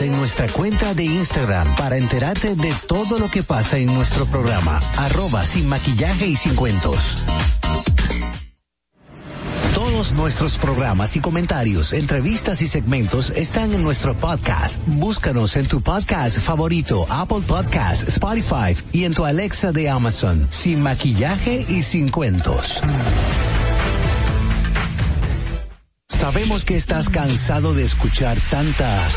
En nuestra cuenta de Instagram para enterarte de todo lo que pasa en nuestro programa. Arroba sin maquillaje y sin cuentos. Todos nuestros programas y comentarios, entrevistas y segmentos están en nuestro podcast. Búscanos en tu podcast favorito, Apple Podcast, Spotify y en tu Alexa de Amazon, sin maquillaje y sin cuentos. Sabemos que estás cansado de escuchar tantas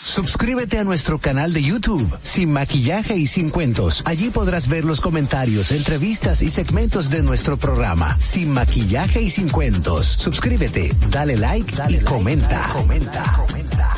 Suscríbete a nuestro canal de YouTube, Sin Maquillaje y Sin Cuentos. Allí podrás ver los comentarios, entrevistas y segmentos de nuestro programa, Sin Maquillaje y Sin Cuentos. Suscríbete, dale like y comenta. comenta. comenta.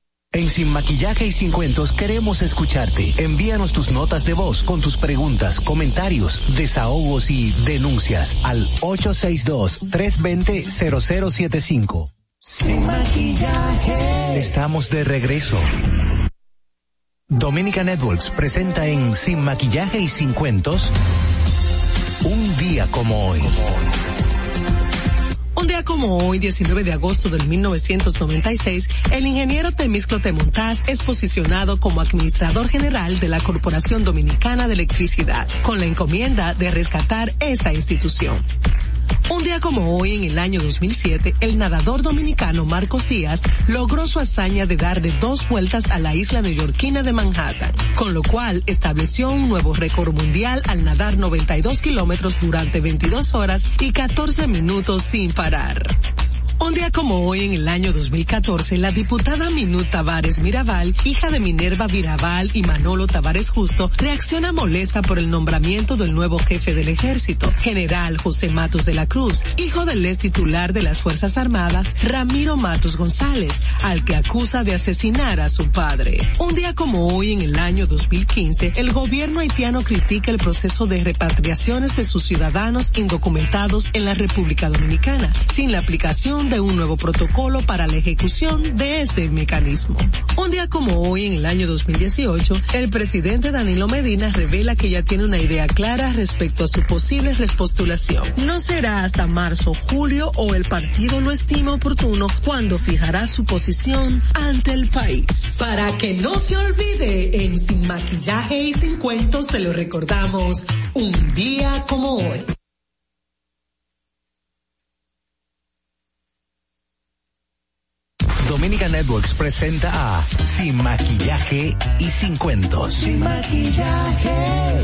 En Sin Maquillaje y Sin Cuentos queremos escucharte. Envíanos tus notas de voz con tus preguntas, comentarios, desahogos y denuncias al 862-320-0075. Sin Maquillaje. Estamos de regreso. Dominica Networks presenta en Sin Maquillaje y Sin Cuentos un día como hoy. Un día como hoy, 19 de agosto del 1996, el ingeniero Temisclo Temontaz es posicionado como administrador general de la Corporación Dominicana de Electricidad, con la encomienda de rescatar esa institución. Un día como hoy, en el año 2007, el nadador dominicano Marcos Díaz logró su hazaña de darle dos vueltas a la isla neoyorquina de Manhattan, con lo cual estableció un nuevo récord mundial al nadar 92 kilómetros durante 22 horas y 14 minutos sin parar. Un día como hoy, en el año 2014, la diputada Minú Tavares Mirabal, hija de Minerva Mirabal y Manolo Tavares Justo, reacciona molesta por el nombramiento del nuevo jefe del ejército, general José Matos de la Cruz, hijo del ex titular de las Fuerzas Armadas, Ramiro Matos González, al que acusa de asesinar a su padre. Un día como hoy, en el año 2015, el gobierno haitiano critica el proceso de repatriaciones de sus ciudadanos indocumentados en la República Dominicana, sin la aplicación de un nuevo protocolo para la ejecución de ese mecanismo. Un día como hoy, en el año 2018, el presidente Danilo Medina revela que ya tiene una idea clara respecto a su posible repostulación. No será hasta marzo, julio o el partido lo estima oportuno cuando fijará su posición ante el país. Para que no se olvide, en Sin Maquillaje y Sin Cuentos te lo recordamos, un día como hoy. Dominica Networks presenta a Sin Maquillaje y Sin Cuentos. Sin Maquillaje.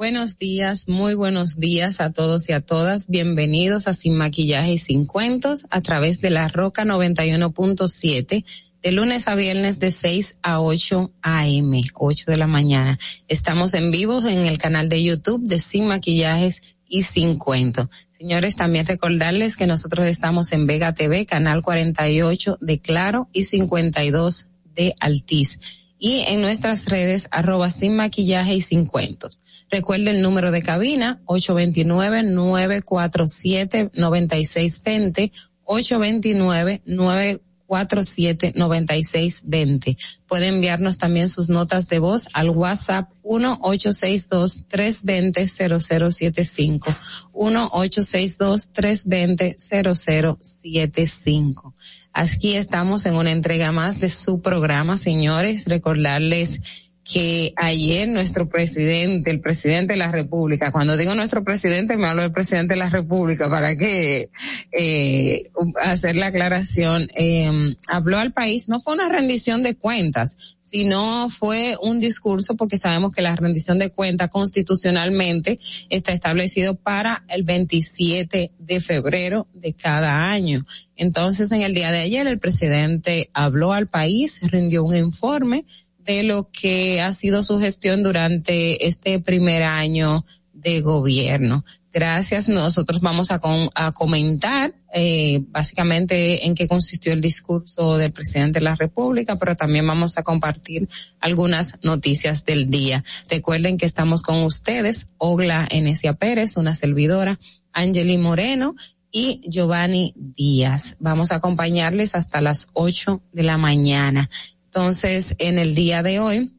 Buenos días, muy buenos días a todos y a todas. Bienvenidos a Sin Maquillaje y Sin Cuentos a través de la Roca 91.7 de lunes a viernes de 6 a 8 a.m., 8 de la mañana. Estamos en vivo en el canal de YouTube de Sin Maquillajes y Sin Cuentos. Señores, también recordarles que nosotros estamos en Vega TV, canal 48 de Claro y 52 de Altiz y en nuestras redes arroba sin maquillaje y sin cuentos. Recuerde el número de cabina 829-947-9620, 829-947-9620. Puede enviarnos también sus notas de voz al WhatsApp 1-862-320-0075, 1-862-320-0075. Aquí estamos en una entrega más de su programa, señores. Recordarles que ayer nuestro presidente, el presidente de la República, cuando digo nuestro presidente, me hablo del presidente de la República para que eh, hacer la aclaración, eh, habló al país, no fue una rendición de cuentas, sino fue un discurso porque sabemos que la rendición de cuentas constitucionalmente está establecido para el 27 de febrero de cada año. Entonces, en el día de ayer, el presidente habló al país, rindió un informe de lo que ha sido su gestión durante este primer año de gobierno. Gracias. Nosotros vamos a, a comentar eh, básicamente en qué consistió el discurso del presidente de la República, pero también vamos a compartir algunas noticias del día. Recuerden que estamos con ustedes, Ogla Enesia Pérez, una servidora, Angeli Moreno y Giovanni Díaz. Vamos a acompañarles hasta las ocho de la mañana. Entonces, en el día de hoy,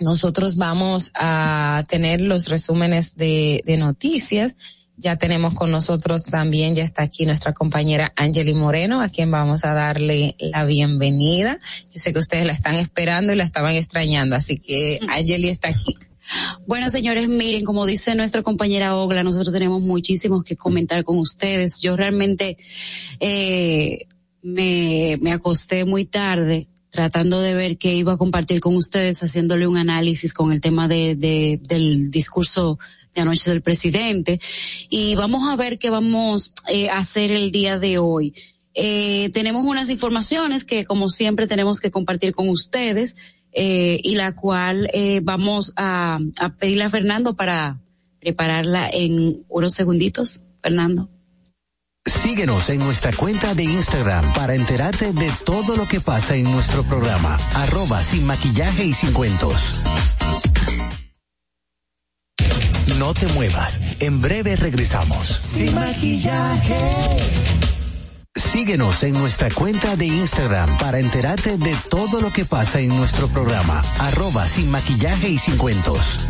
nosotros vamos a tener los resúmenes de, noticias. Ya tenemos con nosotros también, ya está aquí nuestra compañera Angeli Moreno, a quien vamos a darle la bienvenida. Yo sé que ustedes la están esperando y la estaban extrañando, así que Angeli está aquí. Bueno, señores, miren, como dice nuestra compañera Ogla, nosotros tenemos muchísimos que comentar con ustedes. Yo realmente eh, me, me acosté muy tarde tratando de ver qué iba a compartir con ustedes, haciéndole un análisis con el tema de, de, del discurso de anoche del presidente. Y vamos a ver qué vamos eh, a hacer el día de hoy. Eh, tenemos unas informaciones que, como siempre, tenemos que compartir con ustedes, eh, y la cual eh, vamos a, a pedirle a Fernando para prepararla en unos segunditos. Fernando. Síguenos en nuestra cuenta de Instagram para enterarte de todo lo que pasa en nuestro programa. Arroba sin maquillaje y sin cuentos. No te muevas. En breve regresamos. Sin maquillaje. Síguenos en nuestra cuenta de Instagram para enterarte de todo lo que pasa en nuestro programa. Arroba sin maquillaje y sin cuentos.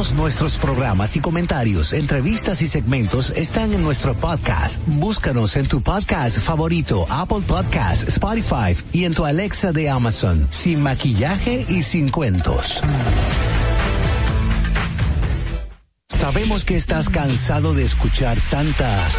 Nuestros programas y comentarios, entrevistas y segmentos están en nuestro podcast. Búscanos en tu podcast favorito, Apple Podcast, Spotify y en tu Alexa de Amazon, sin maquillaje y sin cuentos. Sabemos que estás cansado de escuchar tantas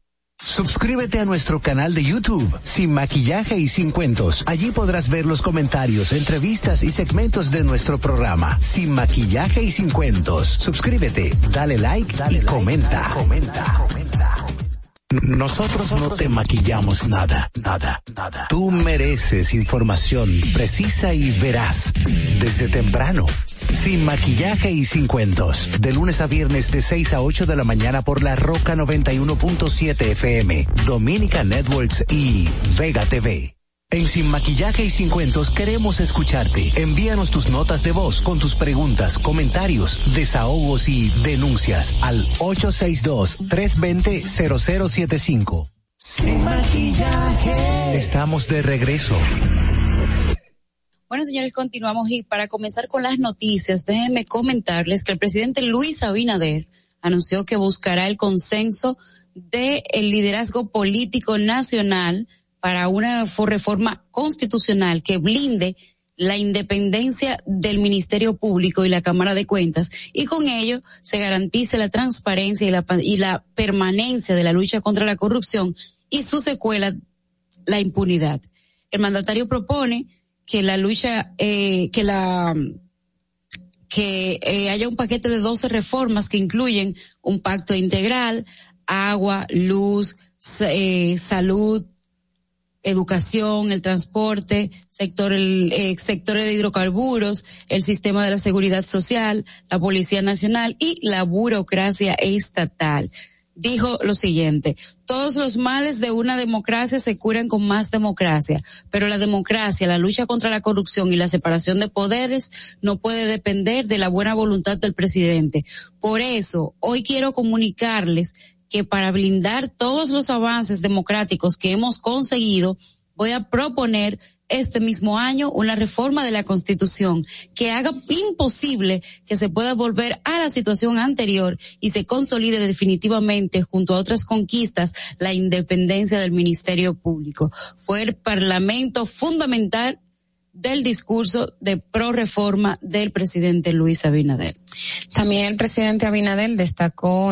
Suscríbete a nuestro canal de YouTube, Sin Maquillaje y Sin Cuentos. Allí podrás ver los comentarios, entrevistas y segmentos de nuestro programa, Sin Maquillaje y Sin Cuentos. Suscríbete, dale like y comenta. comenta. comenta. Nosotros no te maquillamos nada, nada, nada. Tú mereces información precisa y veraz desde temprano. Sin maquillaje y sin cuentos. De lunes a viernes de 6 a 8 de la mañana por la Roca 91.7 FM, Dominica Networks y Vega TV. En Sin Maquillaje y Sin Cuentos queremos escucharte. Envíanos tus notas de voz con tus preguntas, comentarios, desahogos y denuncias al 862-320-0075. Sin Maquillaje. Estamos de regreso. Bueno, señores, continuamos y para comenzar con las noticias, déjenme comentarles que el presidente Luis Abinader anunció que buscará el consenso del liderazgo político nacional para una reforma constitucional que blinde la independencia del Ministerio Público y la Cámara de Cuentas y con ello se garantice la transparencia y la, y la permanencia de la lucha contra la corrupción y su secuela, la impunidad. El mandatario propone que la lucha, eh, que la que eh, haya un paquete de 12 reformas que incluyen un pacto integral, agua, luz, eh, salud, educación, el transporte, sector, el eh, sector de hidrocarburos, el sistema de la seguridad social, la Policía Nacional y la burocracia estatal. dijo lo siguiente, todos los males de una democracia se curan con más democracia, pero la democracia, la lucha contra la corrupción y la separación de poderes no puede depender de la buena voluntad del presidente. Por eso, hoy quiero comunicarles que para blindar todos los avances democráticos que hemos conseguido, voy a proponer este mismo año una reforma de la Constitución que haga imposible que se pueda volver a la situación anterior y se consolide definitivamente junto a otras conquistas la independencia del Ministerio Público. Fue el Parlamento fundamental del discurso de pro reforma del presidente Luis Abinader. También el presidente Abinader destacó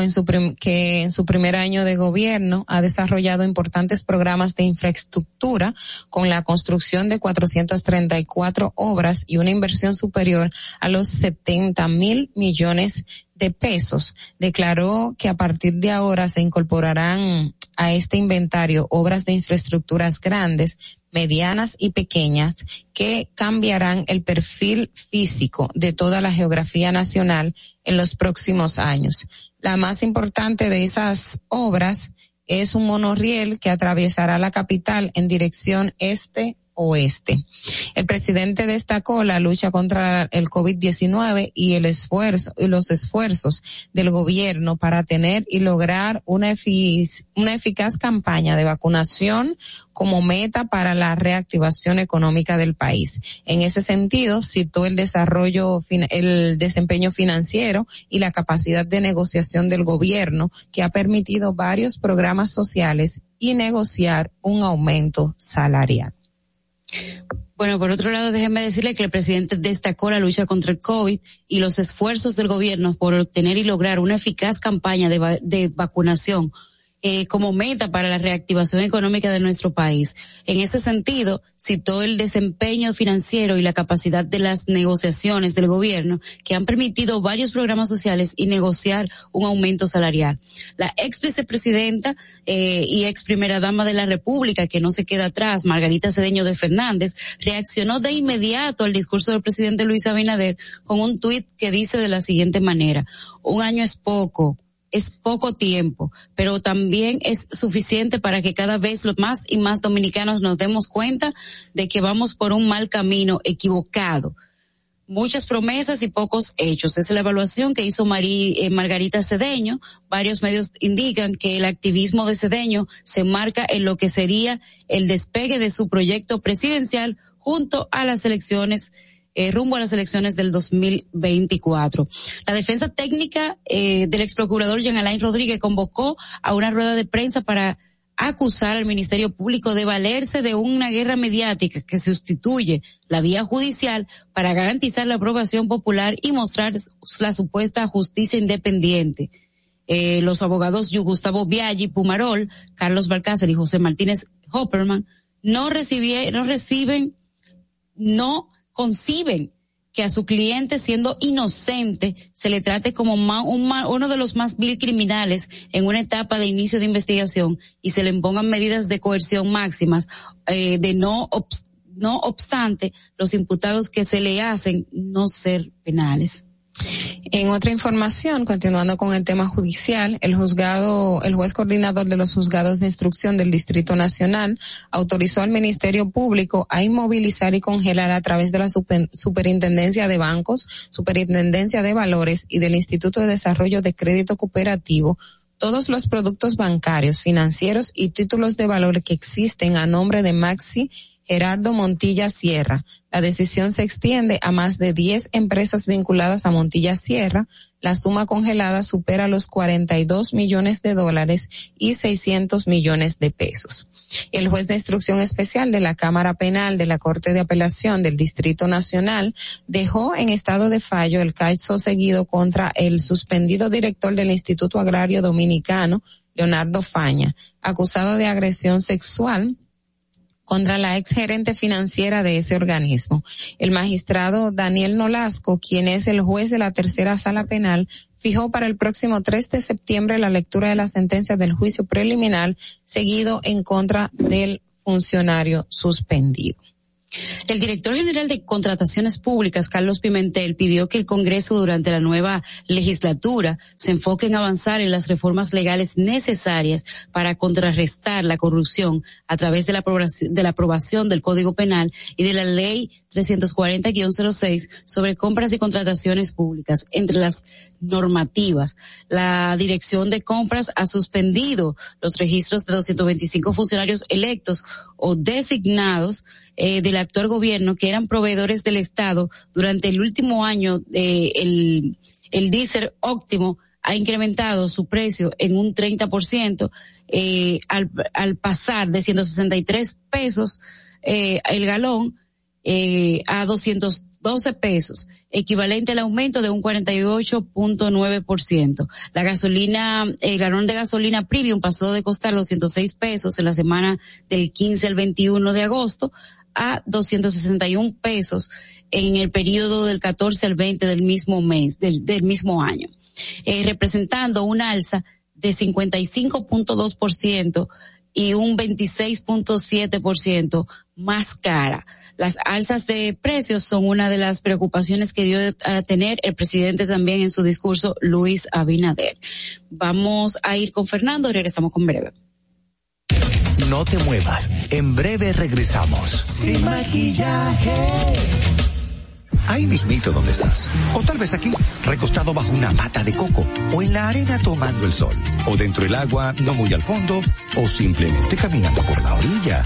que en su primer año de gobierno ha desarrollado importantes programas de infraestructura con la construcción de 434 obras y una inversión superior a los 70 mil millones de pesos. Declaró que a partir de ahora se incorporarán a este inventario obras de infraestructuras grandes, medianas y pequeñas que cambiarán el perfil físico de toda la geografía nacional en los próximos años. La más importante de esas obras es un monorriel que atravesará la capital en dirección este oeste. El presidente destacó la lucha contra el COVID-19 y el esfuerzo y los esfuerzos del gobierno para tener y lograr una, una eficaz campaña de vacunación como meta para la reactivación económica del país. En ese sentido, citó el desarrollo, el desempeño financiero y la capacidad de negociación del gobierno que ha permitido varios programas sociales y negociar un aumento salarial. Bueno, por otro lado, déjeme decirle que el presidente destacó la lucha contra el COVID y los esfuerzos del gobierno por obtener y lograr una eficaz campaña de, de vacunación eh, como meta para la reactivación económica de nuestro país. En ese sentido, citó el desempeño financiero y la capacidad de las negociaciones del gobierno que han permitido varios programas sociales y negociar un aumento salarial. La ex vicepresidenta eh, y ex primera dama de la República, que no se queda atrás, Margarita Cedeño de Fernández, reaccionó de inmediato al discurso del presidente Luis Abinader con un tuit que dice de la siguiente manera, un año es poco, es poco tiempo, pero también es suficiente para que cada vez los más y más dominicanos nos demos cuenta de que vamos por un mal camino equivocado. Muchas promesas y pocos hechos. Es la evaluación que hizo eh, Margarita Cedeño. Varios medios indican que el activismo de Cedeño se marca en lo que sería el despegue de su proyecto presidencial junto a las elecciones eh, rumbo a las elecciones del 2024. La defensa técnica eh, del ex procurador Jean Alain Rodríguez convocó a una rueda de prensa para acusar al Ministerio Público de valerse de una guerra mediática que sustituye la vía judicial para garantizar la aprobación popular y mostrar la supuesta justicia independiente. Eh, los abogados Gustavo Biaggi Pumarol, Carlos Balcácer y José Martínez Hopperman no recibieron, no reciben, no conciben que a su cliente siendo inocente se le trate como uno de los más vil criminales en una etapa de inicio de investigación y se le impongan medidas de coerción máximas eh, de no no obstante los imputados que se le hacen no ser penales. En otra información, continuando con el tema judicial, el juzgado, el juez coordinador de los juzgados de instrucción del Distrito Nacional autorizó al Ministerio Público a inmovilizar y congelar a través de la Superintendencia de Bancos, Superintendencia de Valores y del Instituto de Desarrollo de Crédito Cooperativo todos los productos bancarios, financieros y títulos de valor que existen a nombre de Maxi Gerardo Montilla Sierra. La decisión se extiende a más de 10 empresas vinculadas a Montilla Sierra. La suma congelada supera los 42 millones de dólares y 600 millones de pesos. El juez de instrucción especial de la Cámara Penal de la Corte de Apelación del Distrito Nacional dejó en estado de fallo el caso seguido contra el suspendido director del Instituto Agrario Dominicano, Leonardo Faña, acusado de agresión sexual contra la ex gerente financiera de ese organismo. El magistrado Daniel Nolasco, quien es el juez de la tercera sala penal, fijó para el próximo 3 de septiembre la lectura de la sentencia del juicio preliminar seguido en contra del funcionario suspendido. El director general de Contrataciones Públicas, Carlos Pimentel, pidió que el Congreso durante la nueva legislatura se enfoque en avanzar en las reformas legales necesarias para contrarrestar la corrupción a través de la aprobación, del Código Penal y de la Ley 340-06 sobre compras y contrataciones públicas. Entre las normativas, la Dirección de Compras ha suspendido los registros de 225 funcionarios electos o designados eh, del actual gobierno que eran proveedores del Estado durante el último año eh, el, el diésel óptimo ha incrementado su precio en un 30% eh, al, pasar de 163 pesos eh, el galón eh, a 212 pesos, equivalente al aumento de un 48.9%. La gasolina, el galón de gasolina premium pasó de costar 206 pesos en la semana del 15 al 21 de agosto a 261 pesos en el periodo del 14 al 20 del mismo mes, del, del mismo año, eh, representando un alza de 55.2% y un 26.7% más cara. Las alzas de precios son una de las preocupaciones que dio a tener el presidente también en su discurso, Luis Abinader. Vamos a ir con Fernando y regresamos con breve. No te muevas. En breve regresamos. Sin maquillaje. Ahí mismito donde estás. O tal vez aquí, recostado bajo una mata de coco. O en la arena tomando el sol. O dentro del agua, no muy al fondo. O simplemente caminando por la orilla.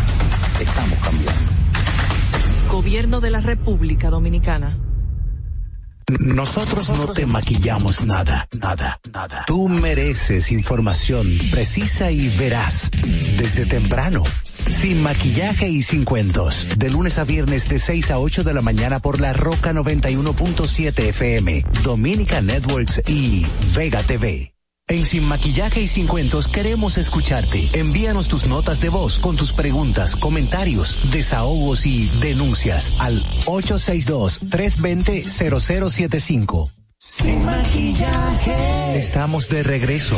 Estamos cambiando. Gobierno de la República Dominicana. Nosotros no te maquillamos nada, nada, nada. Tú mereces información precisa y veraz desde temprano. Sin maquillaje y sin cuentos. De lunes a viernes de 6 a 8 de la mañana por la Roca 91.7 FM, Dominica Networks y Vega TV. En Sin Maquillaje y Sin Cuentos queremos escucharte. Envíanos tus notas de voz con tus preguntas, comentarios, desahogos y denuncias al 862-320-0075. Sin maquillaje. Estamos de regreso.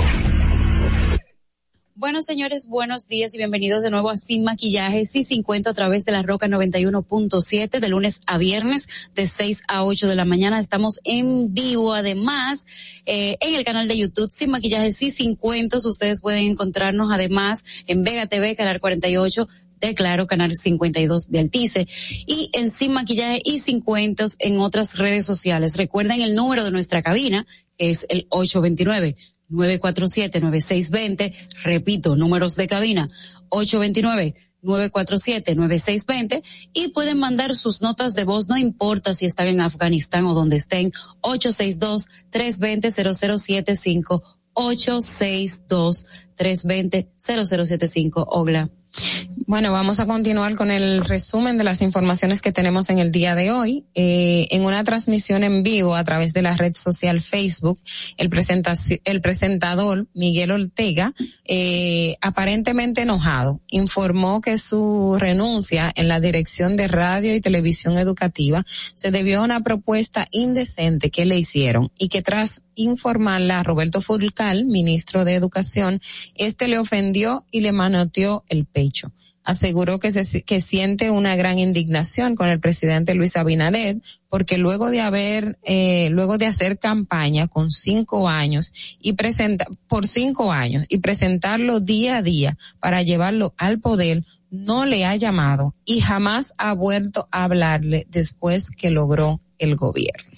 Bueno, señores, buenos días y bienvenidos de nuevo a Sin Maquillaje, Sin Cuento a través de la Roca 91.7 de lunes a viernes de 6 a 8 de la mañana. Estamos en vivo, además, eh, en el canal de YouTube Sin Maquillaje, Sin Cuentos. Ustedes pueden encontrarnos además en Vega TV, canal 48 de Claro, Canal 52 de Altice y en Sin Maquillaje y Sin Cuentos en otras redes sociales. Recuerden el número de nuestra cabina, que es el 829 947-9620. Repito, números de cabina, 829 947-9620 y pueden mandar sus notas de voz, no importa si están en Afganistán o donde estén, 862-320-0075, 862-320-0075, Ogla. Bueno, vamos a continuar con el resumen de las informaciones que tenemos en el día de hoy. Eh, en una transmisión en vivo a través de la red social Facebook, el, el presentador Miguel Ortega, eh, aparentemente enojado, informó que su renuncia en la dirección de radio y televisión educativa se debió a una propuesta indecente que le hicieron y que tras informarla a Roberto Fulcal, ministro de Educación, este le ofendió y le manoteó el pecho aseguró que, se, que siente una gran indignación con el presidente Luis Abinader porque luego de haber, eh, luego de hacer campaña con cinco años y presenta, por cinco años y presentarlo día a día para llevarlo al poder, no le ha llamado y jamás ha vuelto a hablarle después que logró el gobierno.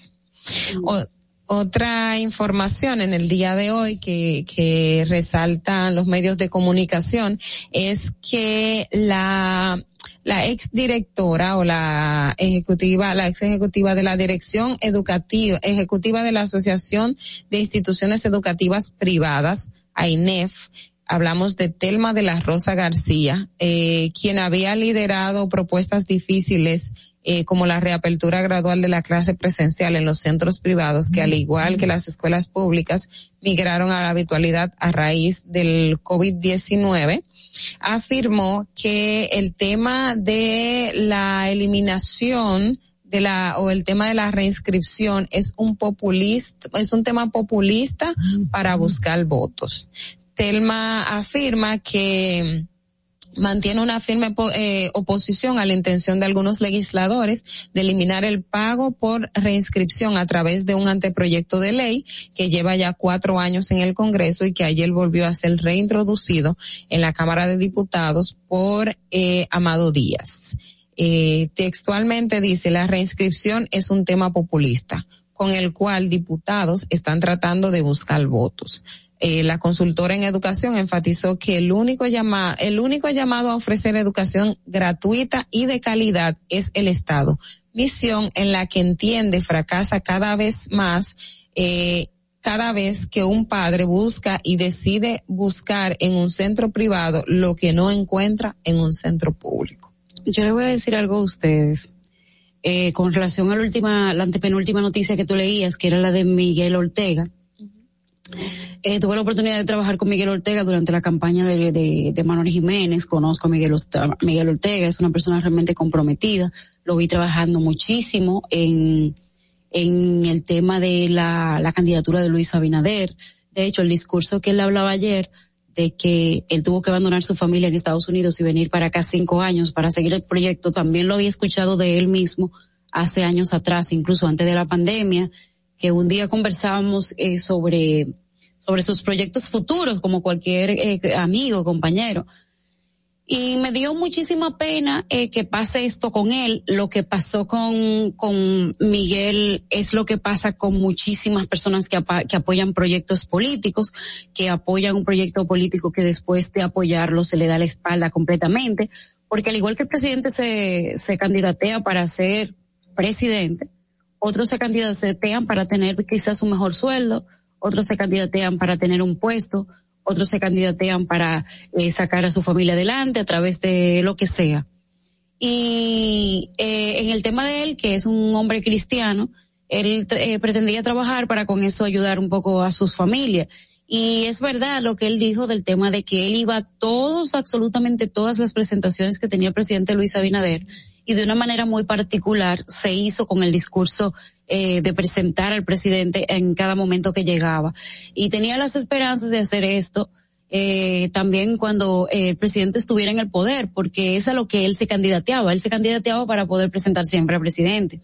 Otra información en el día de hoy que, que resaltan los medios de comunicación es que la la ex directora o la ejecutiva, la ex ejecutiva de la dirección educativa, ejecutiva de la Asociación de Instituciones Educativas Privadas, AINEF, hablamos de Telma de la Rosa García, eh, quien había liderado propuestas difíciles eh, como la reapertura gradual de la clase presencial en los centros privados, que al igual que las escuelas públicas migraron a la habitualidad a raíz del COVID-19, afirmó que el tema de la eliminación de la o el tema de la reinscripción es un populista es un tema populista para buscar votos. Telma afirma que mantiene una firme eh, oposición a la intención de algunos legisladores de eliminar el pago por reinscripción a través de un anteproyecto de ley que lleva ya cuatro años en el Congreso y que ayer volvió a ser reintroducido en la Cámara de Diputados por eh, Amado Díaz. Eh, textualmente dice, la reinscripción es un tema populista con el cual diputados están tratando de buscar votos eh, la consultora en educación enfatizó que el único llamado, el único llamado a ofrecer educación gratuita y de calidad es el Estado. Misión en la que entiende fracasa cada vez más, eh, cada vez que un padre busca y decide buscar en un centro privado lo que no encuentra en un centro público. Yo le voy a decir algo a ustedes. Eh, con relación a la última, la antepenúltima noticia que tú leías, que era la de Miguel Ortega, eh, tuve la oportunidad de trabajar con Miguel Ortega durante la campaña de, de, Manuel Jiménez. Conozco a Miguel, Miguel Ortega, es una persona realmente comprometida. Lo vi trabajando muchísimo en, en el tema de la, la candidatura de Luis Abinader. De hecho, el discurso que él hablaba ayer de que él tuvo que abandonar su familia en Estados Unidos y venir para acá cinco años para seguir el proyecto, también lo había escuchado de él mismo hace años atrás, incluso antes de la pandemia que un día conversábamos eh, sobre, sobre sus proyectos futuros, como cualquier eh, amigo, compañero. Y me dio muchísima pena eh, que pase esto con él. Lo que pasó con, con Miguel es lo que pasa con muchísimas personas que, que apoyan proyectos políticos, que apoyan un proyecto político que después de apoyarlo se le da la espalda completamente. Porque al igual que el presidente se, se candidatea para ser presidente, otros se candidatean para tener quizás un mejor sueldo, otros se candidatean para tener un puesto, otros se candidatean para eh, sacar a su familia adelante a través de lo que sea. Y eh, en el tema de él, que es un hombre cristiano, él eh, pretendía trabajar para con eso ayudar un poco a sus familias. Y es verdad lo que él dijo del tema de que él iba todos, absolutamente todas las presentaciones que tenía el presidente Luis Abinader y de una manera muy particular se hizo con el discurso eh, de presentar al presidente en cada momento que llegaba. Y tenía las esperanzas de hacer esto eh, también cuando eh, el presidente estuviera en el poder, porque es a lo que él se candidateaba. Él se candidateaba para poder presentar siempre al presidente.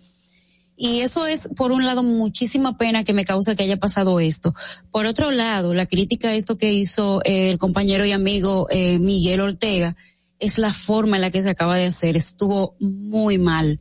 Y eso es, por un lado, muchísima pena que me causa que haya pasado esto. Por otro lado, la crítica a esto que hizo el compañero y amigo Miguel Ortega, es la forma en la que se acaba de hacer. Estuvo muy mal.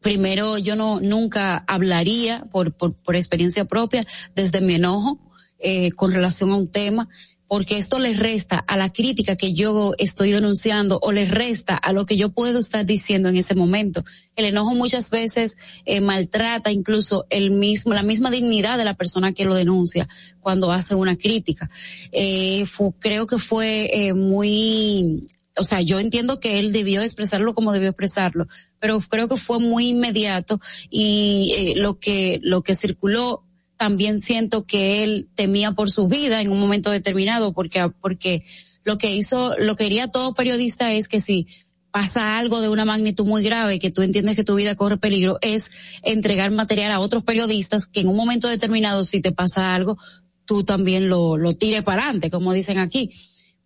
Primero, yo no nunca hablaría por, por, por experiencia propia desde mi enojo eh, con relación a un tema porque esto le resta a la crítica que yo estoy denunciando o le resta a lo que yo puedo estar diciendo en ese momento. El enojo muchas veces eh, maltrata incluso el mismo, la misma dignidad de la persona que lo denuncia cuando hace una crítica. Eh, creo que fue eh, muy o sea, yo entiendo que él debió expresarlo como debió expresarlo, pero creo que fue muy inmediato y eh, lo que lo que circuló también siento que él temía por su vida en un momento determinado porque, porque lo que hizo, lo que quería todo periodista es que si pasa algo de una magnitud muy grave que tú entiendes que tu vida corre peligro es entregar material a otros periodistas que en un momento determinado si te pasa algo tú también lo, lo tires para adelante como dicen aquí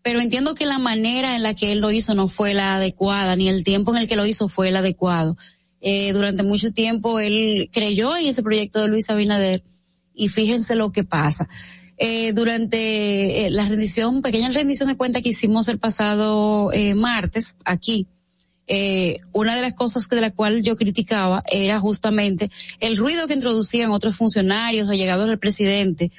pero entiendo que la manera en la que él lo hizo no fue la adecuada ni el tiempo en el que lo hizo fue el adecuado eh, durante mucho tiempo él creyó en ese proyecto de Luis Abinader y fíjense lo que pasa. Eh, durante eh, la rendición, pequeña rendición de cuenta que hicimos el pasado eh, martes aquí, eh, una de las cosas que de la cual yo criticaba era justamente el ruido que introducían otros funcionarios o llegados del presidente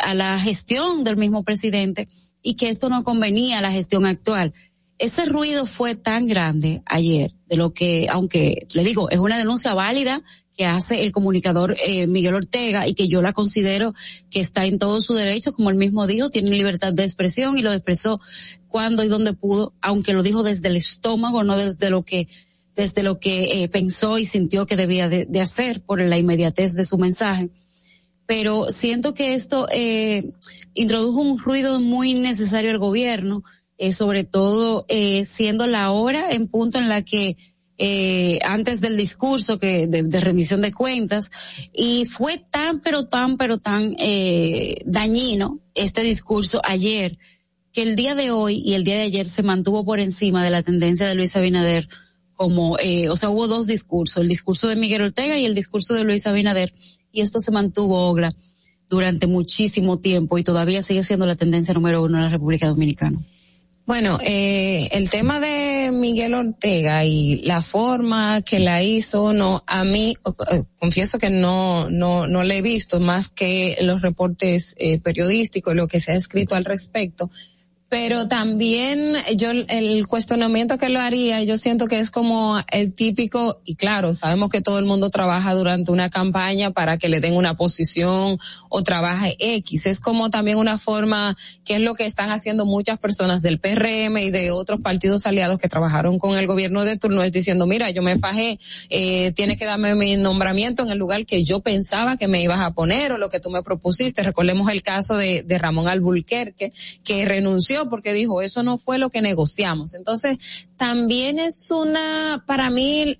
a la gestión del mismo presidente y que esto no convenía a la gestión actual. Ese ruido fue tan grande ayer, de lo que, aunque le digo, es una denuncia válida que hace el comunicador eh, Miguel Ortega y que yo la considero que está en todo su derecho, como él mismo dijo, tiene libertad de expresión y lo expresó cuando y donde pudo, aunque lo dijo desde el estómago, no desde lo que desde lo que eh, pensó y sintió que debía de, de, hacer por la inmediatez de su mensaje. Pero siento que esto eh, introdujo un ruido muy necesario al gobierno, eh, sobre todo eh, siendo la hora en punto en la que eh, antes del discurso que de, de, rendición de cuentas y fue tan pero tan pero tan eh, dañino este discurso ayer que el día de hoy y el día de ayer se mantuvo por encima de la tendencia de Luis Abinader como eh, o sea hubo dos discursos el discurso de Miguel Ortega y el discurso de Luis Abinader y esto se mantuvo Ogla durante muchísimo tiempo y todavía sigue siendo la tendencia número uno en la República Dominicana. Bueno, eh, el tema de Miguel Ortega y la forma que la hizo, no, a mí, eh, confieso que no, no, no le he visto más que los reportes eh, periodísticos, lo que se ha escrito al respecto pero también yo el cuestionamiento que lo haría, yo siento que es como el típico, y claro, sabemos que todo el mundo trabaja durante una campaña para que le den una posición o trabaje X. Es como también una forma, que es lo que están haciendo muchas personas del PRM y de otros partidos aliados que trabajaron con el gobierno de turno, es diciendo, mira, yo me fajé, eh, tienes que darme mi nombramiento en el lugar que yo pensaba que me ibas a poner o lo que tú me propusiste. Recordemos el caso de, de Ramón Albulquerque, que renunció porque dijo, eso no fue lo que negociamos. Entonces, también es una, para mí,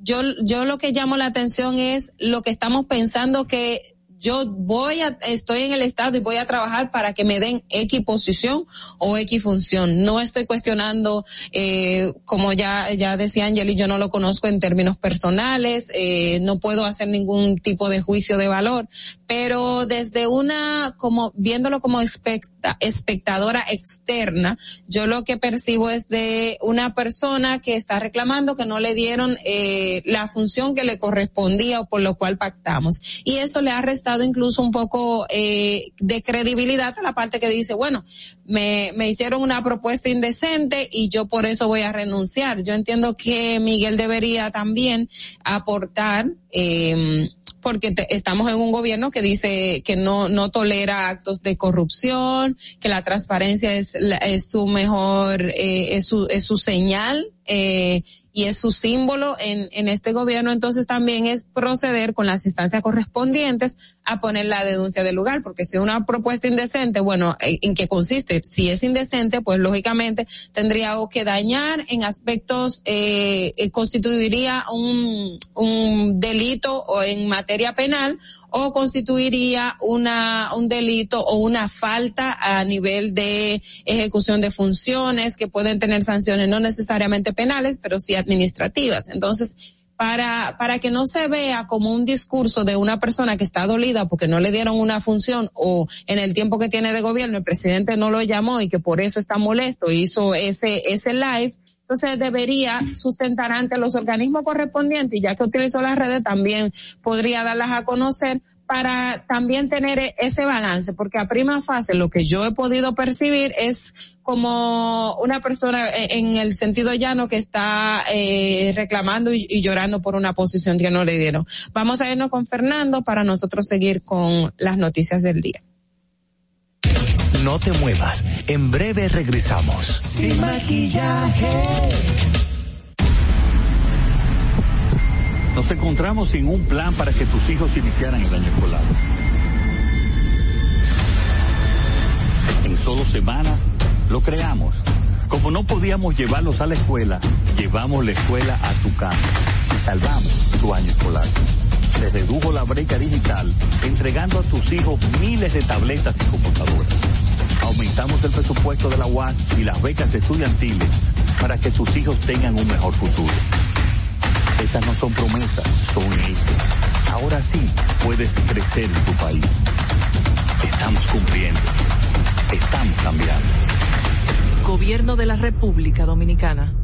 yo, yo lo que llamo la atención es lo que estamos pensando que yo voy a, estoy en el estado y voy a trabajar para que me den X posición o X función. No estoy cuestionando, eh, como ya, ya decía Angeli, yo no lo conozco en términos personales, eh, no puedo hacer ningún tipo de juicio de valor, pero desde una, como, viéndolo como especta, espectadora externa, yo lo que percibo es de una persona que está reclamando que no le dieron, eh, la función que le correspondía o por lo cual pactamos. Y eso le ha restado incluso un poco eh, de credibilidad a la parte que dice, bueno, me, me hicieron una propuesta indecente y yo por eso voy a renunciar. Yo entiendo que Miguel debería también aportar eh, porque te, estamos en un gobierno que dice que no no tolera actos de corrupción, que la transparencia es, es su mejor eh, es su es su señal eh, y es su símbolo en, en este gobierno, entonces también es proceder con las instancias correspondientes a poner la denuncia del lugar, porque si una propuesta indecente, bueno, ¿en qué consiste? Si es indecente, pues lógicamente tendría que dañar en aspectos, eh, constituiría un, un delito o en materia penal o constituiría una, un delito o una falta a nivel de ejecución de funciones que pueden tener sanciones no necesariamente penales, pero sí administrativas. Entonces, para, para que no se vea como un discurso de una persona que está dolida porque no le dieron una función o en el tiempo que tiene de gobierno el presidente no lo llamó y que por eso está molesto hizo ese, ese live. Entonces debería sustentar ante los organismos correspondientes y ya que utilizó las redes también podría darlas a conocer para también tener e-, ese balance, porque a prima fase lo que yo he podido percibir es como una persona e-, en el sentido llano que está eh, reclamando y, y, llorando por una posición que no le dieron. Vamos a irnos con Fernando para nosotros seguir con las noticias del día. No te muevas, en breve regresamos. Sin maquillaje nos encontramos sin un plan para que tus hijos iniciaran el año escolar. En solo semanas lo creamos. Como no podíamos llevarlos a la escuela, llevamos la escuela a tu casa y salvamos tu año escolar. Se redujo la brecha digital entregando a tus hijos miles de tabletas y computadoras. Aumentamos el presupuesto de la UAS y las becas estudiantiles para que tus hijos tengan un mejor futuro. Estas no son promesas, son hechos. Ahora sí puedes crecer en tu país. Estamos cumpliendo. Estamos cambiando. Gobierno de la República Dominicana.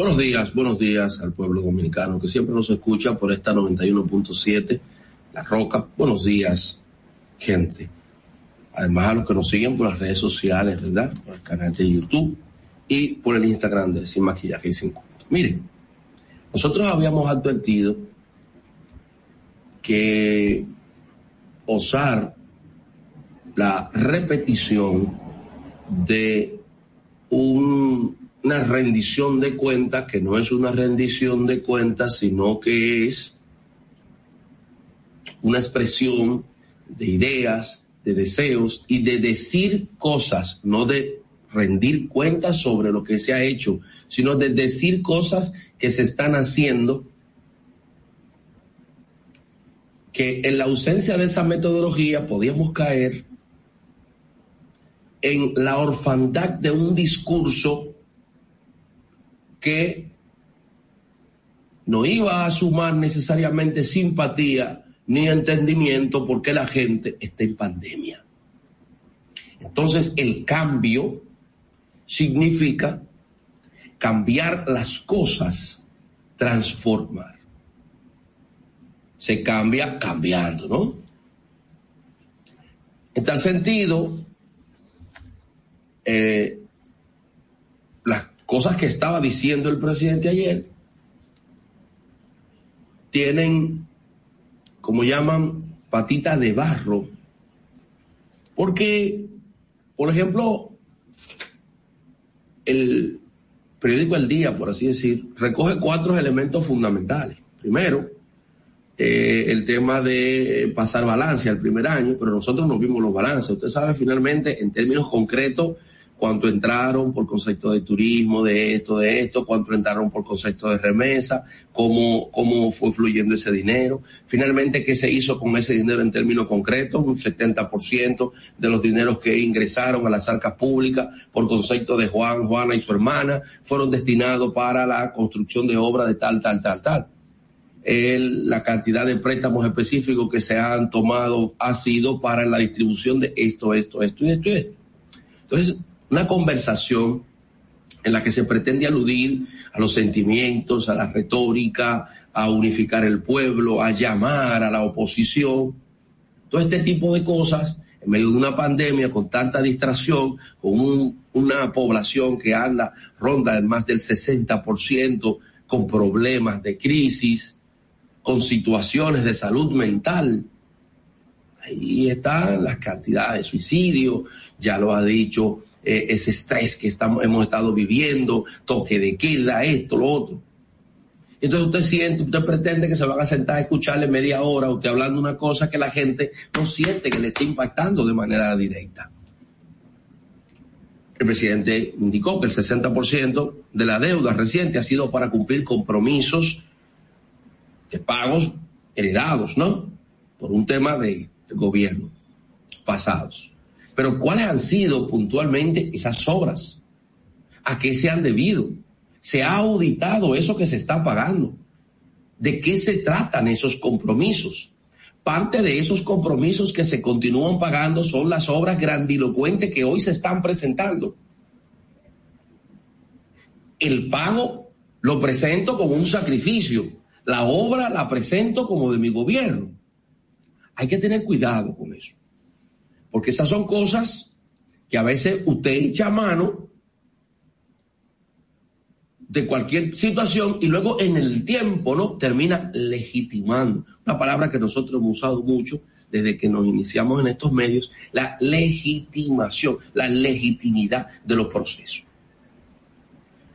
Buenos días, buenos días al pueblo dominicano que siempre nos escucha por esta 91.7, La Roca. Buenos días, gente. Además a los que nos siguen por las redes sociales, ¿verdad? Por el canal de YouTube y por el Instagram de Sin Maquillaje y Sin Cuento. Miren, nosotros habíamos advertido que osar la repetición de un una rendición de cuentas que no es una rendición de cuentas, sino que es una expresión de ideas, de deseos y de decir cosas, no de rendir cuentas sobre lo que se ha hecho, sino de decir cosas que se están haciendo, que en la ausencia de esa metodología podíamos caer en la orfandad de un discurso que no iba a sumar necesariamente simpatía ni entendimiento porque la gente está en pandemia. Entonces el cambio significa cambiar las cosas, transformar. Se cambia cambiando, ¿no? En tal sentido, eh, cosas que estaba diciendo el presidente ayer tienen, como llaman, patita de barro. Porque, por ejemplo, el periódico El Día, por así decir, recoge cuatro elementos fundamentales. Primero, eh, el tema de pasar balance al primer año, pero nosotros no vimos los balances. Usted sabe finalmente, en términos concretos, cuánto entraron por concepto de turismo, de esto, de esto, cuánto entraron por concepto de remesa, cómo, cómo fue fluyendo ese dinero. Finalmente, ¿qué se hizo con ese dinero en términos concretos? Un 70% de los dineros que ingresaron a las arcas públicas por concepto de Juan, Juana y su hermana fueron destinados para la construcción de obras de tal, tal, tal, tal. El, la cantidad de préstamos específicos que se han tomado ha sido para la distribución de esto, esto, esto y esto y esto. Entonces, una conversación en la que se pretende aludir a los sentimientos, a la retórica, a unificar el pueblo, a llamar a la oposición. Todo este tipo de cosas, en medio de una pandemia con tanta distracción, con un, una población que anda, ronda en más del 60%, con problemas de crisis, con situaciones de salud mental. Ahí están las cantidades de suicidio, ya lo ha dicho eh, ese estrés que estamos, hemos estado viviendo, toque de queda, esto, lo otro. Entonces usted siente, usted pretende que se van a sentar a escucharle media hora, usted hablando una cosa que la gente no siente que le está impactando de manera directa. El presidente indicó que el 60% de la deuda reciente ha sido para cumplir compromisos de pagos heredados, ¿no? Por un tema de, de gobierno pasados. Pero ¿cuáles han sido puntualmente esas obras? ¿A qué se han debido? ¿Se ha auditado eso que se está pagando? ¿De qué se tratan esos compromisos? Parte de esos compromisos que se continúan pagando son las obras grandilocuentes que hoy se están presentando. El pago lo presento como un sacrificio. La obra la presento como de mi gobierno. Hay que tener cuidado con eso. Porque esas son cosas que a veces usted echa a mano de cualquier situación y luego en el tiempo, ¿no? Termina legitimando. Una palabra que nosotros hemos usado mucho desde que nos iniciamos en estos medios, la legitimación, la legitimidad de los procesos.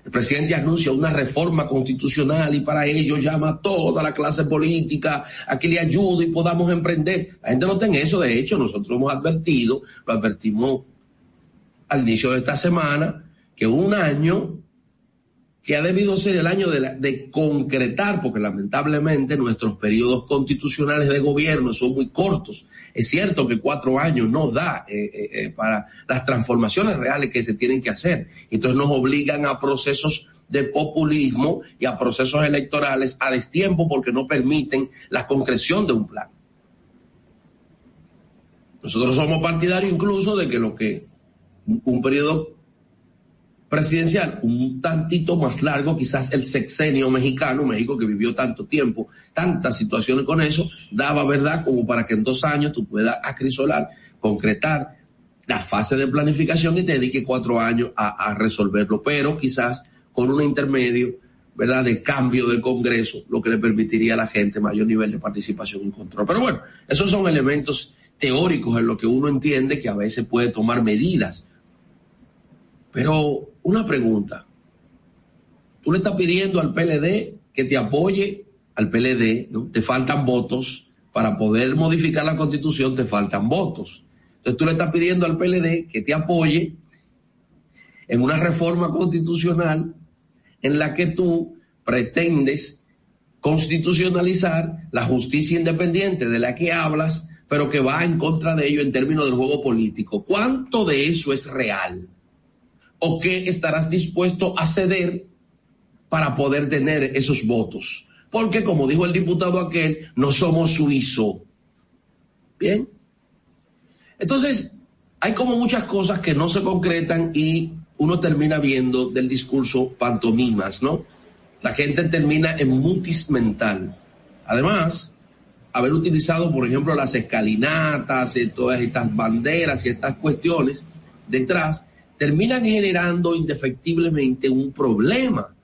El presidente anuncia una reforma constitucional y para ello llama a toda la clase política a que le ayude y podamos emprender. La gente no tiene eso, de hecho, nosotros hemos advertido, lo advertimos al inicio de esta semana, que un año que ha debido ser el año de, concretar, porque lamentablemente nuestros periodos constitucionales de gobierno son muy cortos. Es cierto que cuatro años no da eh, eh, eh, para las transformaciones reales que se tienen que hacer. Entonces nos obligan a procesos de populismo y a procesos electorales a destiempo porque no permiten la concreción de un plan. Nosotros somos partidarios incluso de que lo que un periodo presidencial un tantito más largo, quizás el sexenio mexicano, México que vivió tanto tiempo, tantas situaciones con eso, daba verdad como para que en dos años tú puedas acrisolar, concretar la fase de planificación y te dedique cuatro años a, resolverlo, pero quizás con un intermedio, ¿verdad?, de cambio del Congreso, lo que le permitiría a la gente mayor nivel de participación y control. Pero bueno, esos son elementos teóricos en lo que uno entiende que a veces puede tomar medidas. Pero una pregunta. Tú le estás pidiendo al PLD que te apoye al PLD. Te faltan votos. Para poder modificar la constitución te faltan votos. Entonces tú le estás pidiendo al PLD que te apoye en una reforma constitucional en la que tú pretendes constitucionalizar la justicia independiente de la que hablas, pero que va en contra de ello en términos del juego político. ¿Cuánto de eso es real? O qué estarás dispuesto a ceder para poder tener esos votos. Porque como dijo el diputado aquel, no somos suizo. Bien. Entonces, hay como muchas cosas que no se concretan y uno termina viendo del discurso pantomimas, ¿no? La gente termina en mutis mental. Además, haber utilizado, por ejemplo, las escalinatas y todas estas banderas y estas cuestiones detrás, terminan generando indefectiblemente un problema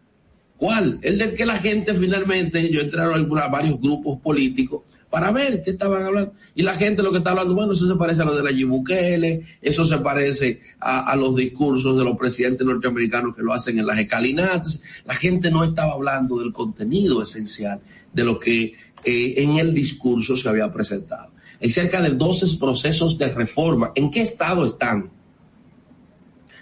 ¿Cuál? El de que la gente finalmente, yo entré a varios grupos políticos para ver qué estaban hablando. Y la gente lo que está hablando, bueno, eso se parece a lo de la Bukele, eso se parece a, los discursos de los presidentes norteamericanos que lo hacen en las escalinatas. La gente no estaba hablando del contenido esencial de lo que eh, en el discurso se había presentado. Hay cerca de 12 procesos de reforma. ¿En qué estado están?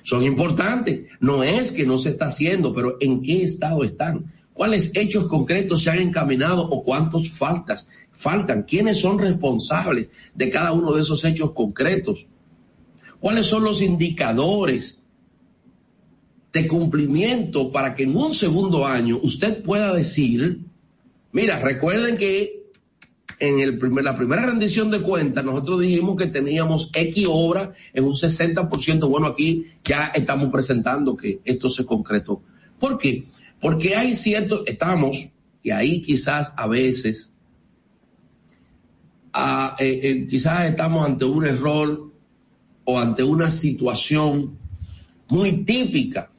Son importantes. No es que no se está haciendo, pero ¿en qué estado están? ¿Cuáles hechos concretos se han encaminado o cuántos faltas faltan? ¿Quiénes son responsables de cada uno de esos hechos concretos? ¿Cuáles son los indicadores de cumplimiento para que en un segundo año usted pueda decir, mira, recuerden que en el primer, la primera rendición de cuentas, nosotros dijimos que teníamos X obra en un 60%. Bueno, aquí ya estamos presentando que esto se concretó. ¿Por qué? Porque hay cierto, estamos, y ahí quizás a veces, eh, eh, quizás estamos ante un error o ante una situación muy típica,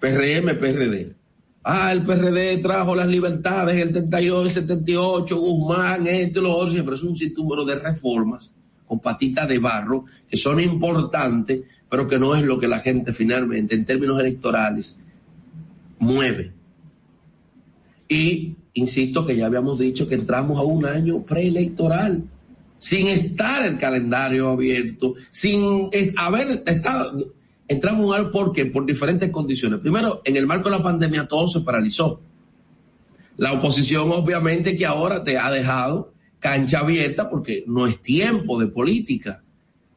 PRM, PRD Ah, el PRD trajo las libertades, el 38, el 78, Guzmán, esto y lo otro, siempre es un sinnúmero de reformas con patitas de barro que son importantes, pero que no es lo que la gente finalmente, en términos electorales, mueve. Y insisto que ya habíamos dicho que entramos a un año preelectoral, sin estar el calendario abierto, sin haber estado entramos en ¿por qué? Por diferentes condiciones. Primero, en el marco de la pandemia todo se paralizó. La oposición obviamente que ahora te ha dejado cancha abierta porque no es tiempo de política.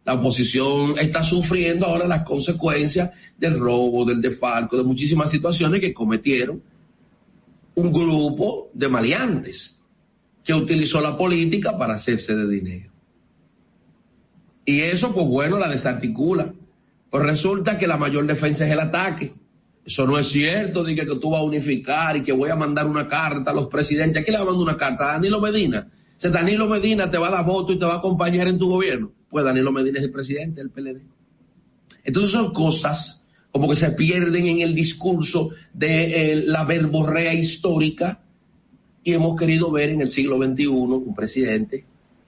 La oposición está sufriendo ahora las consecuencias del robo, del defalco, de muchísimas situaciones que cometieron un grupo de maleantes que utilizó la política para hacerse de dinero. Y eso, pues bueno, la desarticula. Pues resulta que la mayor defensa es el ataque. Eso no es cierto, dije que tú vas a unificar y que voy a mandar una carta a los presidentes. ¿A quién le va a mandar una carta? A Danilo Medina. Si Danilo Medina te va a dar voto y te va a acompañar en tu gobierno, pues Danilo Medina es el presidente del PLD. Entonces son cosas como que se pierden en el discurso de eh, la verborrea histórica y hemos querido ver en el siglo XXI un presidente,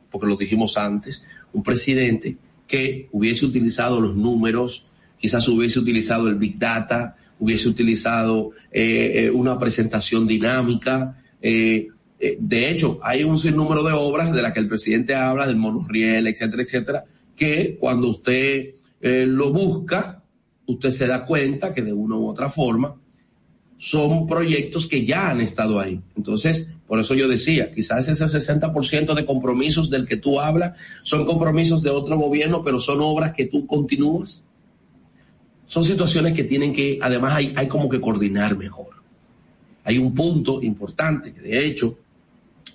porque lo dijimos antes, un presidente que hubiese utilizado los números, quizás hubiese utilizado el Big Data, hubiese utilizado eh, eh, una presentación dinámica. Eh, de hecho, hay un sinnúmero de obras de las que el presidente habla, del monorriel, etcétera, etcétera, que cuando usted lo busca, usted se da cuenta que de una u otra forma son proyectos que ya han estado ahí. Entonces, por eso yo decía, quizás ese 60% de compromisos del que tú hablas son compromisos de otro gobierno, pero son obras que tú continúas. Son situaciones que tienen que, además hay, hay como que coordinar mejor. Hay un punto importante que de hecho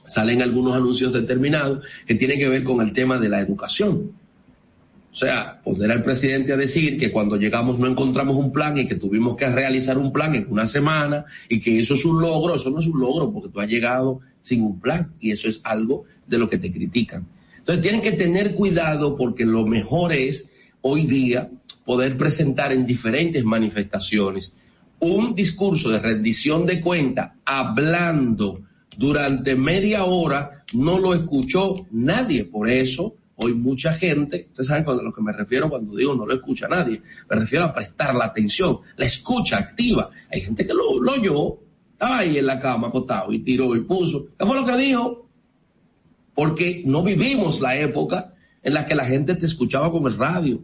salen algunos anuncios determinados que tienen que ver con el tema de la educación. O sea, poner al presidente a decir que cuando llegamos no encontramos un plan y que tuvimos que realizar un plan en una semana y que eso es un logro, eso no es un logro porque tú has llegado sin un plan y eso es algo de lo que te critican. Entonces tienen que tener cuidado porque lo mejor es hoy día poder presentar en diferentes manifestaciones un discurso de rendición de cuenta hablando durante media hora, no lo escuchó nadie. Por eso Hoy mucha gente, ustedes saben a lo que me refiero cuando digo no lo escucha nadie, me refiero a prestar la atención, la escucha activa. Hay gente que lo, lo oyó, estaba ahí en la cama acostado y tiró y puso. ¿Qué fue lo que dijo? Porque no vivimos la época en la que la gente te escuchaba con el radio.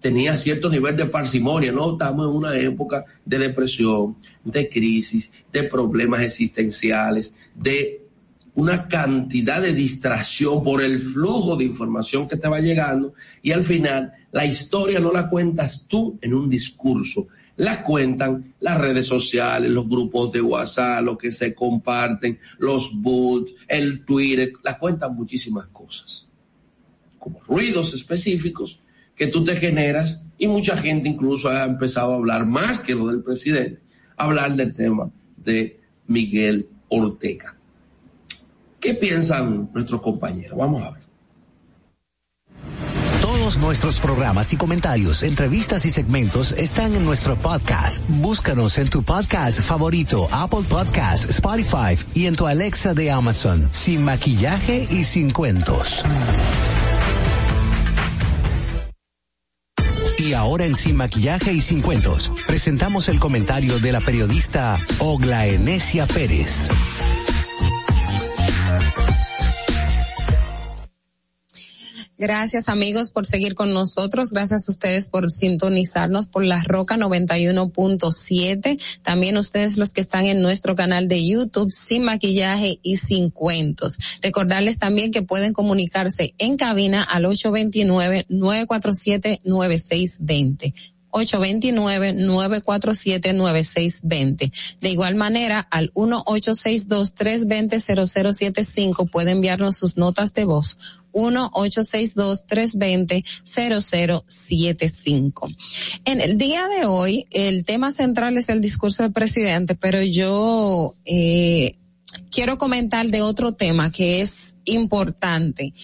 Tenía cierto nivel de parsimonia, ¿no? Estamos en una época de depresión, de crisis, de problemas existenciales, de una cantidad de distracción por el flujo de información que te va llegando y al final la historia no la cuentas tú en un discurso, la cuentan las redes sociales, los grupos de WhatsApp, lo que se comparten, los boots, el Twitter, la cuentan muchísimas cosas, como ruidos específicos que tú te generas y mucha gente incluso ha empezado a hablar más que lo del presidente, hablar del tema de Miguel Ortega. ¿Qué piensan nuestros compañeros? Vamos a ver Todos nuestros programas y comentarios, entrevistas y segmentos están en nuestro podcast. Búscanos en tu podcast favorito, Apple Podcast, Spotify y en tu Alexa de Amazon, sin maquillaje y sin cuentos. Y ahora en Sin Maquillaje y Sin Cuentos, presentamos el comentario de la periodista Ogla Enesia Pérez. Gracias amigos por seguir con nosotros. Gracias a ustedes por sintonizarnos por la Roca 91.7. También ustedes los que están en nuestro canal de YouTube sin maquillaje y sin cuentos. Recordarles también que pueden comunicarse en cabina al 829-947-9620. 829-947-9620. De igual manera, al 1-862-320-0075 puede enviarnos sus notas de voz. 1-862-320-0075. En el día de hoy, el tema central es el discurso del presidente, pero yo eh, quiero comentar de otro tema que es importante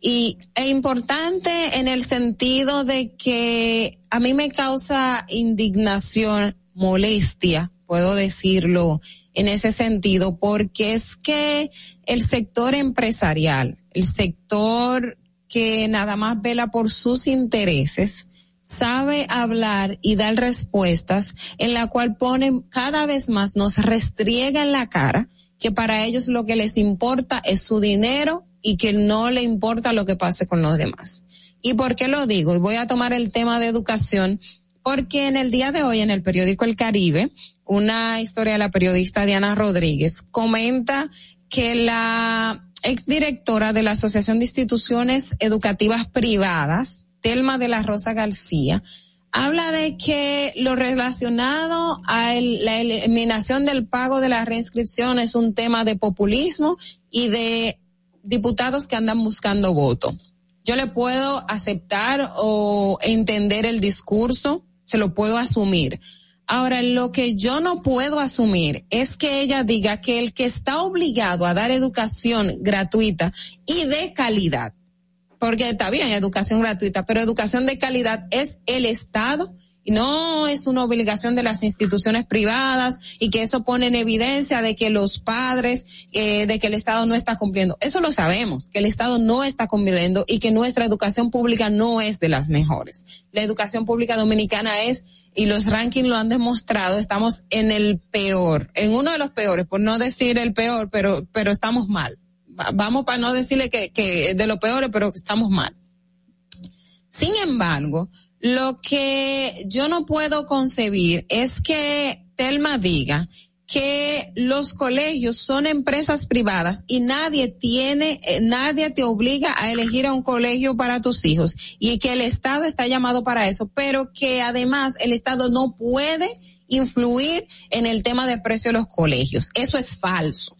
y es importante en el sentido de que a mí me causa indignación, molestia, puedo decirlo en ese sentido, porque es que el sector empresarial, el sector que nada más vela por sus intereses, sabe hablar y dar respuestas en la cual ponen cada vez más, nos restriega en la cara que para ellos lo que les importa es su dinero y que no le importa lo que pase con los demás. ¿Y por qué lo digo? Y voy a tomar el tema de educación porque en el día de hoy en el periódico El Caribe, una historia de la periodista Diana Rodríguez comenta que la exdirectora de la Asociación de Instituciones Educativas Privadas, Telma de la Rosa García, habla de que lo relacionado a la eliminación del pago de la reinscripción es un tema de populismo y de diputados que andan buscando voto. Yo le puedo aceptar o entender el discurso, se lo puedo asumir. Ahora, lo que yo no puedo asumir es que ella diga que el que está obligado a dar educación gratuita y de calidad, porque está bien educación gratuita, pero educación de calidad es el Estado no es una obligación de las instituciones privadas y que eso pone en evidencia de que los padres, eh, de que el Estado no está cumpliendo. Eso lo sabemos, que el Estado no está cumpliendo y que nuestra educación pública no es de las mejores. La educación pública dominicana es, y los rankings lo han demostrado, estamos en el peor, en uno de los peores, por no decir el peor, pero, pero estamos mal. Vamos para no decirle que, que de lo peor, pero estamos mal. Sin embargo, lo que yo no puedo concebir es que Telma diga que los colegios son empresas privadas y nadie tiene, eh, nadie te obliga a elegir a un colegio para tus hijos y que el Estado está llamado para eso, pero que además el Estado no puede influir en el tema de precio de los colegios. Eso es falso.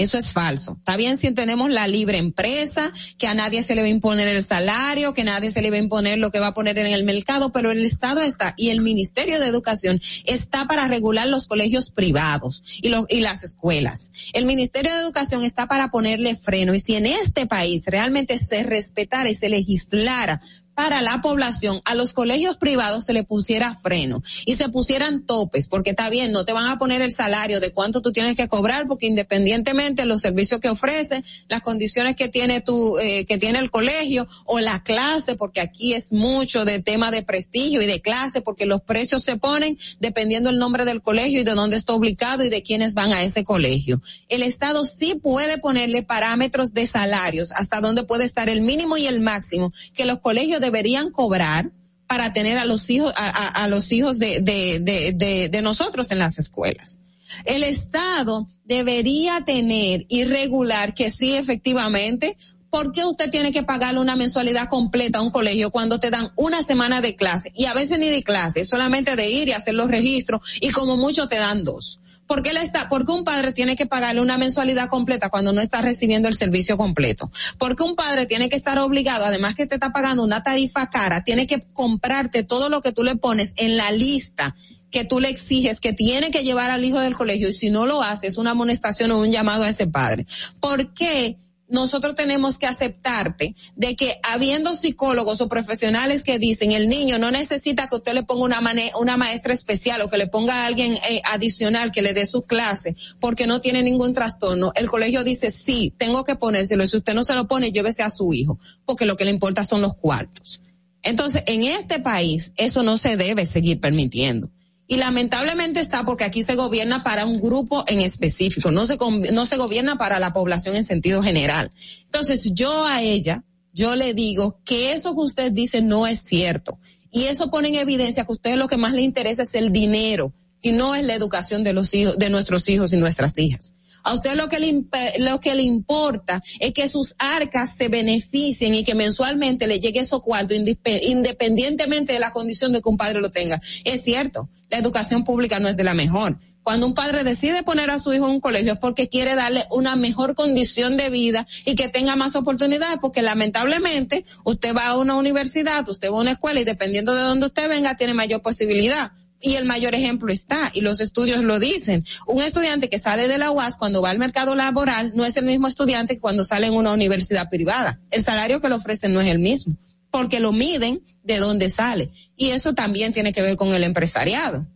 Eso es falso. Está bien si tenemos la libre empresa, que a nadie se le va a imponer el salario, que nadie se le va a imponer lo que va a poner en el mercado, pero el Estado está y el Ministerio de Educación está para regular los colegios privados y las escuelas. El Ministerio de Educación está para ponerle freno y si en este país realmente se respetara y se legislara para la población, a los colegios privados se le pusiera freno y se pusieran topes, porque está bien, no te van a poner el salario de cuánto tú tienes que cobrar, porque independientemente de los servicios que ofrece, las condiciones que tiene tu, eh, que tiene el colegio o la clase, porque aquí es mucho de tema de prestigio y de clase, porque los precios se ponen dependiendo el nombre del colegio y de dónde está ubicado y de quiénes van a ese colegio. El Estado sí puede ponerle parámetros de salarios hasta dónde puede estar el mínimo y el máximo que los colegios deberían cobrar para tener a los hijos, a, los hijos de, de, de, nosotros en las escuelas. El Estado debería tener y regular que sí, efectivamente, ¿por qué usted tiene que pagarle una mensualidad completa a un colegio cuando te dan una semana de clase? Y a veces ni de clase, solamente de ir y hacer los registros y como mucho te dan dos. ¿Por qué, está, porque un padre tiene que pagarle una mensualidad completa cuando no está recibiendo el servicio completo? Porque un padre tiene que estar obligado, además que te está pagando una tarifa cara, tiene que comprarte todo lo que tú le pones en la lista que tú le exiges que tiene que llevar al hijo del colegio y si no lo hace es una amonestación o un llamado a ese padre. ¿Por qué nosotros tenemos que aceptarte de que habiendo psicólogos o profesionales que dicen el niño no necesita que usted le ponga una, una maestra especial o que le ponga a alguien eh, adicional que le dé su clase porque no tiene ningún trastorno, el colegio dice sí, tengo que ponérselo y si usted no se lo pone, llévese a su hijo porque lo que le importa son los cuartos. Entonces, en este país, eso no se debe seguir permitiendo y lamentablemente está porque aquí se gobierna para un grupo en específico, no se, no se gobierna para la población en sentido general. Entonces yo a ella, yo le digo que eso que usted dice no es cierto. Y eso pone en evidencia que a usted lo que más le interesa es el dinero y no es la educación de los hijos, de nuestros hijos y nuestras hijas. A usted lo que le, lo que le importa es que sus arcas se beneficien y que mensualmente le llegue eso cuarto independientemente de la condición de que un padre lo tenga. Es cierto, la educación pública no es de la mejor. Cuando un padre decide poner a su hijo en un colegio es porque quiere darle una mejor condición de vida y que tenga más oportunidades, porque lamentablemente usted va a una universidad, usted va a una escuela y dependiendo de dónde usted venga tiene mayor posibilidad y el mayor ejemplo está, y los estudios lo dicen. Un estudiante que sale de la UAS cuando va al mercado laboral no es el mismo estudiante que cuando sale en una universidad privada. El salario que le ofrecen no es el mismo, porque lo miden de dónde sale. Y eso también tiene que ver con el empresariado.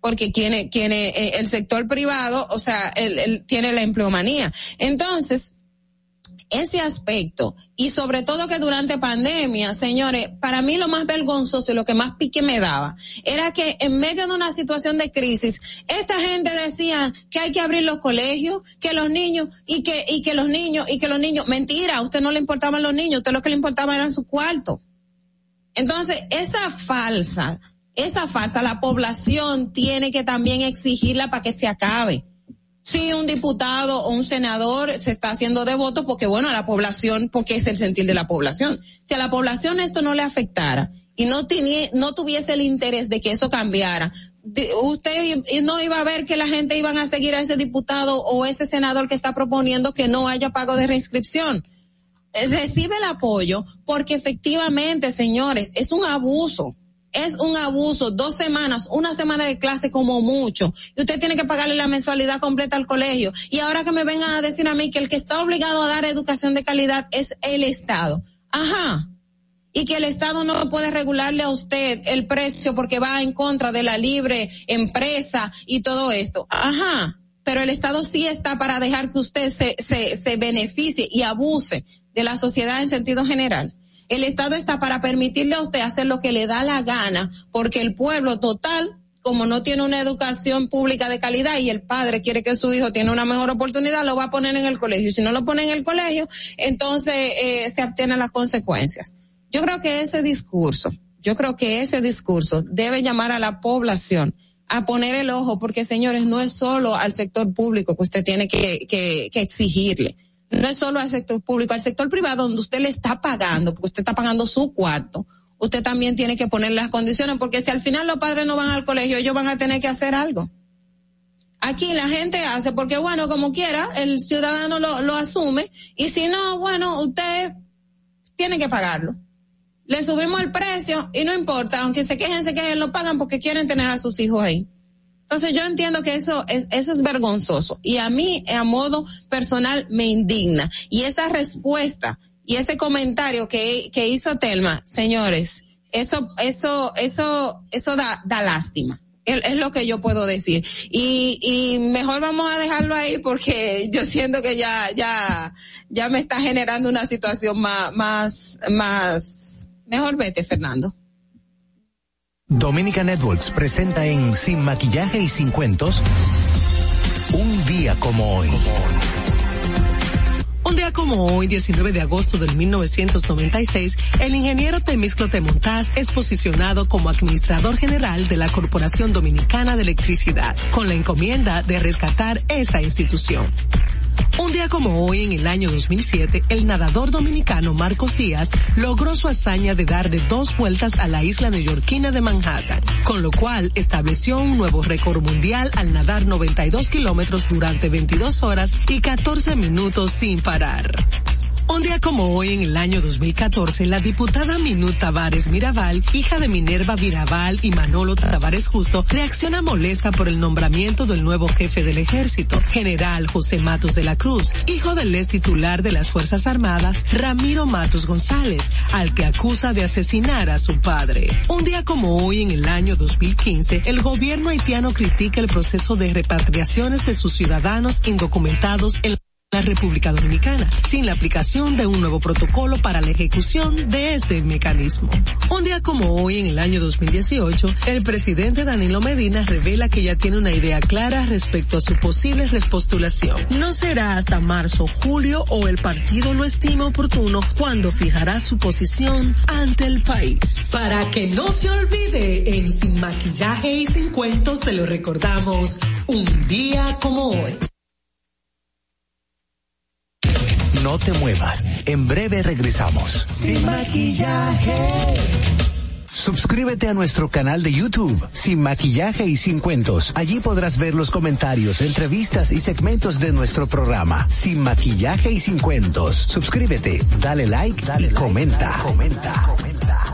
Porque tiene, tiene eh, el sector privado, o sea, él, tiene la empleomanía. Entonces, ese aspecto y sobre todo que durante pandemia, señores, para mí lo más vergonzoso y lo que más pique me daba era que en medio de una situación de crisis, esta gente decía que hay que abrir los colegios, que los niños y que y que los niños y que los niños, mentira, a usted no le importaban los niños, a usted lo que le importaba era su cuarto. Entonces, esa falsa, esa falsa la población tiene que también exigirla para que se acabe si un diputado o un senador se está haciendo devoto porque bueno, a la población, porque es el sentir de la población. Si a la población esto no le afectara y no tenía, no tuviese el interés de que eso cambiara, usted no iba a ver que la gente iban a seguir a ese diputado o ese senador que está proponiendo que no haya pago de reinscripción. Eh, recibe el apoyo porque efectivamente, señores, es un abuso es un abuso, dos semanas, una semana de clase como mucho, y usted tiene que pagarle la mensualidad completa al colegio. Y ahora que me vengan a decir a mí que el que está obligado a dar educación de calidad es el Estado. Ajá. Y que el Estado no puede regularle a usted el precio porque va en contra de la libre empresa y todo esto. Ajá. Pero el Estado sí está para dejar que usted se, se, se beneficie y abuse de la sociedad en sentido general. El Estado está para permitirle a usted hacer lo que le da la gana, porque el pueblo total, como no tiene una educación pública de calidad y el padre quiere que su hijo tiene una mejor oportunidad, lo va a poner en el colegio. Y si no lo pone en el colegio, entonces eh, se obtienen las consecuencias. Yo creo que ese discurso, yo creo que ese discurso debe llamar a la población a poner el ojo, porque señores, no es solo al sector público que usted tiene que, que, que exigirle no es solo al sector público, al sector privado donde usted le está pagando, porque usted está pagando su cuarto, usted también tiene que poner las condiciones, porque si al final los padres no van al colegio, ellos van a tener que hacer algo. Aquí la gente hace porque, bueno, como quiera, el ciudadano lo, lo asume, y si no, bueno, usted tiene que pagarlo. Le subimos el precio y no importa, aunque se quejen, se quejen, lo pagan porque quieren tener a sus hijos ahí. Entonces yo entiendo que eso es, eso es vergonzoso y a mí a modo personal me indigna. Y esa respuesta y ese comentario que, que hizo Telma, señores, eso, eso, eso, eso da, da lástima. Es lo que yo puedo decir. Y, y mejor vamos a dejarlo ahí porque yo siento que ya, ya, ya me está generando una situación más, más, más, mejor vete, Fernando. Dominica Networks presenta en Sin Maquillaje y Sin Cuentos un día como hoy. Un día como hoy, 19 de agosto del 1996, el ingeniero Temisclo Temontaz es posicionado como administrador general de la Corporación Dominicana de Electricidad, con la encomienda de rescatar esa institución. Un día como hoy, en el año 2007, el nadador dominicano Marcos Díaz logró su hazaña de darle dos vueltas a la isla neoyorquina de Manhattan, con lo cual estableció un nuevo récord mundial al nadar 92 kilómetros durante 22 horas y 14 minutos sin parar. Un día como hoy, en el año 2014, la diputada Minut Tavares Mirabal, hija de Minerva Mirabal y Manolo Tavares Justo, reacciona molesta por el nombramiento del nuevo jefe del ejército, general José Matos de la Cruz, hijo del ex titular de las Fuerzas Armadas, Ramiro Matos González, al que acusa de asesinar a su padre. Un día como hoy, en el año 2015, el gobierno haitiano critica el proceso de repatriaciones de sus ciudadanos indocumentados en la República Dominicana, sin la aplicación de un nuevo protocolo para la ejecución de ese mecanismo. Un día como hoy, en el año 2018, el presidente Danilo Medina revela que ya tiene una idea clara respecto a su posible repostulación. No será hasta marzo, julio o el partido lo estima oportuno cuando fijará su posición ante el país. Para que no se olvide, en Sin Maquillaje y Sin Cuentos te lo recordamos, un día como hoy. No te muevas. En breve regresamos. Sin maquillaje. Suscríbete a nuestro canal de YouTube, Sin Maquillaje y Sin Cuentos. Allí podrás ver los comentarios, entrevistas y segmentos de nuestro programa, Sin Maquillaje y Sin Cuentos. Suscríbete, dale like dale y comenta. comenta. comenta.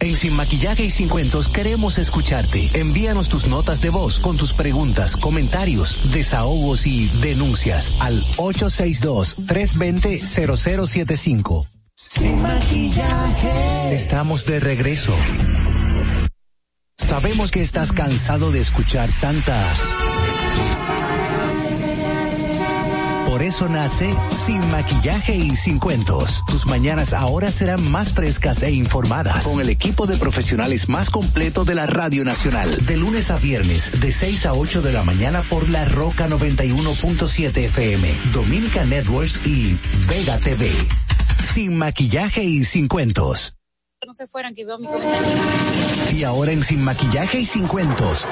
En Sin Maquillaje y Sin Cuentos queremos escucharte. Envíanos tus notas de voz con tus preguntas, comentarios, desahogos y denuncias al 862-320-0075. Sin maquillaje. Estamos de regreso. Sabemos que estás cansado de escuchar tantas... Por eso nace Sin Maquillaje y Sin Cuentos. Tus mañanas ahora serán más frescas e informadas con el equipo de profesionales más completo de la Radio Nacional. De lunes a viernes, de 6 a 8 de la mañana por La Roca 91.7 FM, Dominica Networks y Vega TV. Sin Maquillaje y Sin Cuentos. No se fueran, que veo mi Y ahora en Sin Maquillaje y Sin Cuentos,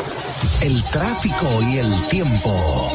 el tráfico y el tiempo.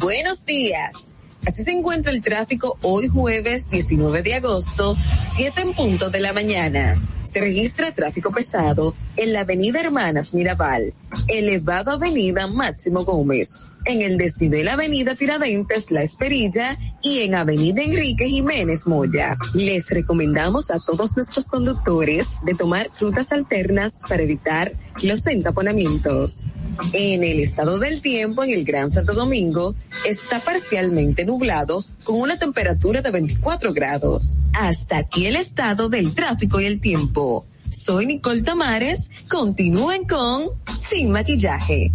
Buenos días. Así se encuentra el tráfico hoy jueves 19 de agosto, 7 en punto de la mañana. Se registra tráfico pesado en la avenida Hermanas Mirabal, elevado avenida Máximo Gómez, en el desnivel avenida Tiradentes La Esperilla y en avenida Enrique Jiménez Moya. Les recomendamos a todos nuestros conductores de tomar rutas alternas para evitar los entaponamientos. En el estado del tiempo en el Gran Santo Domingo está parcialmente nublado con una temperatura de 24 grados. Hasta aquí el estado del tráfico y el tiempo. Soy Nicole Tamares. Continúen con Sin Maquillaje.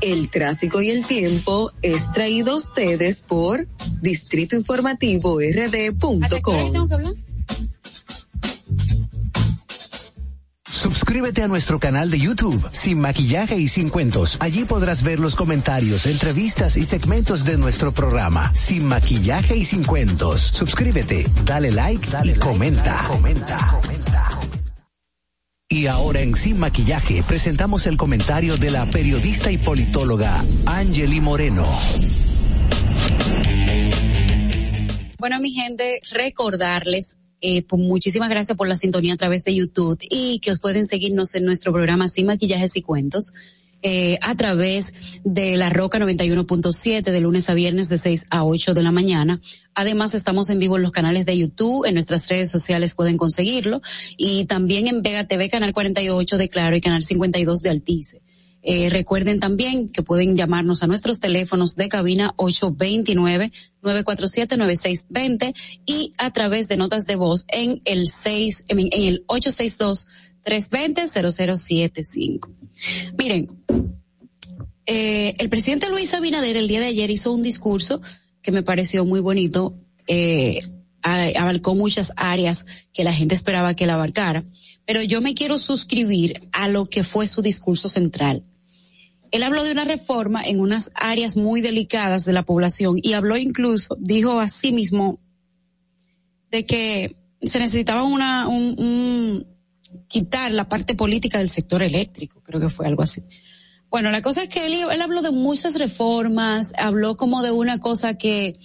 El tráfico y el tiempo es traído a ustedes por Distrito Informativo RD.com. Suscríbete a nuestro canal de YouTube, Sin Maquillaje y Sin Cuentos. Allí podrás ver los comentarios, entrevistas y segmentos de nuestro programa, Sin Maquillaje y Sin Cuentos. Suscríbete, dale like, dale y comenta. comenta, comenta. Y ahora en Sin Maquillaje presentamos el comentario de la periodista y politóloga Angeli Moreno. Bueno, mi gente, recordarles eh, pues muchísimas gracias por la sintonía a través de YouTube y que os pueden seguirnos en nuestro programa Sin Maquillajes y Cuentos. Eh, a través de la Roca 91.7 de lunes a viernes de 6 a 8 de la mañana. Además estamos en vivo en los canales de YouTube, en nuestras redes sociales pueden conseguirlo y también en Vega TV, Canal 48 de Claro y Canal 52 de Altice. Eh, recuerden también que pueden llamarnos a nuestros teléfonos de cabina 829-947-9620 y a través de notas de voz en el 6, en, el 862-320-0075. Miren, eh, el presidente Luis Abinader el día de ayer hizo un discurso que me pareció muy bonito, eh, abarcó muchas áreas que la gente esperaba que él abarcara pero yo me quiero suscribir a lo que fue su discurso central. Él habló de una reforma en unas áreas muy delicadas de la población y habló incluso, dijo a sí mismo, de que se necesitaba una, un, quitar la parte política del sector eléctrico, creo que fue algo así. Bueno, la cosa es que él, habló de muchas reformas, habló como de una cosa que,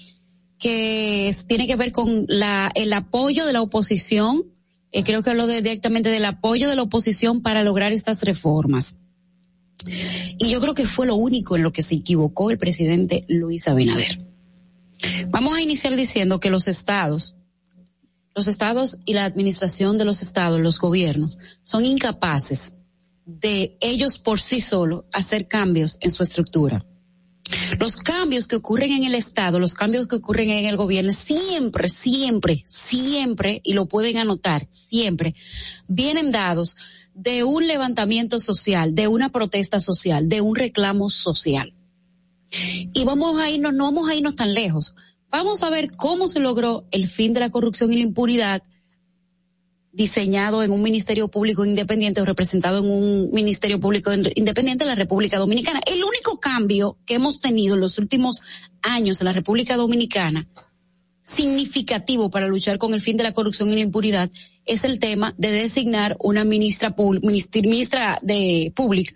que tiene que ver con la, el apoyo de la oposición eh, creo que habló directamente del apoyo de la oposición para lograr estas reformas. Y yo creo que fue lo único en lo que se equivocó el presidente Luis Abinader. Vamos a iniciar diciendo que los estados, los estados y la administración de los estados, los gobiernos, son incapaces de ellos por sí solos hacer cambios en su estructura. Los cambios que ocurren en el Estado, los cambios que ocurren en el gobierno, siempre, siempre, siempre, y lo pueden anotar, siempre, vienen dados de un levantamiento social, de una protesta social, de un reclamo social. Y vamos a irnos, no vamos a irnos tan lejos. Vamos a ver cómo se logró el fin de la corrupción y la impunidad diseñado en un ministerio público independiente o representado en un ministerio público independiente de la República Dominicana. El único cambio que hemos tenido en los últimos años en la República Dominicana significativo para luchar con el fin de la corrupción y la impunidad es el tema de designar una ministra, ministra de pública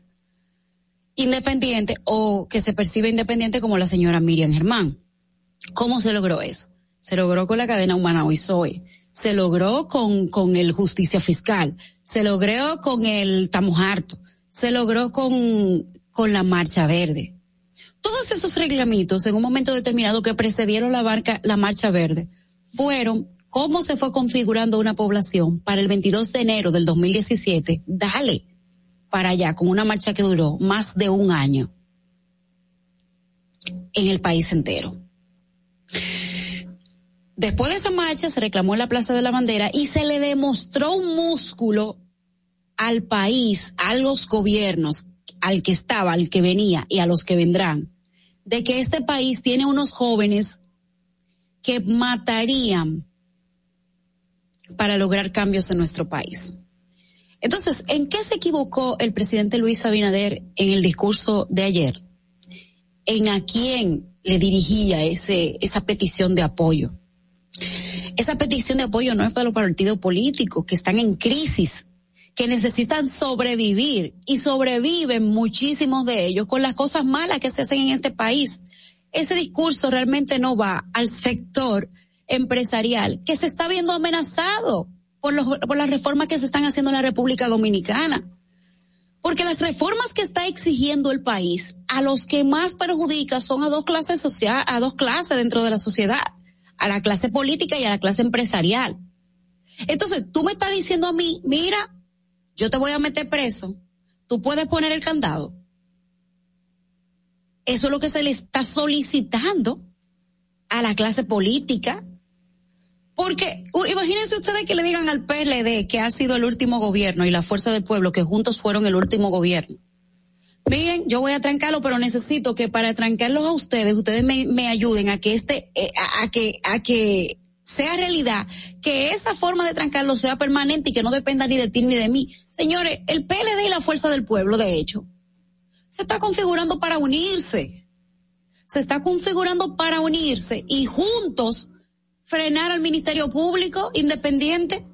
independiente o que se percibe independiente como la señora Miriam Germán. ¿Cómo se logró eso? Se logró con la cadena humana soy se logró con, con el justicia fiscal, se logró con el Tamojarto, se logró con, con la marcha verde. Todos esos reglamentos en un momento determinado que precedieron la, barca, la marcha verde fueron cómo se fue configurando una población para el 22 de enero del 2017, dale para allá con una marcha que duró más de un año en el país entero. Después de esa marcha se reclamó en la Plaza de la Bandera y se le demostró un músculo al país, a los gobiernos, al que estaba, al que venía y a los que vendrán, de que este país tiene unos jóvenes que matarían para lograr cambios en nuestro país. Entonces, ¿en qué se equivocó el presidente Luis Abinader en el discurso de ayer? En a quién le dirigía ese, esa petición de apoyo. Esa petición de apoyo no es para los partidos políticos que están en crisis, que necesitan sobrevivir y sobreviven muchísimos de ellos con las cosas malas que se hacen en este país. Ese discurso realmente no va al sector empresarial que se está viendo amenazado por, los, por las reformas que se están haciendo en la República Dominicana. Porque las reformas que está exigiendo el país, a los que más perjudica son a dos clases sociales, a dos clases dentro de la sociedad a la clase política y a la clase empresarial. Entonces, tú me estás diciendo a mí, mira, yo te voy a meter preso, tú puedes poner el candado. Eso es lo que se le está solicitando a la clase política. Porque imagínense ustedes que le digan al PLD que ha sido el último gobierno y la Fuerza del Pueblo que juntos fueron el último gobierno. Miren, yo voy a trancarlo, pero necesito que para trancarlos a ustedes, ustedes me, ayuden a que este, eh, a, que, a que sea realidad, que esa forma de trancarlo sea permanente y que no dependa ni de ti ni de mí. Señores, el PLD y la Fuerza del Pueblo, de hecho, se está configurando para unirse. Se está configurando para unirse y juntos frenar al Ministerio Público independiente?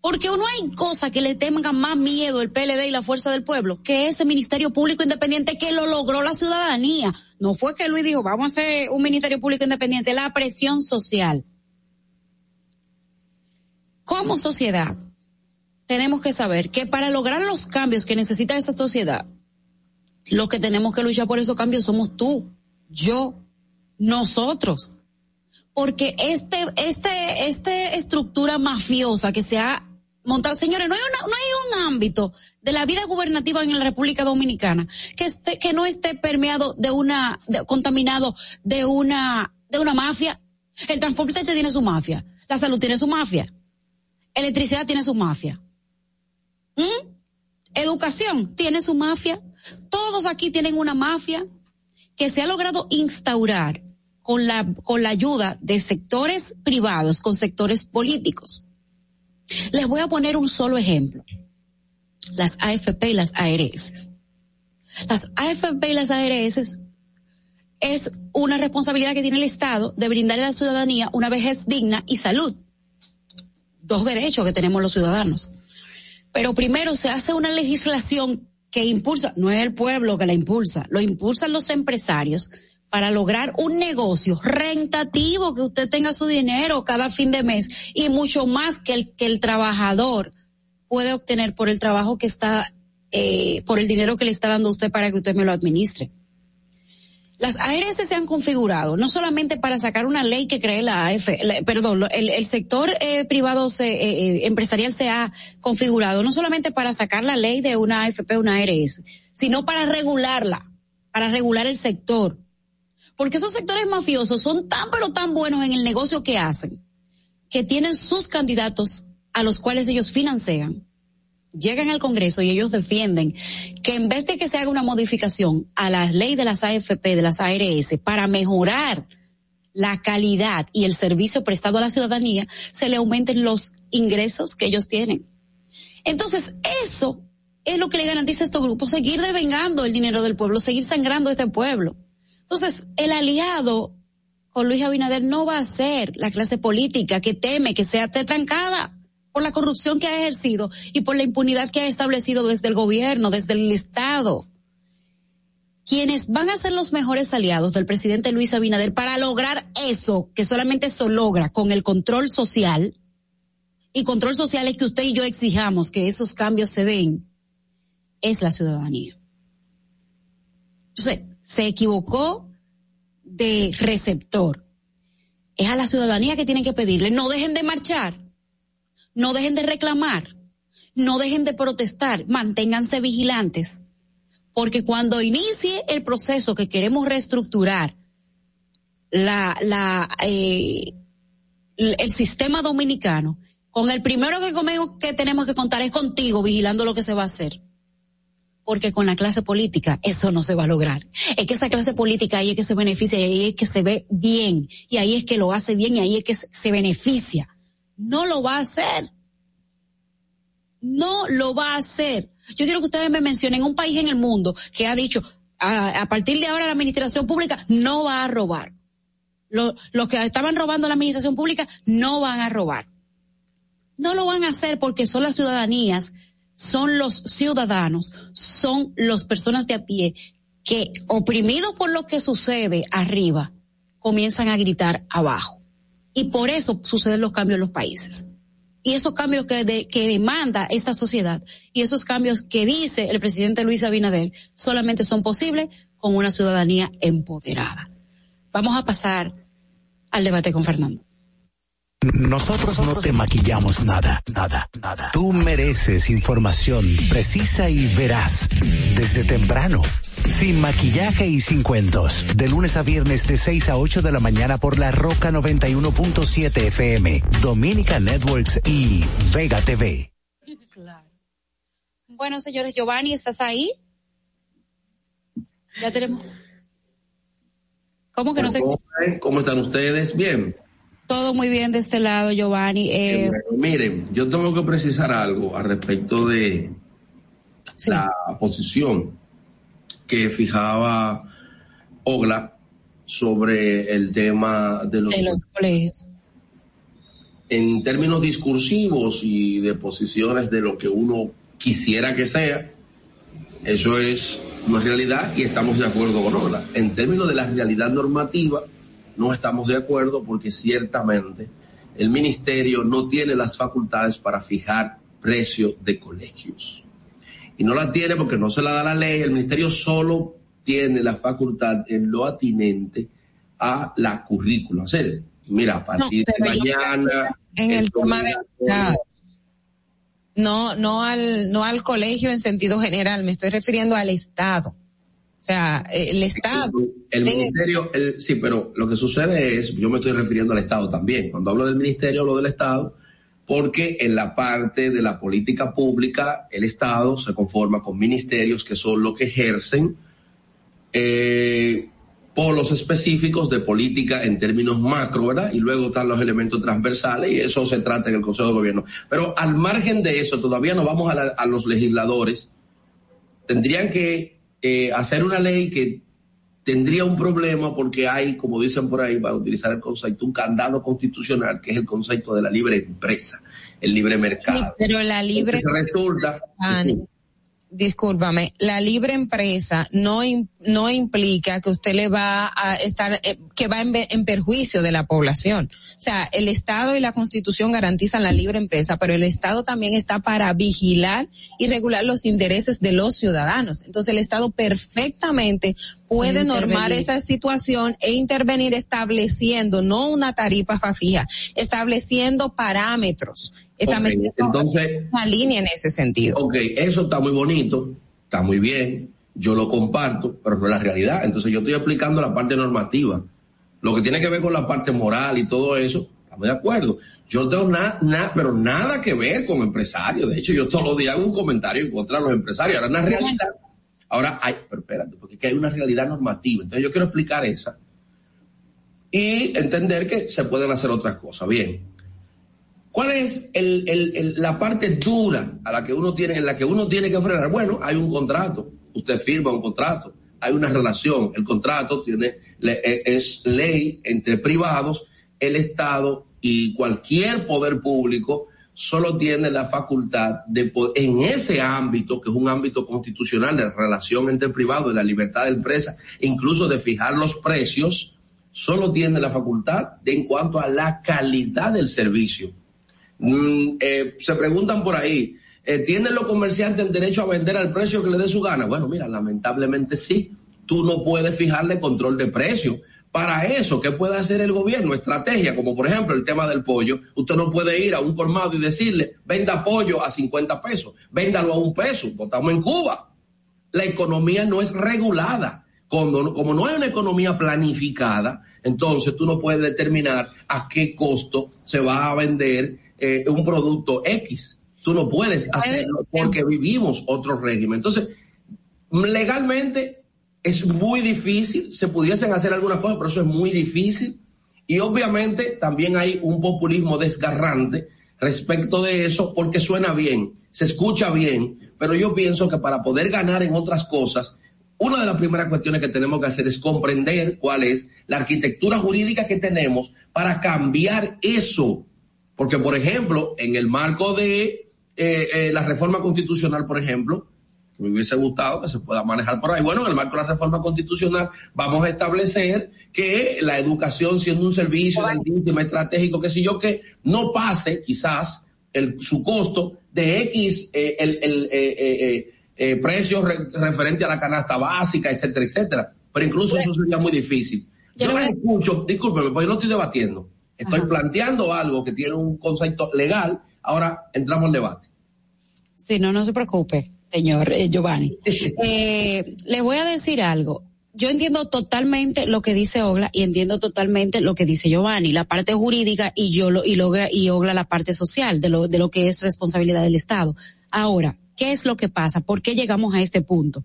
Porque no hay cosa que le tengan más miedo el PLD y la Fuerza del Pueblo que ese Ministerio Público Independiente que lo logró la ciudadanía. No fue que Luis dijo, vamos a hacer un Ministerio Público Independiente, la presión social. Como sociedad, tenemos que saber que para lograr los cambios que necesita esta sociedad, lo que tenemos que luchar por esos cambios somos tú, yo, nosotros porque este, este, esta estructura mafiosa que se ha montado, señores, no hay una, no hay un ámbito de la vida gubernativa en la República Dominicana que esté, que no esté permeado de una, contaminado de una, de una mafia. El transporte tiene su mafia, la salud tiene su mafia, electricidad tiene su mafia. ¿Mm? Educación tiene su mafia. Todos aquí tienen una mafia que se ha logrado instaurar con la, con la ayuda de sectores privados, con sectores políticos. Les voy a poner un solo ejemplo. Las AFP y las ARS. Las AFP y las ARS es una responsabilidad que tiene el Estado de brindarle a la ciudadanía una vejez digna y salud. Dos derechos que tenemos los ciudadanos. Pero primero se hace una legislación que impulsa, no es el pueblo que la impulsa, lo impulsan los empresarios para lograr un negocio rentativo, que usted tenga su dinero cada fin de mes y mucho más que el, que el trabajador puede obtener por el trabajo que está, eh, por el dinero que le está dando usted para que usted me lo administre. Las ARS se han configurado no solamente para sacar una ley que cree la AF, perdón, el, sector eh, privado se, eh, empresarial se ha configurado no solamente para sacar la ley de una AFP, una ARS, sino para regularla, para regular el sector, porque esos sectores mafiosos son tan pero tan buenos en el negocio que hacen, que tienen sus candidatos a los cuales ellos financian, llegan al Congreso y ellos defienden que en vez de que se haga una modificación a la ley de las AFP, de las ARS, para mejorar la calidad y el servicio prestado a la ciudadanía, se le aumenten los ingresos que ellos tienen. Entonces, eso es lo que le garantiza a estos grupos, seguir devengando el dinero del pueblo, seguir sangrando a este pueblo. Entonces, el aliado con Luis Abinader no va a ser la clase política que teme que sea trancada por la corrupción que ha ejercido y por la impunidad que ha establecido desde el gobierno, desde el Estado. Quienes van a ser los mejores aliados del presidente Luis Abinader para lograr eso, que solamente se logra con el control social, y control social es que usted y yo exijamos que esos cambios se den, es la ciudadanía. Entonces, se equivocó de receptor. Es a la ciudadanía que tienen que pedirle, no dejen de marchar, no dejen de reclamar, no dejen de protestar, manténganse vigilantes, porque cuando inicie el proceso que queremos reestructurar, la, la, eh, el sistema dominicano, con el primero que, que tenemos que contar es contigo, vigilando lo que se va a hacer porque con la clase política eso no se va a lograr. Es que esa clase política ahí es que se beneficia y ahí es que se ve bien y ahí es que lo hace bien y ahí es que se beneficia. No lo va a hacer. No lo va a hacer. Yo quiero que ustedes me mencionen un país en el mundo que ha dicho, a, partir de ahora la administración pública no va a robar. los que estaban robando la administración pública no van a robar. No lo van a hacer porque son las ciudadanías son los ciudadanos, son las personas de a pie que, oprimidos por lo que sucede arriba, comienzan a gritar abajo. Y por eso suceden los cambios en los países. Y esos cambios que, que demanda esta sociedad y esos cambios que dice el presidente Luis Abinader solamente son posibles con una ciudadanía empoderada. Vamos a pasar al debate con Fernando. Nosotros no te maquillamos nada, nada, nada. Tú mereces información precisa y veraz desde temprano. Sin maquillaje y sin cuentos. De lunes a viernes de 6 a 8 de la mañana por la Roca 91.7 FM, Dominica Networks y Vega TV. Claro. Bueno, señores, Giovanni, ¿estás ahí? Ya tenemos. ¿Cómo que no te ¿Cómo están ustedes? Bien. Todo muy bien de este lado, Giovanni. Eh, miren, yo tengo que precisar algo al respecto de la posición que fijaba Ogla sobre el tema de los, colegios. En términos discursivos y de posiciones de lo que uno quisiera que sea, eso es una realidad y estamos de acuerdo con Ogla. En términos de la realidad normativa, no estamos de acuerdo porque ciertamente el ministerio no tiene las facultades para fijar precio de colegios. Y no la tiene porque no se la da la ley. El ministerio solo tiene la facultad en lo atinente a la currícula. O sea, mira, a partir de mañana. En el tema Estado. No, no al, no al colegio en sentido general, me estoy refiriendo al Estado. O sea, el Estado. El ministerio, el, sí, pero lo que sucede es, yo me estoy refiriendo al Estado también. Cuando hablo del ministerio, hablo del Estado, porque en la parte de la política pública, el Estado se conforma con ministerios que son los que ejercen eh, polos específicos de política en términos macro, ¿verdad? Y luego están los elementos transversales y eso se trata en el Consejo de Gobierno. Pero al margen de eso, todavía no vamos a, a los legisladores. Tendrían que eh, hacer una ley que tendría un problema porque hay, como dicen por ahí, para utilizar el concepto, un candado constitucional que es el concepto de la libre empresa, el libre mercado. pero la libre resulta, discúlpame, la libre empresa no, no implica que usted le va a estar, eh, que va en, perjuicio de la población. O sea, el Estado y la Constitución garantizan la libre empresa, pero el Estado también está para vigilar y regular los intereses de los ciudadanos. Entonces el Estado perfectamente puede normar esa situación e intervenir estableciendo, no una tarifa fija, estableciendo parámetros entonces, una línea en ese sentido. Ok, eso está muy bonito, está muy bien, yo lo comparto, pero no es la realidad. Entonces yo estoy aplicando la parte normativa. Lo que tiene que ver con la parte moral y todo eso, estamos de acuerdo. Yo no tengo nada, nada, pero nada que ver con empresarios. De hecho, yo todos los días hago un comentario en contra de los empresarios. Ahora, una realidad. Ahora hay, pero espérate, porque hay una realidad normativa. Entonces, yo quiero explicar esa y entender que se pueden hacer otras cosas. Bien. ¿Cuál es la parte dura a la que uno tiene, en la que uno tiene que frenar? Bueno, hay un contrato. Usted firma un contrato. Hay una relación. El contrato tiene, e, es ley entre privados, el Estado y cualquier poder público solo tiene la facultad de en ese ámbito, que es un ámbito constitucional de relación entre privados y la libertad de empresa, incluso de fijar los precios, solo tiene la facultad de en cuanto a la calidad del servicio Mm, eh, se preguntan por ahí, eh, ¿tienen los comerciantes el derecho a vender al precio que le dé su gana? Bueno, mira, lamentablemente sí. Tú no puedes fijarle control de precio. Para eso, ¿qué puede hacer el gobierno? Estrategia, como por ejemplo el tema del pollo. Usted no puede ir a un colmado y decirle, venda pollo a 50 pesos, véndalo a un peso, estamos en Cuba. La economía no es regulada. Como, como no hay una economía planificada, entonces tú no puedes determinar a qué costo se va a vender eh, un producto X. Tú no puedes hacerlo porque vivimos otro régimen. Entonces, legalmente es muy difícil, se pudiesen hacer algunas cosas, pero eso es muy difícil. Y obviamente también hay un populismo desgarrante respecto de eso porque suena bien, se escucha bien, pero yo pienso que para poder ganar en otras cosas, una de las primeras cuestiones que tenemos que hacer es comprender cuál es la arquitectura jurídica que tenemos para cambiar eso porque, por ejemplo, en el marco de eh, eh, la reforma constitucional, por ejemplo, me hubiese gustado que se pueda manejar por ahí. Bueno, en el marco de la reforma constitucional vamos a establecer que la educación siendo un servicio altísimo, estratégico, que si yo, que no pase quizás el, su costo de X, eh, el, el precio referente a la canasta básica, etcétera, etcétera. Pero incluso eso sería muy difícil. Yo escucho, discúlpeme, porque no estoy debatiendo Estoy planteando algo que tiene un concepto legal. Ahora entramos al debate. Sí, no, no se preocupe, señor eh, Giovanni. eh, le voy a decir algo yo entiendo totalmente lo que dice Ogla y entiendo totalmente lo que dice Giovanni, la parte jurídica y yo lo, y logra, y Ogla la parte social de lo, de lo que es responsabilidad del Estado. Ahora, ¿qué es lo que pasa? ¿Por qué llegamos a este punto?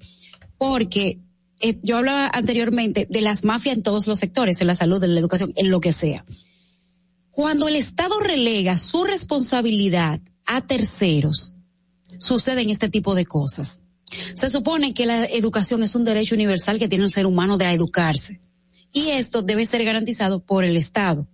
Porque eh, yo hablaba anteriormente de las mafias en todos los sectores, en la salud, en la educación, en lo que sea. Cuando el Estado relega su responsabilidad a terceros, suceden este tipo de cosas. Se supone que la educación es un derecho universal que tiene el ser humano de educarse. Y esto debe ser garantizado por el Estado.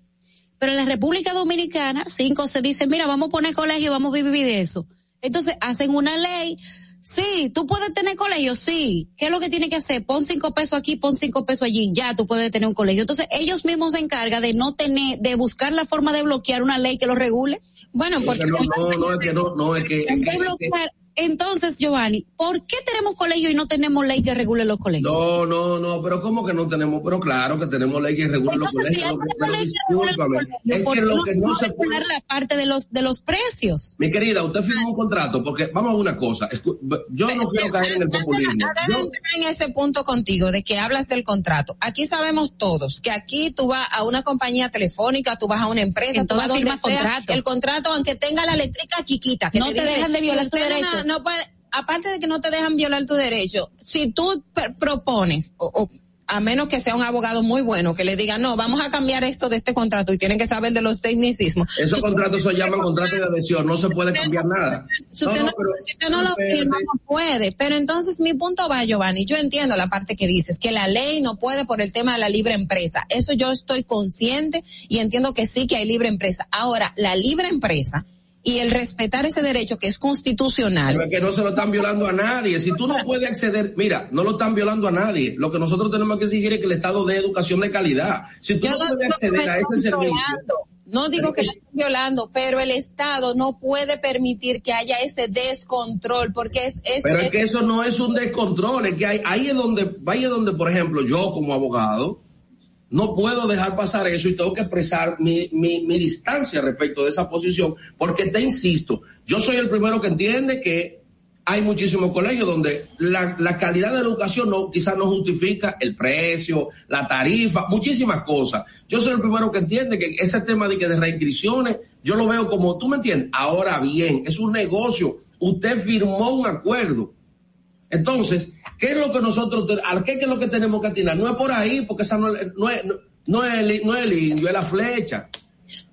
Pero en la República Dominicana, cinco se dicen, mira, vamos a poner colegio, vamos a vivir de eso. Entonces hacen una ley. Sí, tú puedes tener colegio, sí. ¿Qué es lo que tiene que hacer? Pon cinco pesos aquí, pon cinco pesos allí, ya tú puedes tener un colegio. Entonces ellos mismos se encargan de no tener, de buscar la forma de bloquear una ley que lo regule. Bueno, porque no, no, no, es que no, no es que, es que, entonces, Giovanni, ¿por qué tenemos colegio y no tenemos ley que regule los colegios? No, no, no, pero ¿cómo que no tenemos? Pero claro que tenemos ley que regule los colegios. Si hay pero ley que regule es que lo que no, se puede la parte de los de los precios. Mi querida, usted firmó un contrato porque vamos a una cosa, yo no quiero caer en el populismo. Yo en ese punto contigo de que hablas del contrato. Aquí sabemos todos que aquí tú vas a una compañía telefónica, tú vas a una empresa, tú vas donde sea, contrato. el contrato aunque tenga la eléctrica chiquita que no te, dejan de violar tu derecho no puede, aparte de que no te dejan violar tu derecho, si tú propones o, a menos que sea un abogado muy bueno que le diga, no, vamos a cambiar esto de este contrato y tienen que saber de los tecnicismos. Esos contratos se llaman contratos de adhesión, no se puede cambiar nada. Si usted no, lo firma, no puede. Pero entonces mi punto va, Giovanni, yo entiendo la parte que dices, que la ley no puede por el tema de la libre empresa. Eso yo estoy consciente y entiendo que sí que hay libre empresa. Ahora, la libre empresa y el respetar ese derecho que es constitucional. Pero que no se lo están violando a nadie. Si tú no puedes acceder, mira, no lo están violando a nadie. Lo que nosotros tenemos que exigir es que el Estado dé educación de calidad. Si tú no, puedes acceder a ese servicio. No digo que lo estén violando, pero el Estado no puede permitir que haya ese descontrol, porque es... es pero es, que eso no es un descontrol, es que hay, ahí es donde, ahí es donde, por ejemplo, yo como abogado, no puedo dejar pasar eso y tengo que expresar mi, mi, mi, distancia respecto de esa posición, porque te insisto, yo soy el primero que entiende que hay muchísimos colegios donde la, la calidad de la educación no, quizás no justifica el precio, la tarifa, muchísimas cosas. Yo soy el primero que entiende que ese tema de que de reinscripciones, yo lo veo como, tú me entiendes, ahora bien, es un negocio, usted firmó un acuerdo entonces, ¿qué es lo que nosotros, al qué, es lo que tenemos que atinar? No es por ahí, porque esa no, no, es, no, es, no es el indio, es la flecha.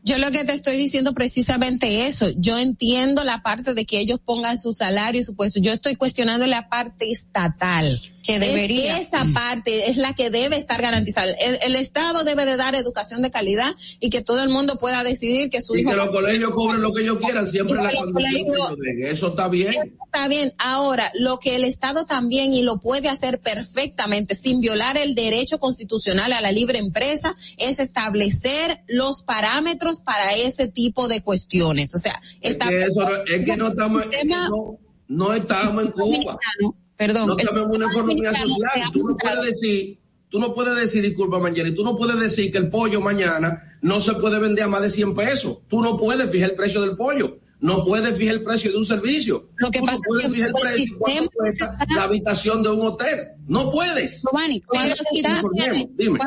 Yo lo que te estoy diciendo precisamente eso. Yo entiendo la parte de que ellos pongan su salario y su puesto. Yo estoy cuestionando la parte estatal. Que debería. esa parte es la que debe estar garantizada. El, Estado debe de dar educación de calidad y que todo el mundo pueda decidir que su y hijo. que los colegios cobren lo que ellos quieran, siempre la condición Eso está bien. está bien. Ahora, lo que el Estado también y lo puede hacer perfectamente sin violar el derecho constitucional a la libre empresa es establecer los parámetros para ese tipo de cuestiones. O sea, está es que, eso, es que no estamos, no, no, estamos en Cuba. Perdón. No estamos en una economía social. Tú no puedes decir, tú no puedes decir, disculpa Manjeri, tú no puedes decir que el pollo mañana no se puede vender a más de 100 pesos. Tú no puedes fijar el precio del pollo no puedes fijar el precio de un servicio. Lo que pasa no puedes fijar el precio cuesta la habitación de un hotel. No puedes. Giovanni, cuando está, dime.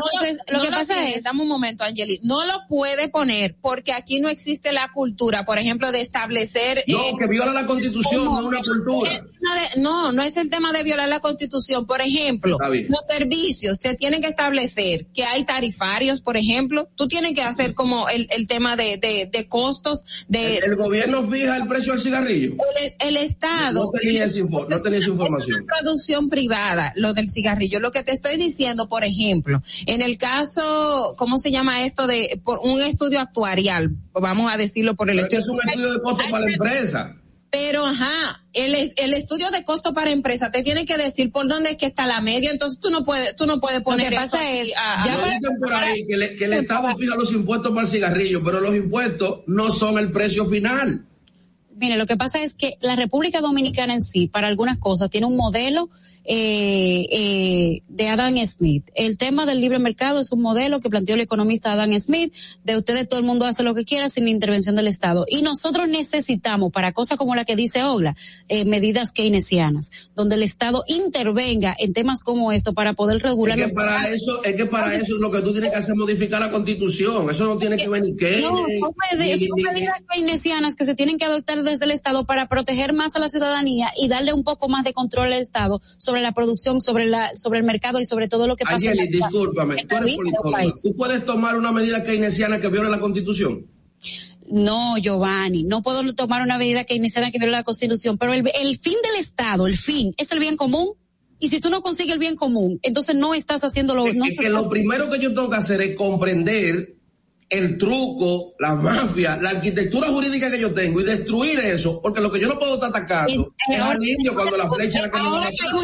lo que pasa es, dame un momento, Angeli, no lo puede poner porque aquí no existe la cultura, por ejemplo, de establecer. No, eh, que viola la constitución, no una cultura. No, no es el tema de violar la constitución. Por ejemplo, los servicios se tienen que establecer que hay tarifarios, por ejemplo. Tú tienes que hacer como el, el tema de, de, de costos de. el, el gobierno fija el precio del cigarrillo? El, Estado. No tenía, esa, no tenía esa información. producción privada, lo del cigarrillo. Lo que te estoy diciendo, por ejemplo, en el caso, ¿cómo se llama esto? de por Un estudio actuarial, vamos a decirlo por el estudio. Es un estudio de costo para la empresa. Pero, ajá, el, el estudio de costo para empresa te tiene que decir por dónde es que está la media, entonces tú no puedes, tú no puedes poner. Lo que pasa es, ya dicen por ahí que, que el Estado fija los impuestos para el cigarrillo, pero los impuestos no son el precio final. Mire, lo que pasa es que la República Dominicana en sí, para algunas cosas, tiene un modelo eh, eh, de Adam Smith. El tema del libre mercado es un modelo que planteó el economista Adam Smith, de ustedes todo el mundo hace lo que quiera sin intervención del Estado. Y nosotros necesitamos, para cosas como la que dice Ogla, eh, medidas keynesianas, donde el Estado intervenga en temas como esto para poder regular. Es que para eso, es que para eso es lo que tú tienes que hacer modificar la constitución. Eso no tiene que venir que. No, son medidas keynesianas que se tienen que adoptar desde el Estado para proteger más a la ciudadanía y darle un poco más de control al Estado sobre la producción, sobre la, sobre el mercado y sobre todo lo que pasa. Angeli, discúlpame, tú eres. ¿Tú puedes tomar una medida keynesiana que viole la constitución? No, Giovanni, no puedo tomar una medida keynesiana que viole la constitución, pero el, el fin del Estado, el fin, es el bien común. Y si tú no consigues el bien común, entonces no estás haciendo lo... Es no que lo primero que yo tengo que hacer es comprender el truco, la mafia, la arquitectura jurídica que yo tengo y destruir eso, porque lo que yo no puedo estar atacando es, al indio cuando la flecha la que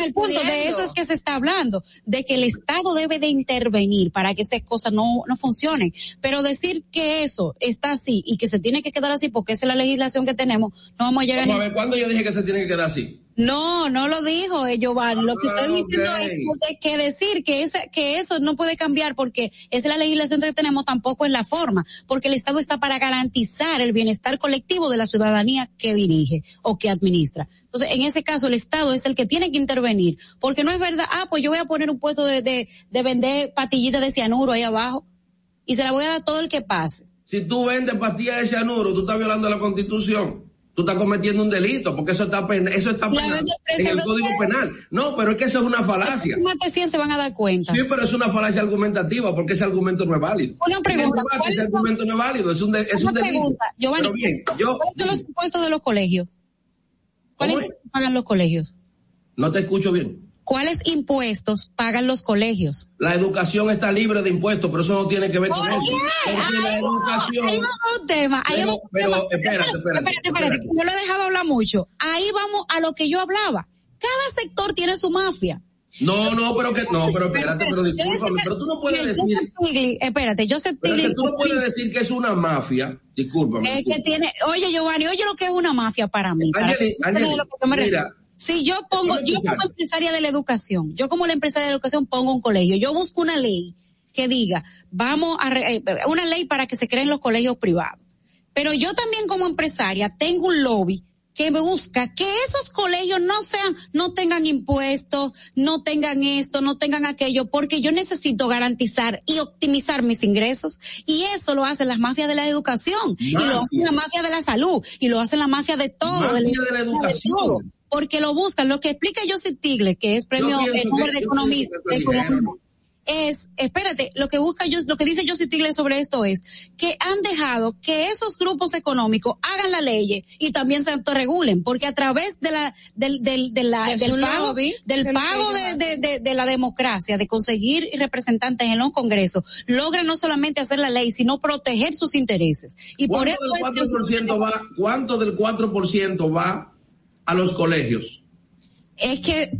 el punto, de eso es que se está hablando, de que el Estado debe de intervenir para que estas cosas no, no funcionen. Pero decir que eso está así y que se tiene que quedar así porque esa es la legislación que tenemos, no vamos a llegar Vamos a ver, ¿cuándo yo dije que se tiene que quedar así? No, no lo dijo eh, Giovanni. Lo que estoy diciendo es que decir que, esa, que eso no puede cambiar porque esa es la legislación que tenemos, tampoco es la forma, porque el Estado está para garantizar el bienestar colectivo de la ciudadanía que dirige o que administra. Entonces, en ese caso, el Estado es el que tiene que intervenir, porque no es verdad, ah, pues yo voy a poner un puesto de, de, de vender patillitas de cianuro ahí abajo y se la voy a dar a todo el que pase. Si tú vendes pastillas de cianuro, tú estás violando la constitución tú estás cometiendo un delito, porque eso está pen eso está penal, en el Código Penal. No, pero es que eso es una falacia. Más de 100 se van a dar cuenta. Sí, pero es una falacia argumentativa, porque ese argumento no es válido. Una pregunta. Ese argumento no es válido, es un, de, es un delito. Pregunta. Giovanni, pero bien, yo, ¿cuáles son los impuestos de los colegios? ¿Cuáles pagan los colegios? No te escucho bien. ¿Cuáles impuestos pagan los colegios? La educación está libre de impuestos, pero eso no tiene que ver con eso. La educación. Ahí vamos a un tema. Ahí Pero, vamos a un pero tema. espérate, espérate. Espérate, espérate. Yo lo he dejado hablar mucho. Ahí vamos a lo que yo hablaba. Cada sector tiene su mafia. No, no, pero que no, pero espérate, pero discúlpame, pero tú no puedes decir, espérate, pero es Tigli- que tú no puedes decir que es una mafia, discúlpame. Es que tiene, oye Giovanni, oye lo que es una mafia para mí. Angeli, Angeli, yo mira. Si yo pongo, yo como empresaria de la educación, yo como la empresaria de la educación pongo un colegio, yo busco una ley que diga, vamos a, re- eh, una ley para que se creen los colegios privados. Pero yo también como empresaria tengo un lobby que me busca que esos colegios no sean, no tengan impuestos, no tengan esto, no tengan aquello, porque yo necesito garantizar y optimizar mis ingresos. Y eso lo hacen las mafias de la educación, y lo hacen la mafia de la salud, y lo hacen la mafia de todo, Mafia de la, de la educación. todo. Porque lo buscan, lo que explica Joseph Tigle, que es premio eh, Nobel que- de economista, es economía, dinero. es, espérate, lo que busca yo, lo que dice Joseph Tigle sobre esto es que han dejado que esos grupos económicos hagan la ley y también se autorregulen, porque a través de la, del, del, de la, De del pago, lobby, del de pago de, de, de, de la democracia, de conseguir representantes en los congresos, logran no solamente hacer la ley, sino proteger sus intereses. Y por ¿Cuánto eso del es que 4% va, cuánto del 4% va a los colegios? Es que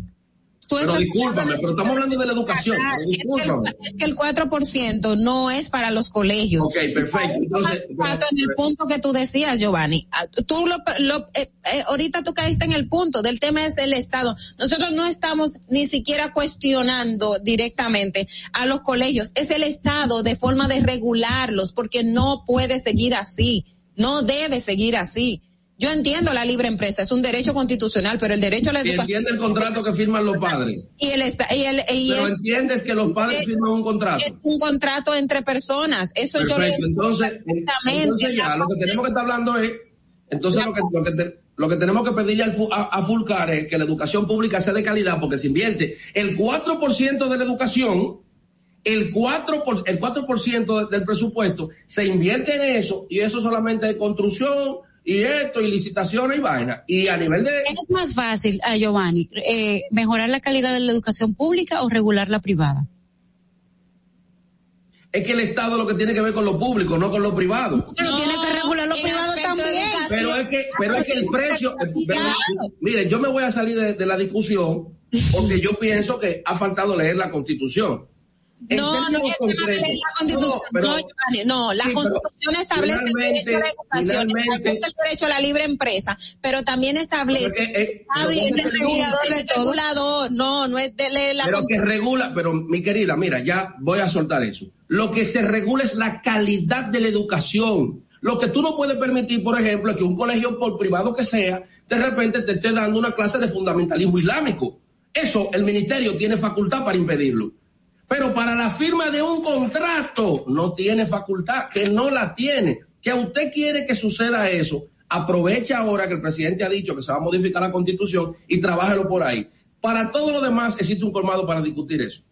tú Pero discúlpame, pero estamos hablando de la educación. Es, que Discúlpame. el, es que el 4% no es para los colegios. Ok, perfecto. Entonces, en el punto que tú decías, Giovanni, ah, tú lo, lo- eh, eh, ahorita tú caíste en el punto del tema es el Estado. Nosotros no estamos ni siquiera cuestionando directamente a los colegios. Es el Estado de forma de regularlos porque no puede seguir así. No debe seguir así. Yo entiendo la libre empresa, es un derecho constitucional, pero el derecho a la y educación entiende el contrato que firman los padres. y el, esta- y el, y Pero es- entiendes que los padres es- firman un contrato. es un contrato entre personas. Eso yo lo Entonces, entonces ya lo que tenemos que estar hablando es, entonces lo que, lo que, te- lo que tenemos que pedirle al, a, a Fulcar es que la educación pública sea de calidad porque se invierte el 4% de la educación, el 4%, por, el 4 del presupuesto se invierte en eso y eso solamente es construcción y esto y licitaciones y vaina. Y a nivel de... es más fácil, a Giovanni, eh, mejorar la calidad de la educación pública o regular la privada. Es que el Estado lo que tiene que ver con lo público, no con lo privado. Pero tiene que regular lo privado también. Pero es que, pero es que el precio, eh, pero- Claro. mire, yo me voy a salir de, de la discusión porque yo pienso que ha faltado leer la constitución. No, no es el tema de la constitución. No, no, la constitución establece el derecho a la educación, establece el derecho a la libre empresa, pero también establece eh, el regulador de todo. regulador, no, no es de la Pero que regula, pero mi querida, mira, ya voy a soltar eso. Lo que se regula es la calidad de la educación. Lo que tú no puedes permitir, por ejemplo, es que un colegio, por privado que sea, de repente te esté dando una clase de fundamentalismo islámico. Eso el ministerio tiene facultad para impedirlo. Pero para la firma de un contrato no tiene facultad, que no la tiene. Que usted quiere que suceda eso, aproveche ahora que el presidente ha dicho que se va a modificar la constitución y trabájelo por ahí. Para todo lo demás existe un colmado para discutir eso.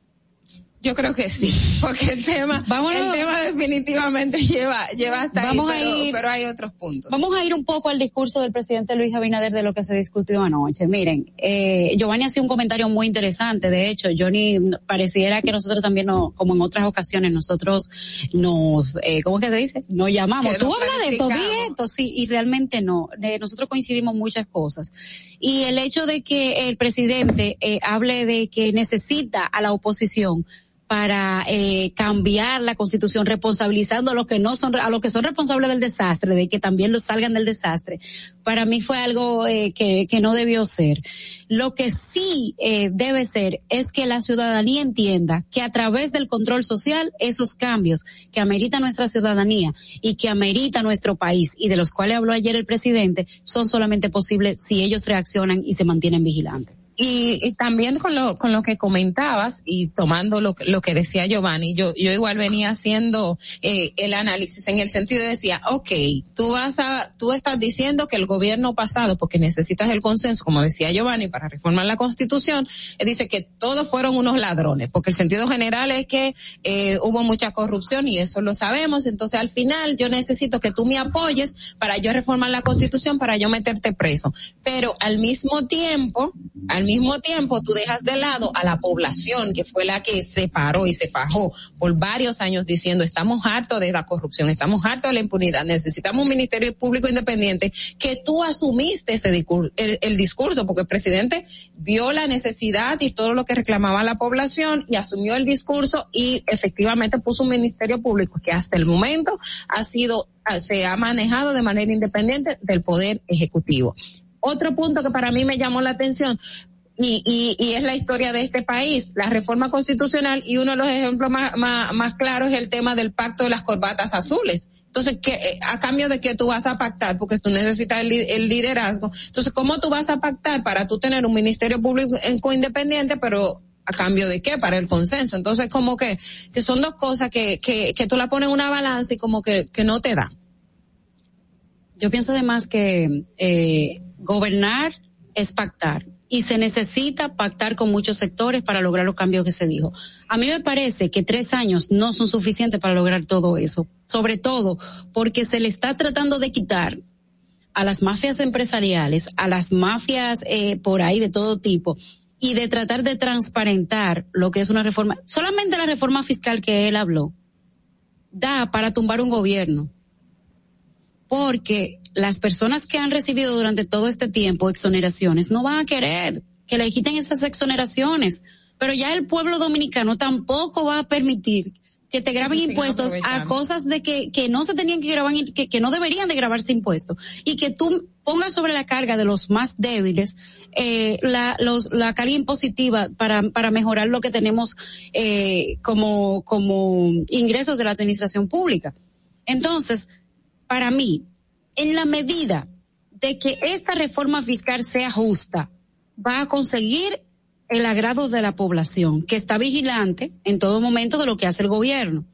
Yo creo que sí, porque el tema, el tema definitivamente lleva, lleva hasta vamos ahí, pero, a ir, pero hay otros puntos. Vamos a ir un poco al discurso del presidente Luis Abinader de lo que se discutió anoche. Miren, eh, Giovanni hacía un comentario muy interesante. De hecho, Johnny, pareciera que nosotros también, no, como en otras ocasiones, nosotros nos, eh, ¿cómo que se dice? Nos llamamos. Tú hablas de esto, de esto, sí, y realmente no. Eh, nosotros coincidimos muchas cosas. Y el hecho de que el presidente eh, hable de que necesita a la oposición para eh, cambiar la constitución responsabilizando a los que no son a los que son responsables del desastre de que también los salgan del desastre. Para mí fue algo eh, que, que no debió ser. Lo que sí eh, debe ser es que la ciudadanía entienda que a través del control social esos cambios que amerita nuestra ciudadanía y que amerita nuestro país y de los cuales habló ayer el presidente son solamente posibles si ellos reaccionan y se mantienen vigilantes y, también con lo, con lo que comentabas y tomando lo, lo que decía Giovanni, yo, yo igual venía haciendo eh, el análisis en el sentido de decía, ok, tú vas a, tú estás diciendo que el gobierno pasado, porque necesitas el consenso, como decía Giovanni, para reformar la constitución, eh, dice que todos fueron unos ladrones, porque el sentido general es que eh, hubo mucha corrupción y eso lo sabemos, entonces al final yo necesito que tú me apoyes para yo reformar la constitución, para yo meterte preso. Pero al mismo tiempo, al mismo tiempo tú dejas de lado a la población que fue la que se paró y se fajó por varios años diciendo estamos hartos de la corrupción, estamos hartos de la impunidad, necesitamos un ministerio público independiente, que tú asumiste ese discurso, el, el discurso, porque el presidente vio la necesidad y todo lo que reclamaba la población y asumió el discurso y efectivamente puso un ministerio público que hasta el momento ha sido se ha manejado de manera independiente del poder ejecutivo. Otro punto que para mí me llamó la atención, y, y, y, es la historia de este país, la reforma constitucional y uno de los ejemplos más, más, más claros es el tema del pacto de las corbatas azules. Entonces, ¿qué, a cambio de que tú vas a pactar, porque tú necesitas el, liderazgo, entonces, ¿cómo tú vas a pactar para tú tener un ministerio público independiente, pero a cambio de qué? Para el consenso. Entonces, como que, que son dos cosas que, que, que tú la pones en una balanza y como que, que no te da. Yo pienso además que eh, gobernar es pactar y se necesita pactar con muchos sectores para lograr los cambios que se dijo. A mí me parece que tres años no son suficientes para lograr todo eso, sobre todo porque se le está tratando de quitar a las mafias empresariales, a las mafias eh, por ahí de todo tipo, y de tratar de transparentar lo que es una reforma. Solamente la reforma fiscal que él habló da para tumbar un gobierno. Porque las personas que han recibido durante todo este tiempo exoneraciones no van a querer que le quiten esas exoneraciones. Pero ya el pueblo dominicano tampoco va a permitir que te graben impuestos a cosas de que, que no se tenían que grabar, que, que no deberían de grabarse impuestos. Y que tú pongas sobre la carga de los más débiles eh, la, los, la carga impositiva para, para mejorar lo que tenemos eh, como, como ingresos de la administración pública. Entonces, para mí, en la medida de que esta reforma fiscal sea justa, va a conseguir el agrado de la población, que está vigilante en todo momento de lo que hace el gobierno.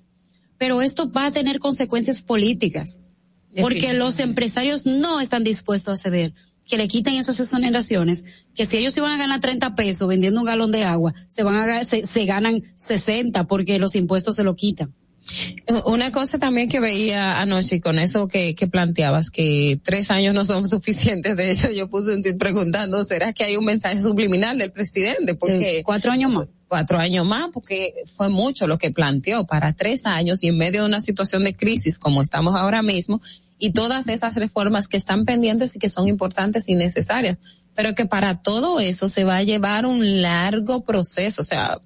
Pero esto va a tener consecuencias políticas, porque los empresarios no están dispuestos a ceder que le quiten esas exoneraciones, que si ellos iban a ganar 30 pesos vendiendo un galón de agua, se van a se, se ganan 60 porque los impuestos se lo quitan. Una cosa también que veía anoche con eso que, que planteabas, que tres años no son suficientes, de hecho yo puse un tweet preguntando, ¿será que hay un mensaje subliminal del presidente? Porque cuatro años más. Cuatro años más, porque fue mucho lo que planteó para tres años y en medio de una situación de crisis como estamos ahora mismo y todas esas reformas que están pendientes y que son importantes y necesarias, pero que para todo eso se va a llevar un largo proceso, o sea,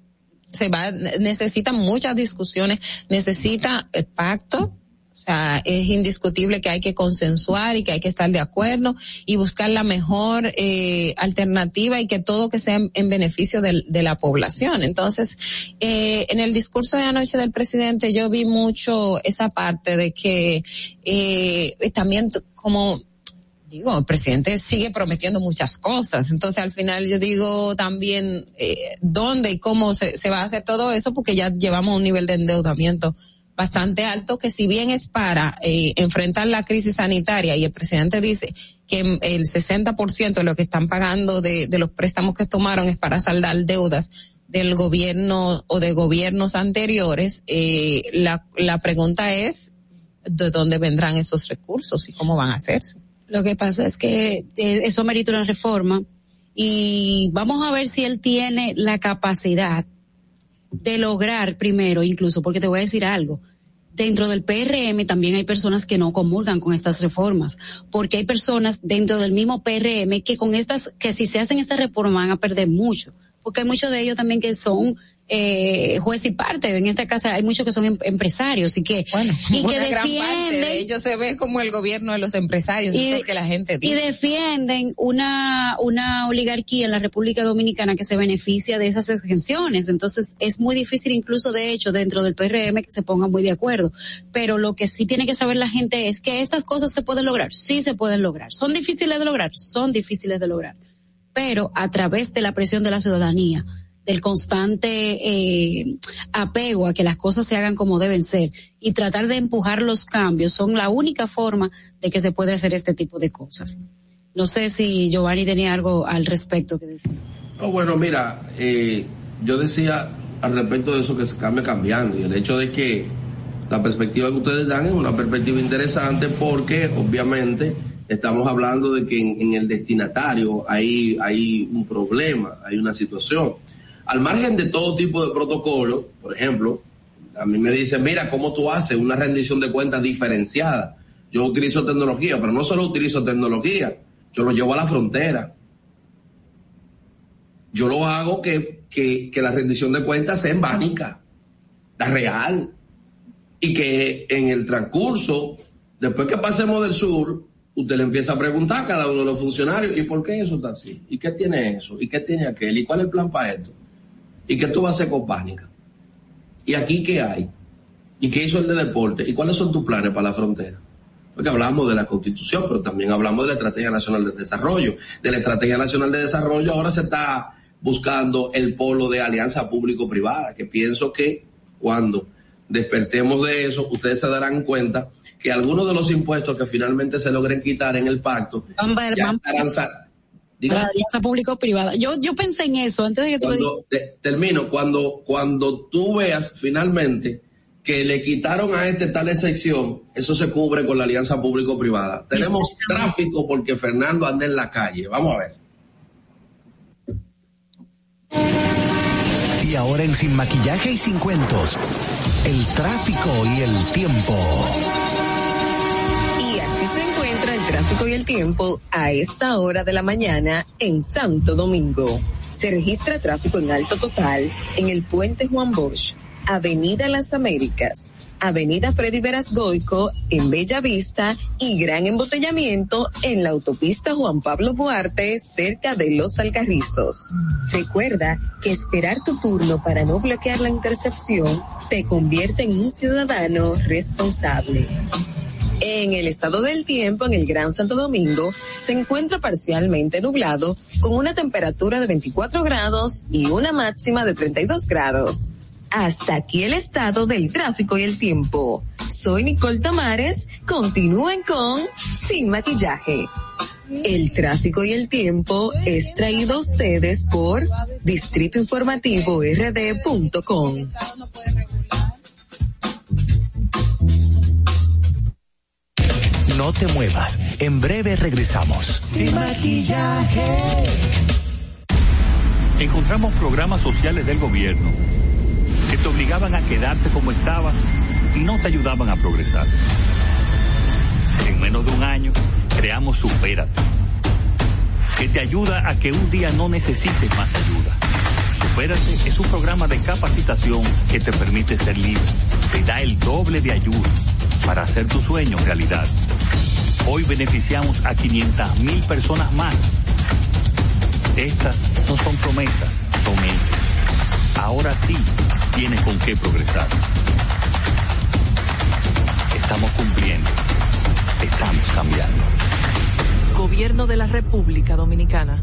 se va, necesita muchas discusiones, necesita el pacto, o sea, es indiscutible que hay que consensuar y que hay que estar de acuerdo y buscar la mejor eh, alternativa y que todo que sea en, beneficio de, la población. Entonces, eh, en el discurso de anoche del presidente yo vi mucho esa parte de que eh, también como digo, el presidente sigue prometiendo muchas cosas. Entonces, al final yo digo también eh, dónde y cómo se, va a hacer todo eso, porque ya llevamos un nivel de endeudamiento bastante alto que si bien es para eh, enfrentar la crisis sanitaria y el presidente dice que el 60% de lo que están pagando de, de los préstamos que tomaron es para saldar deudas del gobierno o de gobiernos anteriores, eh, la, la pregunta es de dónde vendrán esos recursos y cómo van a hacerse. Lo que pasa es que eh, eso merita una reforma y vamos a ver si él tiene la capacidad de lograr primero, incluso, porque te voy a decir algo, dentro del PRM también hay personas que no comulgan con estas reformas, porque hay personas dentro del mismo PRM que con estas, que si se hacen estas reformas van a perder mucho, porque hay muchos de ellos también que son eh, juez y parte. En esta casa hay muchos que son em, empresarios y que, bueno, y que defienden. de ellos se ve como el gobierno de los empresarios, y, que la gente Y defienden una, una oligarquía en la República Dominicana que se beneficia de esas exenciones. Entonces es muy difícil incluso de hecho dentro del PRM que se pongan muy de acuerdo. Pero lo que sí tiene que saber la gente es que estas cosas se pueden lograr. Sí se pueden lograr. Son difíciles de lograr. Son difíciles de lograr. Pero a través de la presión de la ciudadanía del constante eh, apego a que las cosas se hagan como deben ser y tratar de empujar los cambios son la única forma de que se puede hacer este tipo de cosas. No sé si Giovanni tenía algo al respecto que decir. No, bueno, mira, eh, yo decía al respecto de eso que se cambia cambiando y el hecho de que la perspectiva que ustedes dan es una perspectiva interesante porque obviamente estamos hablando de que en, en el destinatario hay, hay un problema, hay una situación al margen de todo tipo de protocolos, por ejemplo, a mí me dicen, mira, ¿cómo tú haces una rendición de cuentas diferenciada? Yo utilizo tecnología, pero no solo utilizo tecnología, yo lo llevo a la frontera. Yo lo hago que, que, que la rendición de cuentas sea en bánica, la real. Y que en el transcurso, después que pasemos del sur, usted le empieza a preguntar a cada uno de los funcionarios, ¿y por qué eso está así? ¿Y qué tiene eso? ¿Y qué tiene aquel? ¿Y cuál es el plan para esto? ¿Y qué tú vas a hacer con Pánica? ¿Y aquí qué hay? ¿Y qué hizo el de deporte? ¿Y cuáles son tus planes para la frontera? Porque hablamos de la constitución, pero también hablamos de la Estrategia Nacional de Desarrollo. De la Estrategia Nacional de Desarrollo ahora se está buscando el polo de alianza público-privada, que pienso que cuando despertemos de eso, ustedes se darán cuenta que algunos de los impuestos que finalmente se logren quitar en el pacto ya estarán, para alianza público-privada. Yo, yo pensé en eso antes de que tú Termino, cuando, cuando tú veas finalmente que le quitaron a este tal excepción, eso se cubre con la alianza público-privada. Tenemos tráfico porque Fernando anda en la calle. Vamos a ver. Y ahora en Sin Maquillaje y Sin Cuentos, el tráfico y el tiempo tráfico y el tiempo a esta hora de la mañana en Santo Domingo. Se registra tráfico en alto total en el puente Juan Bosch, Avenida Las Américas, Avenida Freddy Veras Goico en Bella Vista y gran embotellamiento en la autopista Juan Pablo Duarte cerca de Los Alcarrizos. Recuerda que esperar tu turno para no bloquear la intercepción te convierte en un ciudadano responsable. En el estado del tiempo, en el Gran Santo Domingo, se encuentra parcialmente nublado con una temperatura de 24 grados y una máxima de 32 grados. Hasta aquí el estado del tráfico y el tiempo. Soy Nicole Tamares. Continúen con Sin Maquillaje. El tráfico y el tiempo es traído a ustedes por Distrito Informativo RD.com. No te muevas. En breve regresamos. Sin maquillaje. Encontramos programas sociales del gobierno que te obligaban a quedarte como estabas y no te ayudaban a progresar. En menos de un año creamos Supérate, que te ayuda a que un día no necesites más ayuda Supérate es un programa de capacitación que te permite ser libre. Te da el doble de ayuda para hacer tu sueño realidad. Hoy beneficiamos a 500 mil personas más. Estas no son promesas, son hechos. Ahora sí, tienes con qué progresar. Estamos cumpliendo. Estamos cambiando. Gobierno de la República Dominicana.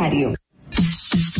Universitario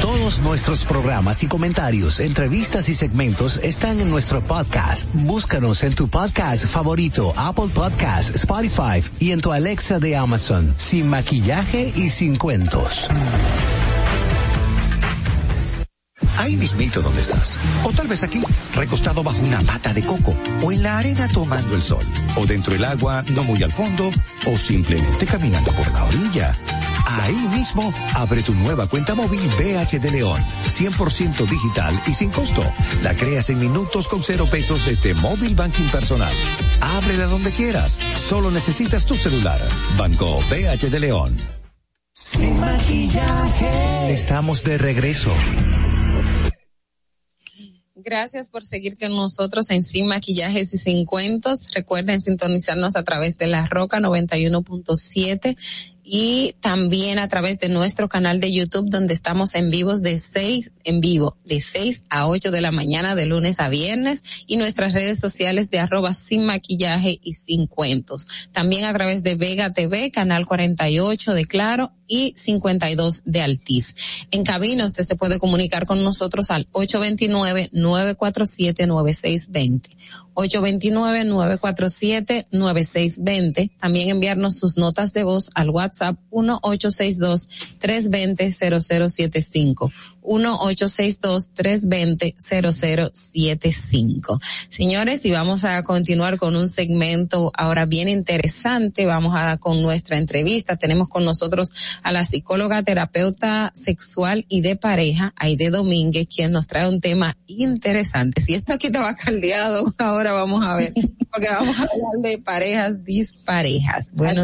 Todos nuestros programas y comentarios, entrevistas y segmentos están en nuestro podcast. Búscanos en tu podcast favorito, Apple Podcast, Spotify y en tu Alexa de Amazon, sin maquillaje y sin cuentos. Ahí mismito donde estás. O tal vez aquí, recostado bajo una pata de coco. O en la arena tomando el sol. O dentro del agua, no muy al fondo. O simplemente caminando por la orilla. Ahí mismo, abre tu nueva cuenta móvil BH de León, 100% digital y sin costo. La creas en minutos con cero pesos desde Móvil Banking Personal. Ábrela donde quieras, solo necesitas tu celular. Banco BH de León. Sin maquillaje. Estamos de regreso. Gracias por seguir con nosotros en Sin Maquillajes y Sin Cuentos. Recuerden sintonizarnos a través de la Roca 91.7 y también a través de nuestro canal de YouTube donde estamos en vivos de seis, en vivo, de seis a ocho de la mañana de lunes a viernes y nuestras redes sociales de arroba sin maquillaje y sin cuentos. También a través de Vega TV, canal 48 de Claro y 52 de Altiz. En cabina usted se puede comunicar con nosotros al 829-947-9620. 829-947-9620. También enviarnos sus notas de voz al WhatsApp WhatsApp 1-862-320-0075. 1-862-320-0075. Señores, y vamos a continuar con un segmento ahora bien interesante. Vamos a dar con nuestra entrevista. Tenemos con nosotros a la psicóloga terapeuta sexual y de pareja, Aide Domínguez, quien nos trae un tema interesante. Si esto aquí estaba caldeado, ahora vamos a ver, porque vamos a hablar de parejas disparejas. Bueno,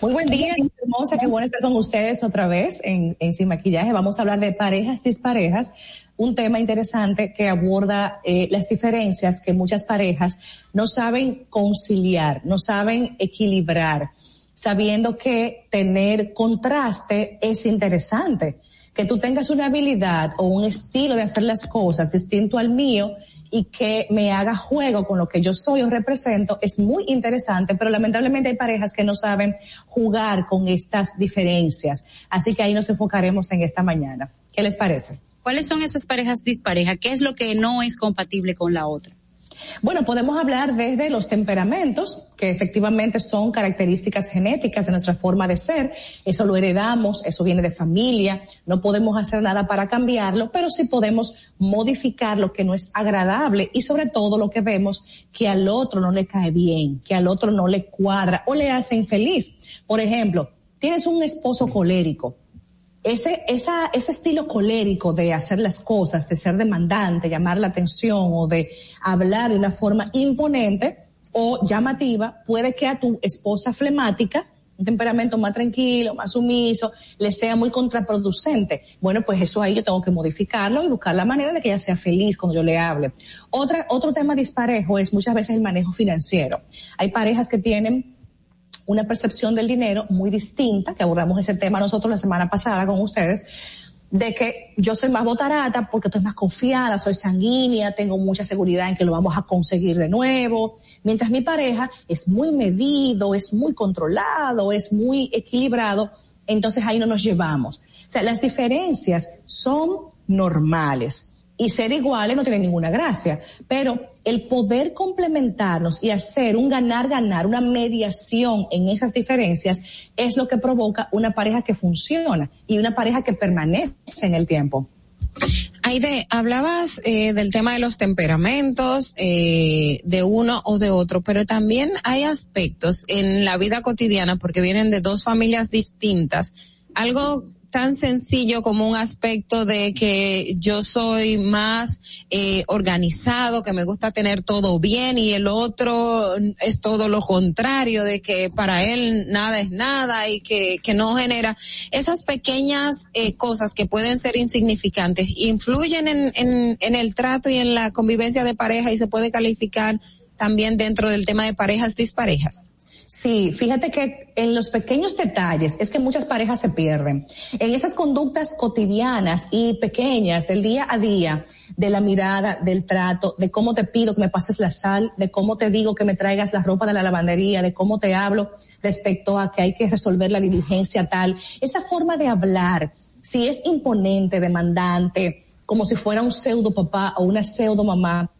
muy buen día, hermosa, qué bueno estar con ustedes otra vez en, Sin Maquillaje. Vamos a hablar de parejas disparejas, un tema interesante que aborda eh, las diferencias que muchas parejas no saben conciliar, no saben equilibrar, sabiendo que tener contraste es interesante. Que tú tengas una habilidad o un estilo de hacer las cosas distinto al mío y que me haga juego con lo que yo soy o represento es muy interesante, pero lamentablemente hay parejas que no saben jugar con estas diferencias. Así que ahí nos enfocaremos en esta mañana. ¿Qué les parece? ¿Cuáles son esas parejas disparejas? ¿Qué es lo que no es compatible con la otra? Bueno, podemos hablar desde los temperamentos, que efectivamente son características genéticas de nuestra forma de ser. Eso lo heredamos, eso viene de familia, no podemos hacer nada para cambiarlo, pero sí podemos modificar lo que no es agradable y sobre todo lo que vemos que al otro no le cae bien, que al otro no le cuadra o le hace infeliz. Por ejemplo, tienes un esposo colérico ese, esa, ese estilo colérico de hacer las cosas, de ser demandante, llamar la atención o de hablar de una forma imponente o llamativa, puede que a tu esposa flemática, un temperamento más tranquilo, más sumiso, le sea muy contraproducente. Bueno, pues eso ahí yo tengo que modificarlo y buscar la manera de que ella sea feliz cuando yo le hable. Otra, otro tema disparejo es muchas veces el manejo financiero. Hay parejas que tienen una percepción del dinero muy distinta, que abordamos ese tema nosotros la semana pasada con ustedes, de que yo soy más botarata porque estoy más confiada, soy sanguínea, tengo mucha seguridad en que lo vamos a conseguir de nuevo, mientras mi pareja es muy medido, es muy controlado, es muy equilibrado, entonces ahí no nos llevamos. O sea, las diferencias son normales y ser iguales no tiene ninguna gracia, pero el poder complementarnos y hacer un ganar-ganar, una mediación en esas diferencias es lo que provoca una pareja que funciona y una pareja que permanece en el tiempo. Aide, hablabas eh, del tema de los temperamentos eh, de uno o de otro, pero también hay aspectos en la vida cotidiana porque vienen de dos familias distintas. Algo tan sencillo como un aspecto de que yo soy más eh, organizado, que me gusta tener todo bien y el otro es todo lo contrario, de que para él nada es nada y que, que no genera esas pequeñas eh, cosas que pueden ser insignificantes, influyen en, en, en el trato y en la convivencia de pareja y se puede calificar también dentro del tema de parejas disparejas. Sí, fíjate que en los pequeños detalles es que muchas parejas se pierden. En esas conductas cotidianas y pequeñas del día a día, de la mirada, del trato, de cómo te pido que me pases la sal, de cómo te digo que me traigas la ropa de la lavandería, de cómo te hablo respecto a que hay que resolver la diligencia tal. Esa forma de hablar, si es imponente, demandante, como si fuera un pseudo papá o una pseudo mamá,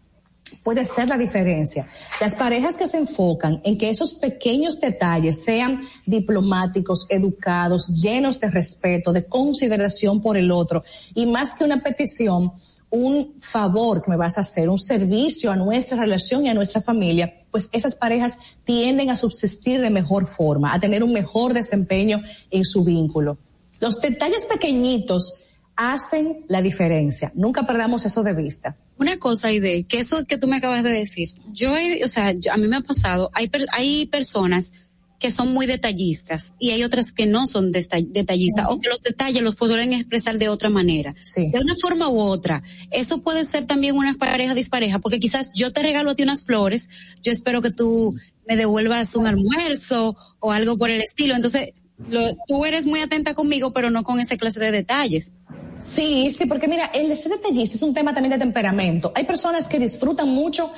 puede ser la diferencia. Las parejas que se enfocan en que esos pequeños detalles sean diplomáticos, educados, llenos de respeto, de consideración por el otro, y más que una petición, un favor que me vas a hacer, un servicio a nuestra relación y a nuestra familia, pues esas parejas tienden a subsistir de mejor forma, a tener un mejor desempeño en su vínculo. Los detalles pequeñitos hacen la diferencia. Nunca perdamos eso de vista. Una cosa, Ide, que eso que tú me acabas de decir, yo, o sea, a mí me ha pasado, hay, hay personas que son muy detallistas y hay otras que no son detallistas o que los detalles los pueden expresar de otra manera. De una forma u otra. Eso puede ser también una pareja dispareja porque quizás yo te regalo a ti unas flores, yo espero que tú me devuelvas un almuerzo o algo por el estilo. Entonces, lo, tú eres muy atenta conmigo, pero no con esa clase de detalles. Sí, sí, porque mira, el ser detallista es un tema también de temperamento. Hay personas que disfrutan mucho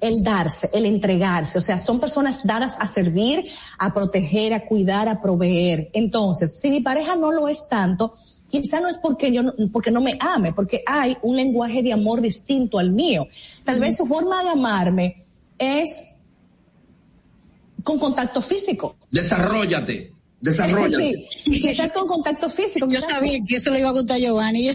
el darse, el entregarse, o sea, son personas dadas a servir, a proteger, a cuidar, a proveer. Entonces, si mi pareja no lo es tanto, quizá no es porque yo no, porque no me ame, porque hay un lenguaje de amor distinto al mío. Tal vez su forma de amarme es con contacto físico. Desarrollate. Desarrolla. Sí, quizás con contacto físico. Yo sabía que eso lo iba a contar Giovanni.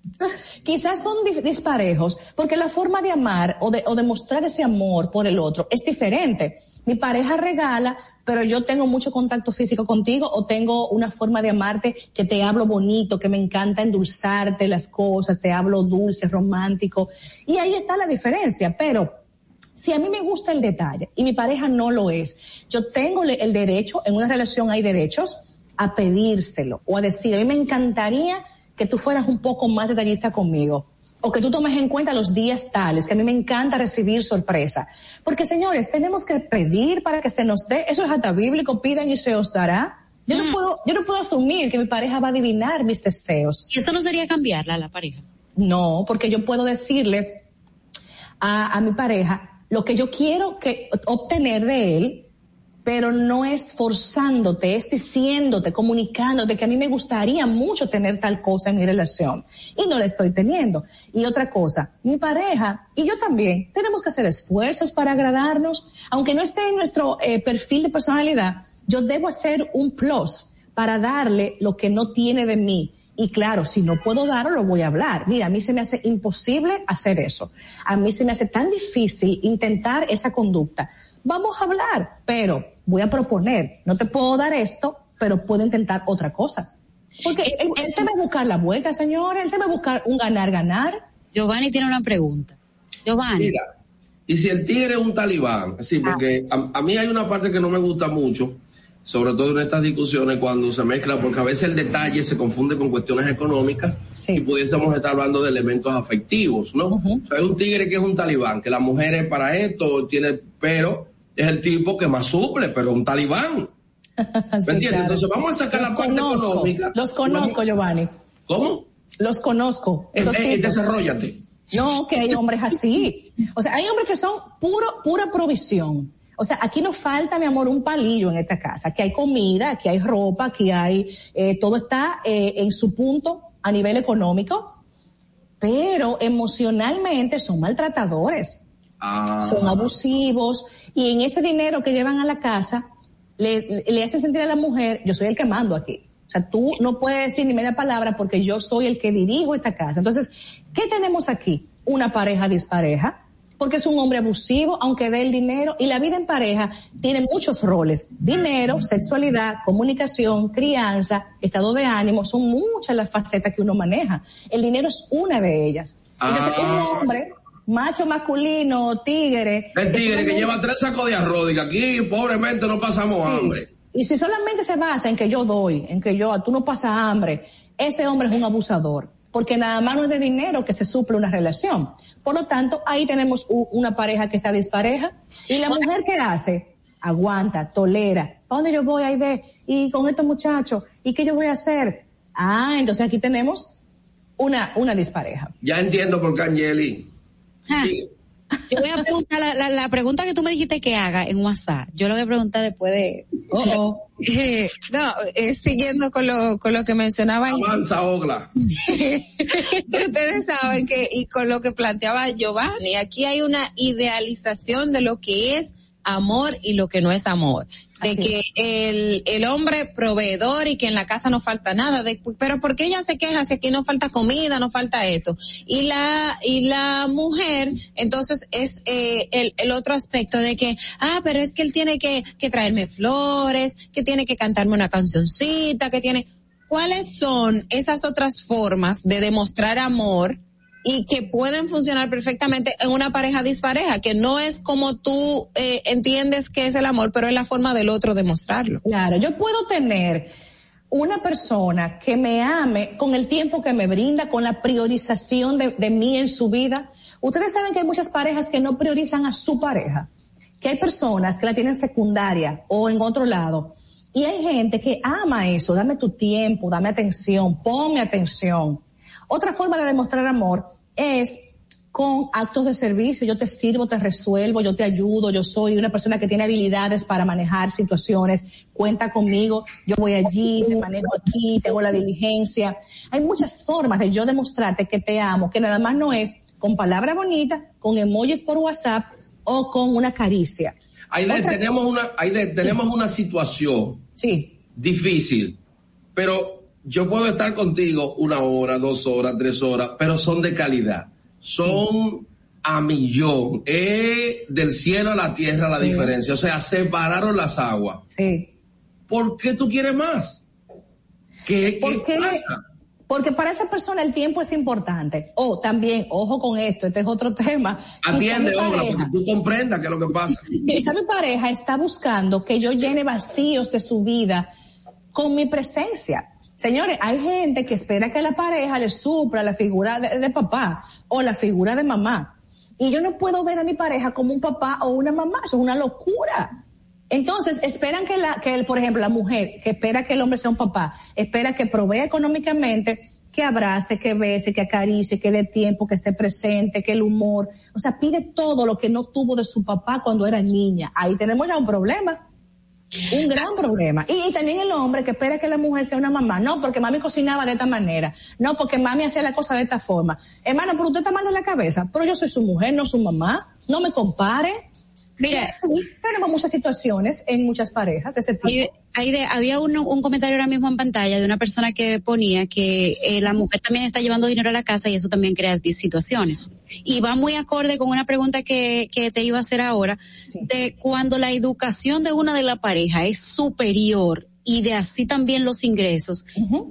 quizás son disparejos, porque la forma de amar o de, o de mostrar ese amor por el otro es diferente. Mi pareja regala, pero yo tengo mucho contacto físico contigo o tengo una forma de amarte que te hablo bonito, que me encanta endulzarte las cosas, te hablo dulce, romántico. Y ahí está la diferencia, pero si a mí me gusta el detalle y mi pareja no lo es, yo tengo el derecho, en una relación hay derechos, a pedírselo o a decir, a mí me encantaría que tú fueras un poco más detallista conmigo o que tú tomes en cuenta los días tales, que a mí me encanta recibir sorpresa. Porque señores, tenemos que pedir para que se nos dé, eso es hasta bíblico, pidan y se os dará. Yo no mm. puedo, yo no puedo asumir que mi pareja va a adivinar mis deseos. ¿Y esto no sería cambiarla a la pareja? No, porque yo puedo decirle a, a mi pareja, lo que yo quiero que obtener de él, pero no es forzándote, es diciéndote, comunicándote que a mí me gustaría mucho tener tal cosa en mi relación y no la estoy teniendo. Y otra cosa, mi pareja y yo también tenemos que hacer esfuerzos para agradarnos, aunque no esté en nuestro eh, perfil de personalidad, yo debo hacer un plus para darle lo que no tiene de mí y claro, si no puedo darlo, lo voy a hablar. Mira, a mí se me hace imposible hacer eso. A mí se me hace tan difícil intentar esa conducta. Vamos a hablar, pero voy a proponer. No te puedo dar esto, pero puedo intentar otra cosa. Porque eh, el, tema es buscar la vuelta, señora. El tema es buscar un ganar-ganar. Giovanni tiene una pregunta. Giovanni. Mira, y si el tigre es un talibán, sí, porque a, a mí hay una parte que no me gusta mucho sobre todo en estas discusiones cuando se mezcla, porque a veces el detalle se confunde con cuestiones económicas y pudiésemos estar hablando de elementos afectivos, ¿no? o sea, hay un tigre que es un talibán, que la mujer es para esto, tiene, pero es el tipo que más suple, pero un talibán. ¿Me entiendes? Entonces vamos a sacar la parte económica. Los conozco, Giovanni. ¿Cómo? Los conozco. Eh, eh, desarrollate. No, que hay hombres así. O sea, hay hombres que son puro, pura provisión. O sea, aquí no falta, mi amor, un palillo en esta casa. Aquí hay comida, aquí hay ropa, aquí hay, eh, todo está eh, en su punto a nivel económico, pero emocionalmente son maltratadores, ah. son abusivos y en ese dinero que llevan a la casa le, le hacen sentir a la mujer, yo soy el que mando aquí. O sea, tú no puedes decir ni media palabra porque yo soy el que dirijo esta casa. Entonces, ¿qué tenemos aquí? Una pareja dispareja, porque es un hombre abusivo, aunque dé el dinero, y la vida en pareja tiene muchos roles. Dinero, sexualidad, comunicación, crianza, estado de ánimo, son muchas las facetas que uno maneja. El dinero es una de ellas. Entonces, un Ah. hombre, macho masculino, tigre. El tigre que lleva tres sacos de arroz, y aquí pobremente no pasamos Sí. hambre. Y si solamente se basa en que yo doy, en que yo, tú no pasas hambre, ese hombre es un abusador, porque nada más no es de dinero que se suple una relación. Por lo tanto, ahí tenemos una pareja que está dispareja. Y la mujer que hace, aguanta, tolera. ¿Para dónde yo voy, Aide? Y con estos muchachos, ¿y qué yo voy a hacer? Ah, entonces aquí tenemos una, una dispareja. Ya entiendo por qué Angeli. Ah, Yo voy a preguntar la, la, la pregunta que tú me dijiste que haga en WhatsApp. Yo lo voy a preguntar después de. Oh, oh. Eh, no, eh, siguiendo con lo, con lo que mencionaba Avanza, Ogla. Ustedes saben que, y con lo que planteaba Giovanni, aquí hay una idealización de lo que es amor y lo que no es amor. De Así que el, el hombre proveedor y que en la casa no falta nada. De, pero ¿por qué ella se queja si aquí no falta comida, no falta esto? Y la, y la mujer, entonces es eh, el, el otro aspecto de que, ah, pero es que él tiene que, que traerme flores, que tiene que cantarme una cancioncita, que tiene, ¿cuáles son esas otras formas de demostrar amor y que pueden funcionar perfectamente en una pareja dispareja, que no es como tú eh, entiendes que es el amor, pero es la forma del otro de mostrarlo? Claro, yo puedo tener una persona que me ame con el tiempo que me brinda, con la priorización de, de mí en su vida. Ustedes saben que hay muchas parejas que no priorizan a su pareja, que hay personas que la tienen secundaria o en otro lado. Y hay gente que ama eso, dame tu tiempo, dame atención, ponme atención. Otra forma de demostrar amor es con actos de servicio. Yo te sirvo, te resuelvo, yo te ayudo, yo soy una persona que tiene habilidades para manejar situaciones, cuenta conmigo, yo voy allí, te manejo aquí, te hago la diligencia. Hay muchas formas de yo demostrarte que te amo, que nada más no es con palabras bonitas, con emojis por WhatsApp o con una caricia. Otra- tenemos una, Aide, tenemos una situación Sí, difícil, pero yo puedo estar contigo una hora, dos horas, tres horas, pero son de calidad. Son a millón. Es del cielo a la tierra la Sí. diferencia. O sea, separaron las aguas. sí. ¿Por qué tú quieres más? ¿Qué, ¿Por qué pasa? Porque para esa persona el tiempo es importante. O también, ojo con esto, este es otro tema. Atiende, pareja- porque tú comprendas qué es lo que pasa. Quizá mi pareja está buscando que yo llene vacíos de su vida con mi presencia. Señores, hay gente que espera que la pareja le supla la figura de, de papá o la figura de mamá. Y yo no puedo ver a mi pareja como un papá o una mamá. Eso es una locura. Entonces, esperan que la, que el, por ejemplo, la mujer, que espera que el hombre sea un papá, espera que provea económicamente, que abrace, que bese, que acaricie, que dé tiempo, que esté presente, que el humor, o sea, pide todo lo que no tuvo de su papá cuando era niña. Ahí tenemos ya un problema. Un gran problema. Y, también el hombre que espera que la mujer sea una mamá. No, porque mami cocinaba de esta manera. No, porque mami hacía la cosa de esta forma. Hermano, pero usted está mal en la cabeza. Pero yo soy su mujer, no su mamá. No me compare. Mira. sí, tenemos muchas situaciones en muchas parejas de ese tipo. Ahí, ahí de- había uno- un comentario ahora mismo en pantalla de una persona que ponía que eh, la mujer también está llevando dinero a la casa y eso también crea situaciones. Y va muy acorde con una pregunta que, que te iba a hacer ahora, de cuando la educación de una de la pareja es superior y de así también los ingresos,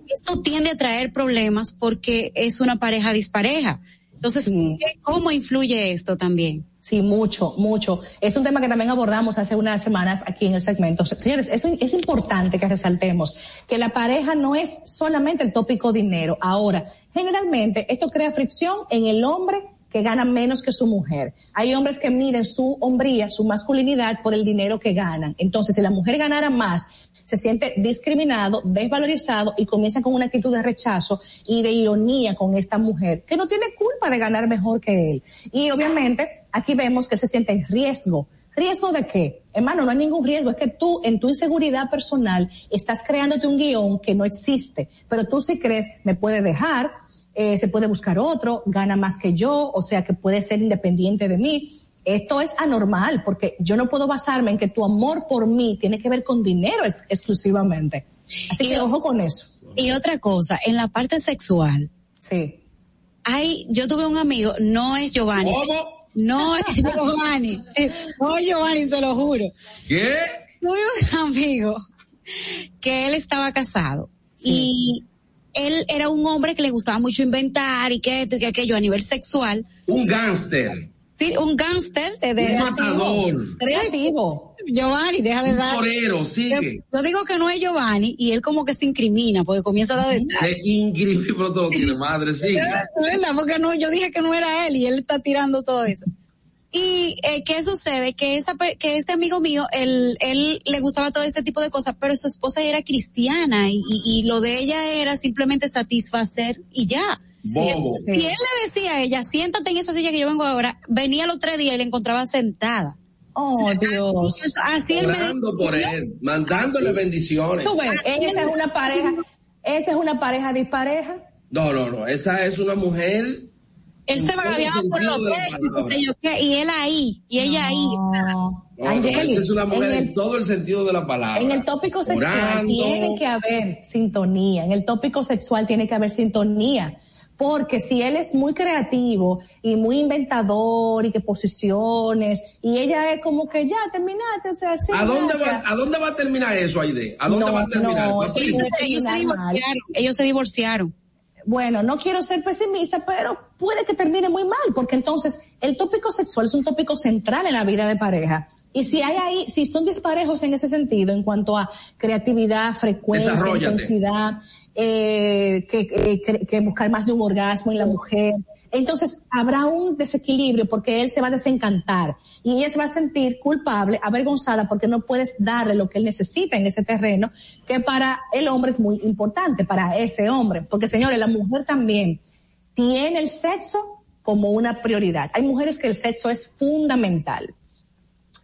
esto tiende a traer problemas porque es una pareja dispareja. Entonces, ¿qué- ¿cómo influye esto también? Sí, mucho, mucho. Es un tema que también abordamos hace unas semanas aquí en el segmento. Señores, es, es importante que resaltemos que la pareja no es solamente el tópico dinero. Ahora, generalmente esto crea fricción en el hombre que ganan menos que su mujer. Hay hombres que miden su hombría, su masculinidad por el dinero que ganan. Entonces, si la mujer ganara más, se siente discriminado, desvalorizado y comienza con una actitud de rechazo y de ironía con esta mujer, que no tiene culpa de ganar mejor que él. Y obviamente aquí vemos que se siente en riesgo. ¿Riesgo de qué? Hermano, no hay ningún riesgo. Es que tú, en tu inseguridad personal, estás creándote un guion que no existe. Pero tú si crees, me puede dejar, eh, se puede buscar otro, gana más que yo, o sea que puede ser independiente de mí. Esto es anormal porque yo no puedo basarme en que tu amor por mí tiene que ver con dinero exclusivamente. Así que ojo con eso. Y otra cosa, en la parte sexual. Sí. Hay, yo tuve un amigo, no es Giovanni. ¿Cómo? No es Giovanni. No Giovanni, se lo juro. ¿Qué? Tuve un amigo que él estaba casado y él era un hombre que le gustaba mucho inventar y que esto y que aquello a nivel sexual. Un gángster. Sí, un gángster de, de Un matador. Creativo. Giovanni, deja de dar. torero, sigue. Yo digo que no es Giovanni y él como que se incrimina porque comienza a dar detalles. Es increíble, pero todo tiene madre, sigue. ¿Verdad? Porque no, yo dije que no era él y él está tirando todo eso. Y eh, qué sucede que esta que este amigo mío él él le gustaba todo este tipo de cosas, pero su esposa era cristiana y, y, y lo de ella era simplemente satisfacer y ya. Bobo. Si, si él le decía a ella, siéntate en esa silla que yo vengo ahora, venía los tres días y la encontraba sentada. Oh, Dios. Así él me Orando por él, mandándole bendiciones. Tú ves, esa es una pareja, esa es una pareja dispareja. No, no, no, esa es una mujer. él se vagabiaba por los techos, qué sé palabra. yo qué, y él ahí, y ella ahí. o sea, No. No, no, esa es una mujer en en, el- todo el sentido de la palabra. En el tópico sexual Orando. tiene que haber sintonía. En el tópico sexual tiene que haber sintonía. Porque si él es muy creativo y muy inventador y que posiciones, y ella es como que ya terminaste, o sea, sí, ¿A dónde, va, ¿A dónde va a terminar eso, Aide? ¿A dónde No, va a terminar? no, ellos se divorciaron, ellos se divorciaron. Bueno, no quiero ser pesimista, pero puede que termine muy mal, porque entonces el tópico sexual es un tópico central en la vida de pareja. Y si hay ahí, si son disparejos en ese sentido, en cuanto a creatividad, frecuencia, intensidad, eh, que, que- que- que buscar más de un orgasmo en la mujer, entonces habrá un desequilibrio porque él se va a desencantar y ella se va a sentir culpable, avergonzada porque no puedes darle lo que él necesita en ese terreno, que para el hombre es muy importante, para ese hombre. Porque señores, la mujer también tiene el sexo como una prioridad. Hay mujeres que el sexo es fundamental.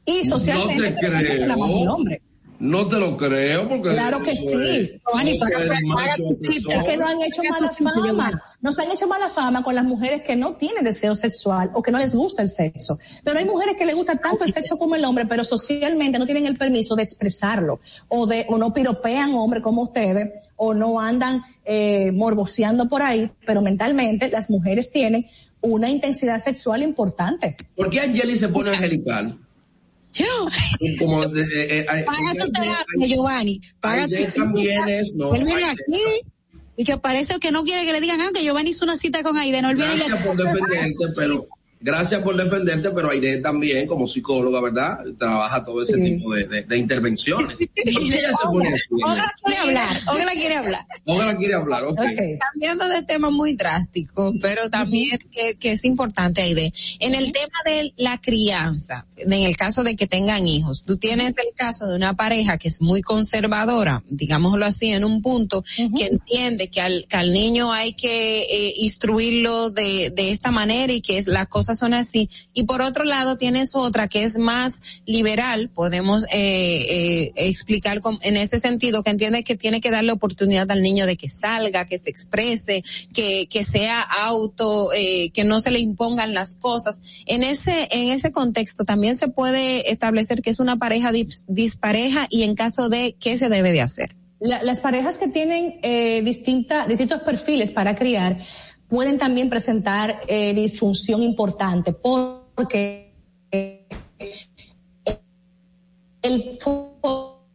Y socialmente No te la creo. hombre. No te lo creo porque... Claro que sí. Giovanni. Es que no han hecho mala fama. Nos han hecho mala fama con las mujeres que no tienen deseo sexual o que no les gusta el sexo. Pero hay mujeres que les gusta tanto el sexo como el hombre, pero socialmente no tienen el permiso de expresarlo. O de, o no piropean hombres como ustedes, o no andan, eh, morboseando por ahí, pero mentalmente las mujeres tienen una intensidad sexual importante. ¿Por qué Angeli se pone angelical? Yo, Como de, eh, eh, eh, paga tu terapia, Giovanni. Paga tu también es, no, Él viene aquí y que parece que no quiere que le digan, ah, que Giovanni hizo una cita con Aide, no le- Gracias por defenderte, pero gracias por defenderte, pero Aide también, como psicóloga, ¿verdad? Trabaja todo ese Sí. tipo de, de- de intervenciones. ¿Por qué ella se pone? Ojalá quiere hablar, ojalá quiere hablar. Ojalá quiere hablar, ok. Cambiando de tema muy drástico, pero también que, que es importante, Aide. En el tema de la crianza, en el caso de que tengan hijos, tú tienes el caso de una pareja que es muy conservadora, digámoslo así, en un punto, que entiende que al, que al niño hay que eh, instruirlo de, de esta manera y que es, las son así. Y por otro lado tienes otra que es más liberal, podemos eh, eh, explicar en ese sentido, que entiende que tiene que darle oportunidad al niño de que salga, que se exprese, que, que sea auto, eh, que no se le impongan las cosas. En ese, en ese contexto también se puede establecer que es una pareja dis- dispareja y en caso de, ¿qué se debe de hacer? La- las parejas que tienen eh, distinta, distintos perfiles para criar pueden también presentar eh, disfunción importante porque eh, el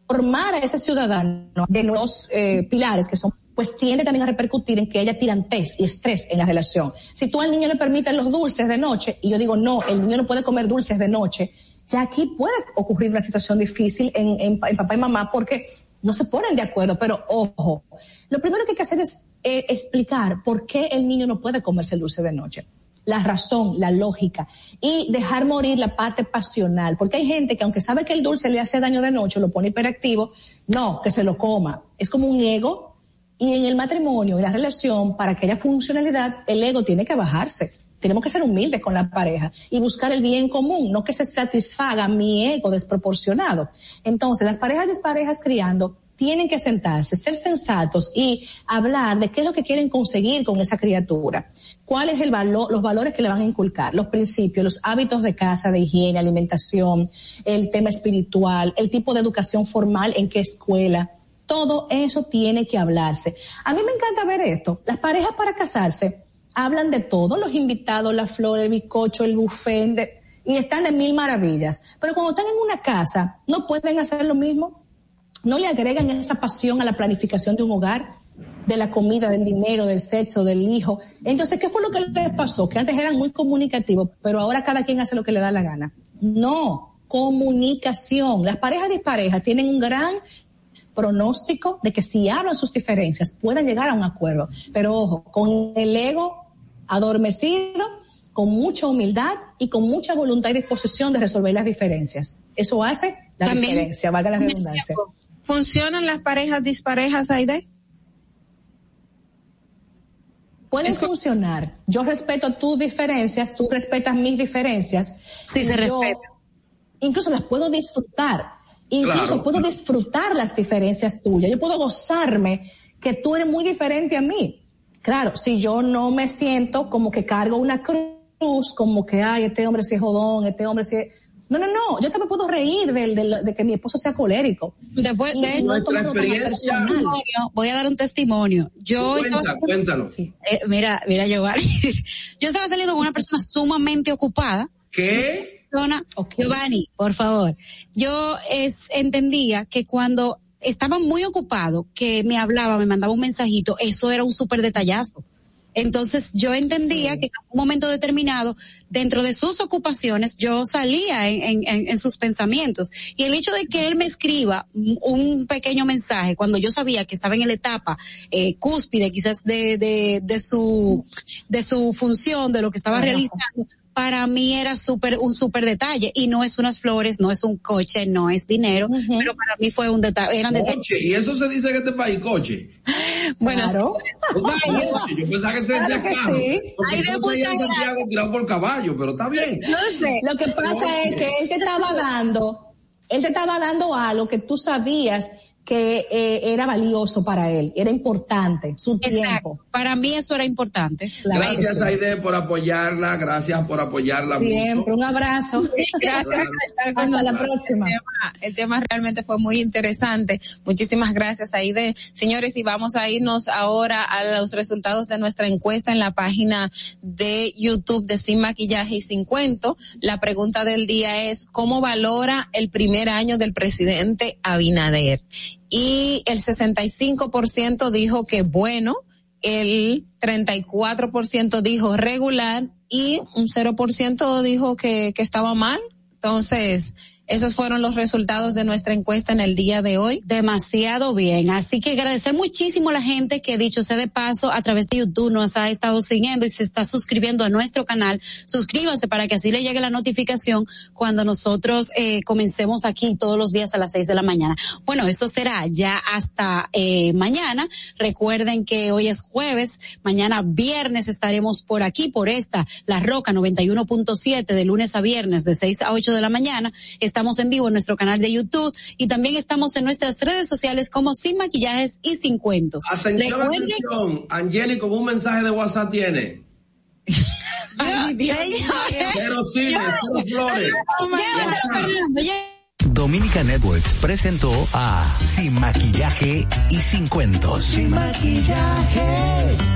formar a ese ciudadano de nuevos eh, pilares que son pues tiende también a repercutir en que haya tirantez y estrés en la relación. Si tú al niño le permites los dulces de noche y yo digo no, el niño no puede comer dulces de noche, ya aquí puede ocurrir una situación difícil en, en, en papá y mamá porque no se ponen de acuerdo, pero ojo, lo primero que hay que hacer es eh, explicar por qué el niño no puede comerse el dulce de noche. la razón, la lógica y dejar morir la parte pasional, porque hay gente que aunque sabe que el dulce le hace daño de noche, lo pone hiperactivo, no, que se lo coma. Es como un ego y en el matrimonio, en la relación, para que haya funcionalidad, el ego tiene que bajarse. Tenemos que ser humildes con la pareja y buscar el bien común, no que se satisfaga mi ego desproporcionado. Entonces, las parejas desparejas criando tienen que sentarse, ser sensatos y hablar de qué es lo que quieren conseguir con esa criatura. ¿Cuál es el valor, los valores que le van a inculcar? Los principios, los hábitos de casa, de higiene, alimentación, el tema espiritual, el tipo de educación formal, en qué escuela. Todo eso tiene que hablarse. A mí me encanta ver esto. Las parejas para casarse hablan de todo, los invitados, la flor, el bizcocho, el buffet, y están de mil maravillas. Pero cuando están en una casa, no pueden hacer lo mismo no le agregan esa pasión a la planificación de un hogar, de la comida, del dinero, del sexo, del hijo. Entonces, ¿qué fue lo que les pasó? Que antes eran muy comunicativos, pero ahora cada quien hace lo que le da la gana. No, comunicación. Las parejas disparejas tienen un gran pronóstico de que si hablan sus diferencias puedan llegar a un acuerdo. Pero ojo, con el ego adormecido, con mucha humildad y con mucha voluntad y disposición de resolver las diferencias. Eso hace la diferencia, valga la redundancia. ¿Funcionan las parejas disparejas, Aide? Pueden funcionar. Yo respeto tus diferencias, tú respetas mis diferencias. Sí, se respeta. Incluso las puedo disfrutar. Incluso puedo disfrutar las diferencias tuyas. Yo puedo gozarme que tú eres muy diferente a mí. Claro, si yo no me siento como que cargo una cruz, como que, ay, este hombre sí es jodón, este hombre sí es no, no, no, yo también puedo reír de, que mi esposo sea colérico. Después de nuestra experiencia. Voy a dar un testimonio. Yo cuéntanos. Eh, mira, mira, Giovanni. yo estaba saliendo con una persona sumamente ocupada. ¿Qué? Giovanni, por favor. Yo es, entendía que cuando estaba muy ocupado, que me hablaba, me mandaba un mensajito, eso era un súper detallazo. Entonces yo entendía que en un momento determinado, dentro de sus ocupaciones, yo salía en, sus pensamientos. Y el hecho de que él me escriba un pequeño mensaje cuando yo sabía que estaba en la etapa eh, cúspide quizás de, de, de su de su función, de lo que estaba realizando, para mí era súper, un súper detalle y no es unas flores, no es un coche, no es dinero, pero para mí fue un detalle, eran detalles. Y eso se dice en este país, coche. Bueno, claro. yo pensaba que se decía carro. Sí. Hay de Santiago tirado por caballo, pero está bien. No sé. Lo que pasa es que él te estaba dando, él te estaba dando algo que tú sabías que eh, era valioso para él, era importante, su tiempo. Para mí eso era importante. gracias Aide por apoyarla, gracias por apoyarla. Siempre, un abrazo. gracias. Hasta la próxima. El tema, realmente fue muy interesante. Muchísimas gracias Aide. Señores, y vamos a irnos ahora a los resultados de nuestra encuesta en la página de YouTube de Sin Maquillaje y Sin Cuento. La pregunta del día es, ¿cómo valora el primer año del presidente Abinader? Y el 65% dijo que bueno, el 34% dijo regular y un 0% dijo que, que estaba mal. Entonces, esos fueron los resultados de nuestra encuesta en el día de hoy. Demasiado bien. Así que agradecer muchísimo a la gente que, dicho sea de paso, a través de YouTube nos ha estado siguiendo y se está suscribiendo a nuestro canal. Suscríbanse para que así le llegue la notificación cuando nosotros eh, comencemos aquí todos los días a las seis de la mañana. Bueno, esto será ya hasta eh, mañana. Recuerden que hoy es jueves. Mañana viernes estaremos por aquí, por esta, La Roca 91.7 de lunes a viernes de 6 a 8 de la mañana Estamos en vivo en nuestro canal de YouTube y también estamos en nuestras redes sociales como Sin Maquillajes y Sin Cuentos. Atención, atención. Angélica, un mensaje de WhatsApp tiene. Pero sí, flores. Dominica Networks presentó a Sin Maquillaje y Sin Cuentos. Sin Maquillaje.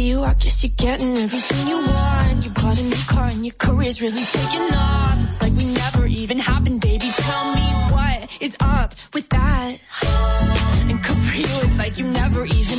you, I guess you're getting everything you want. You bought a new car and your career's really taking off. It's like we never even happened, baby. Tell me what is up with that. And good for you, it's like you never even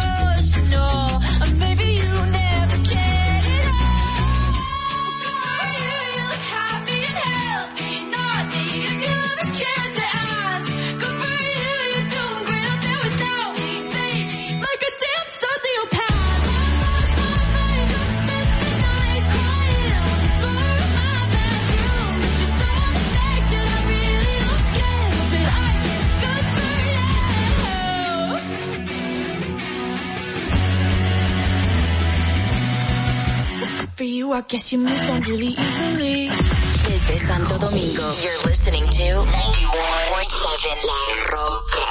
for you. I guess you moved on really easily. Desde Santo Domingo, you're listening to 91.7 La Roca.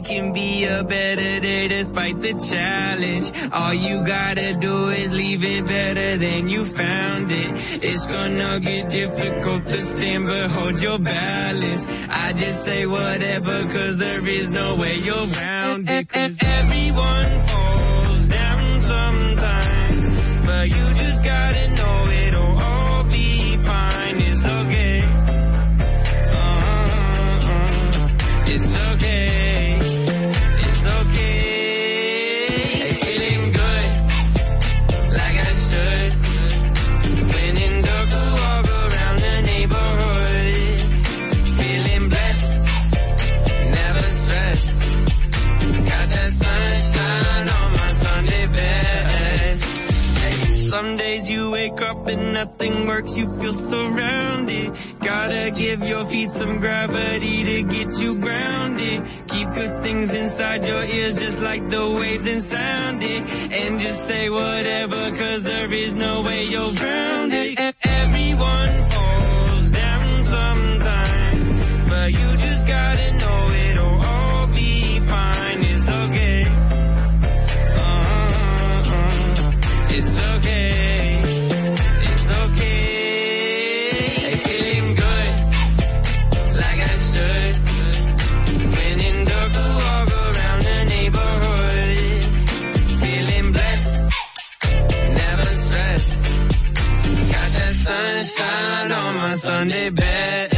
can be a better day despite the challenge. All you gotta do is leave it better than you found it. It's gonna get difficult to stand but hold your balance. I just say whatever cause there is no way you're round it. Cause everyone and nothing works, you feel surrounded. Gotta give your feet some gravity to get you grounded. Keep good things inside your ears just like the waves and sound it. And just say whatever cause there is no way you're grounded. Everyone falls down sometimes, but you just gotta Sunday bed.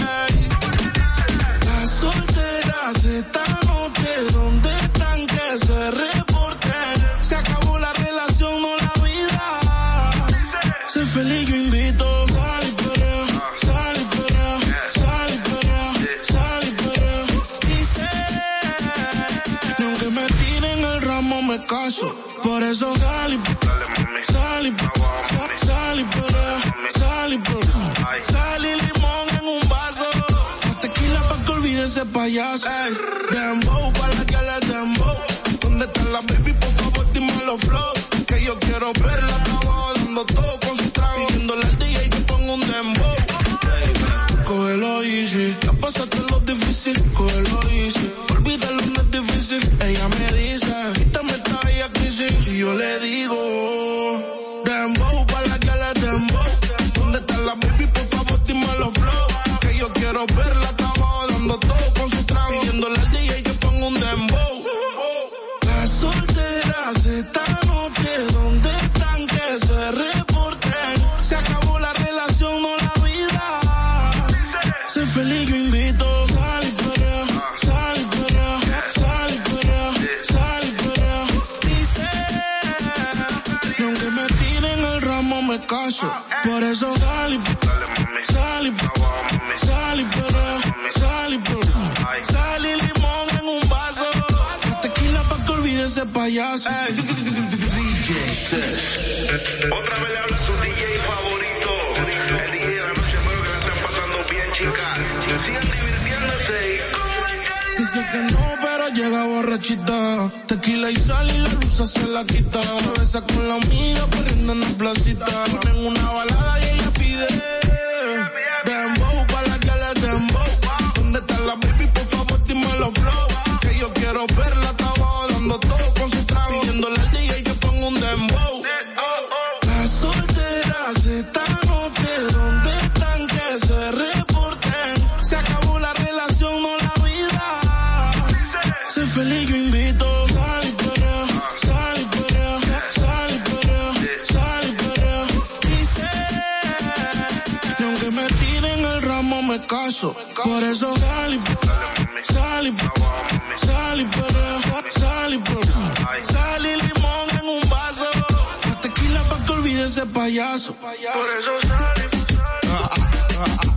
Payaso. Ey, dembow, para que le dembow. ¿Dónde está la baby? Por favor, dime los flow. Que yo quiero verla abajo todo con su trago. Pidiéndole al DJ que ponga un dembow. Baby, Cógelo easy. Ya pasaste lo difícil. Cógelo easy. Olvídalo, no es difícil. Ella me dice, quítame esta bella crisis. Y yo le digo, Por eso sal y sal y sal y perrea, sal y perrea. Sal y limón en un vaso. La tequila pa' que olvide ese payaso. Otra vez le habla su DJ favorito. El DJ de la noche, espero que la estén pasando bien, chicas. Sigan divirtiéndose y Dice que no, llega borrachita. Tequila y sal y la luz se la quita. Se besa con la amiga corriendo en la placita. Ponen una balada y ella pide. Dembow para la que le dembow. ¿Dónde está la baby? Por favor, dime los flow. Caso. Por eso sal y sal y sal y sal y perrea. Sal y limón en un vaso. La tequila pa' que olvide ese payaso. Por eso sal y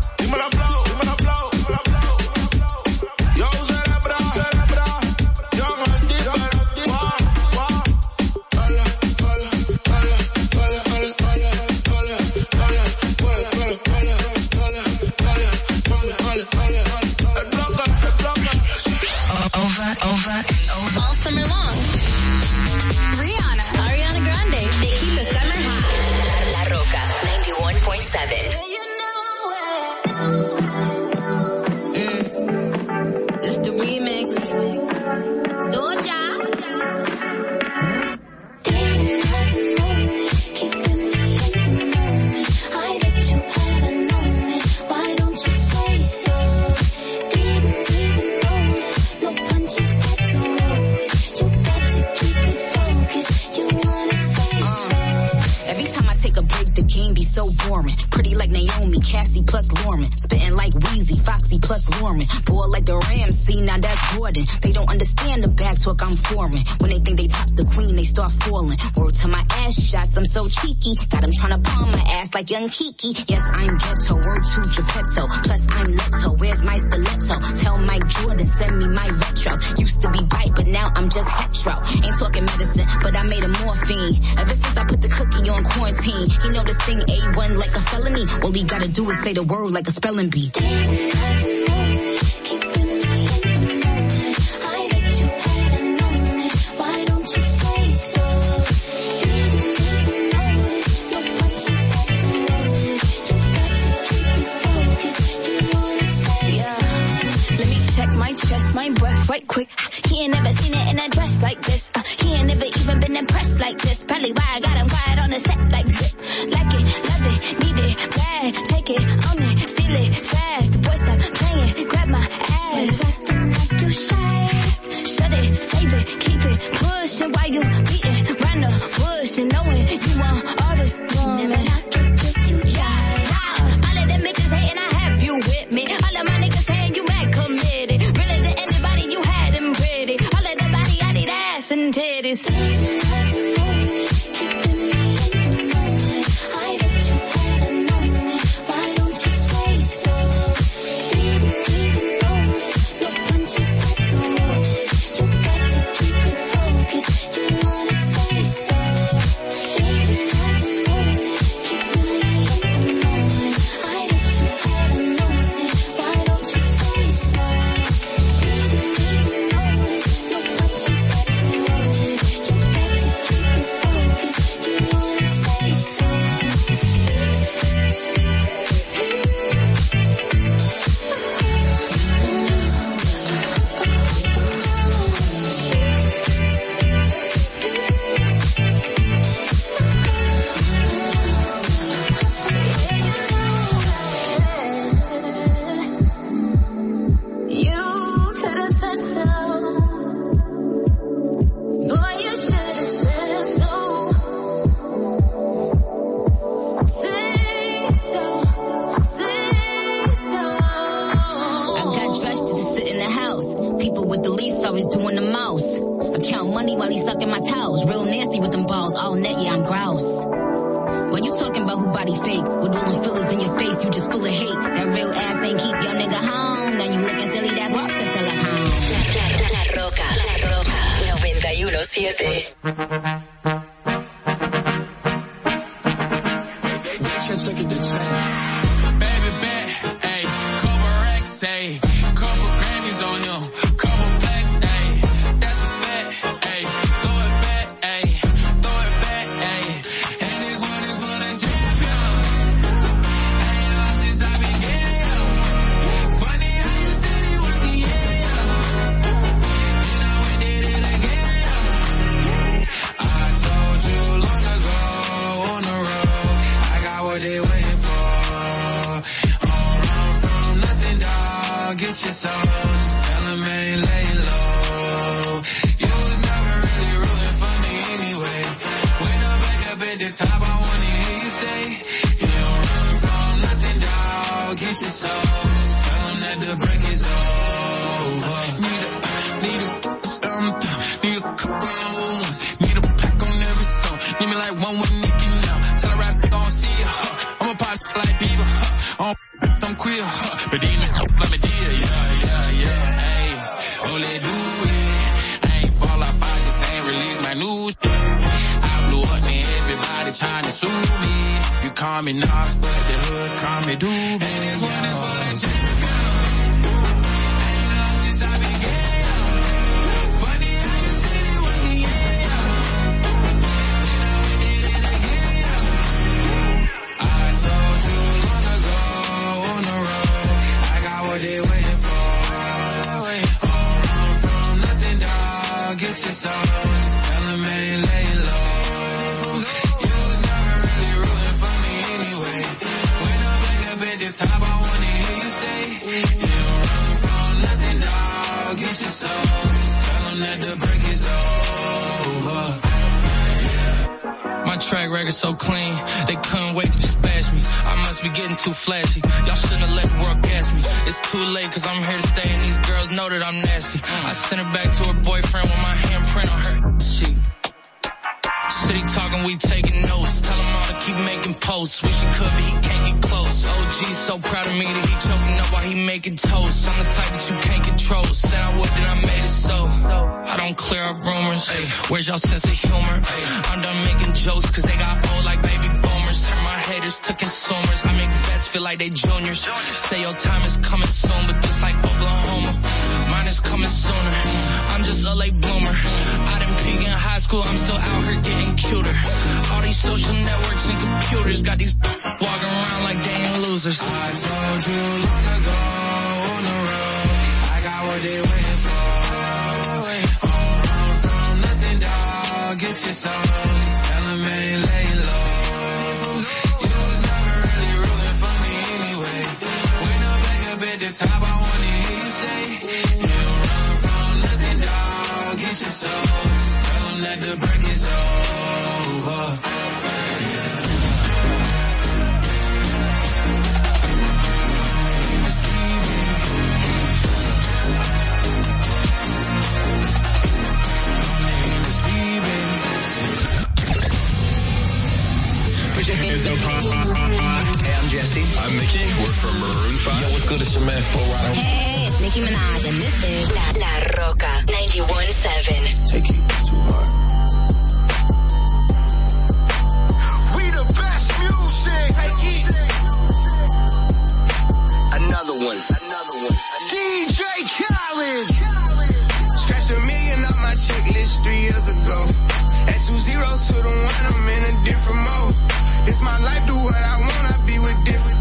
11. freaky. Got him trying to palm my ass like young Kiki. Yes, I'm ghetto, word to Geppetto. Plus I'm Leto, where's my stiletto? Tell Mike Jordan, send me my retros. Used to be bite, but now I'm just hetero. Ain't talking medicine, but I made a morphine. Ever since I put the cookie on quarantine, he know this thing A1 like a felony. All he gotta do is say the word like a spelling bee. right quick. He ain't never seen notes. Tell him all to keep making posts. Wish he could, but he can't get close. OG so proud of me that he choking up while he making toast. I'm the type that you can't control. Said I would, then I made it so. I don't clear up rumors. Ay, where's y'all sense of humor? Ay, I'm done making jokes cause they got old like baby boomers. Turn my haters to consumers. I make vets feel like they juniors. Say your time is coming soon, but just like Oklahoma, mine is coming sooner. I'm just a late bloomer. I didn't peak in high school, I'm still out here getting cuter. All these social networks and computers got these walking around like they ain't losers. I told you long ago on the road, I got what they waiting for. Oh, run from nothing, dog. Get your soul. Tell 'em ain't laying low. You was never really rooting for me anyway. When I'm back up at the top, I wanna hear Hey, I'm Jesse. I'm Mickey. We're from Maroon 5. Yo, what's good? It's your man, Flo Rida. Hey, it's Nicki Minaj, and this is La, La Roca 91.7. Take it too hard. We the best music. Another one. Another one. DJ Khaled. Scratched a million off my checklist three years ago. At two zeros to the one, I'm in a different mode. This my life, do what I want, I be with different.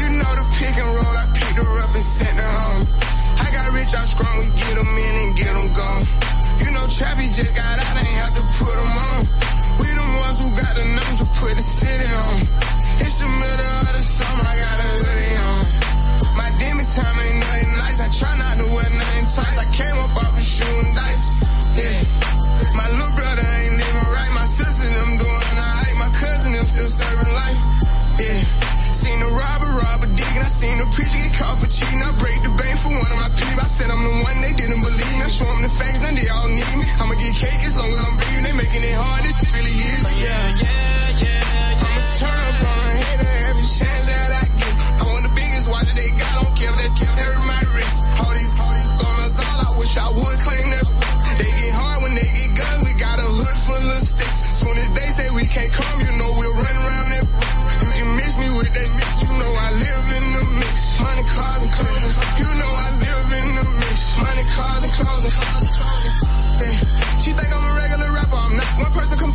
You know the pick and roll, I picked her up and sent her home. I got rich, I'm strong, we get them in and get them gone. You know Trappy just got out, ain't have to put them on. We the ones who got the numbers to put the city on. It's the middle of the summer, I got a hoodie on. My demon time ain't nothing nice. I try not to wear nothing tight. I came up off of shooting dice. Yeah. My little brother ain't living right. My sister them doing alright. My cousin them still serving life. Yeah. Robber rob a dig and I seen the preacher get caught for cheating. I break the bank for one of my people. I said I'm the one they didn't believe me. I show them the facts, then they all need me. I'ma get cake as long as I'm breathing. They making it hard. It really is. Yeah, yeah, yeah. I'ma turn up on a hater every chance that I get. I want the biggest watch that they got. Don't care if they. They hurt my wrist. All these, all these guns, all I wish I would claim that. They get hard when they get guns. We got a hood full of sticks. Soon as they say we can't come, you know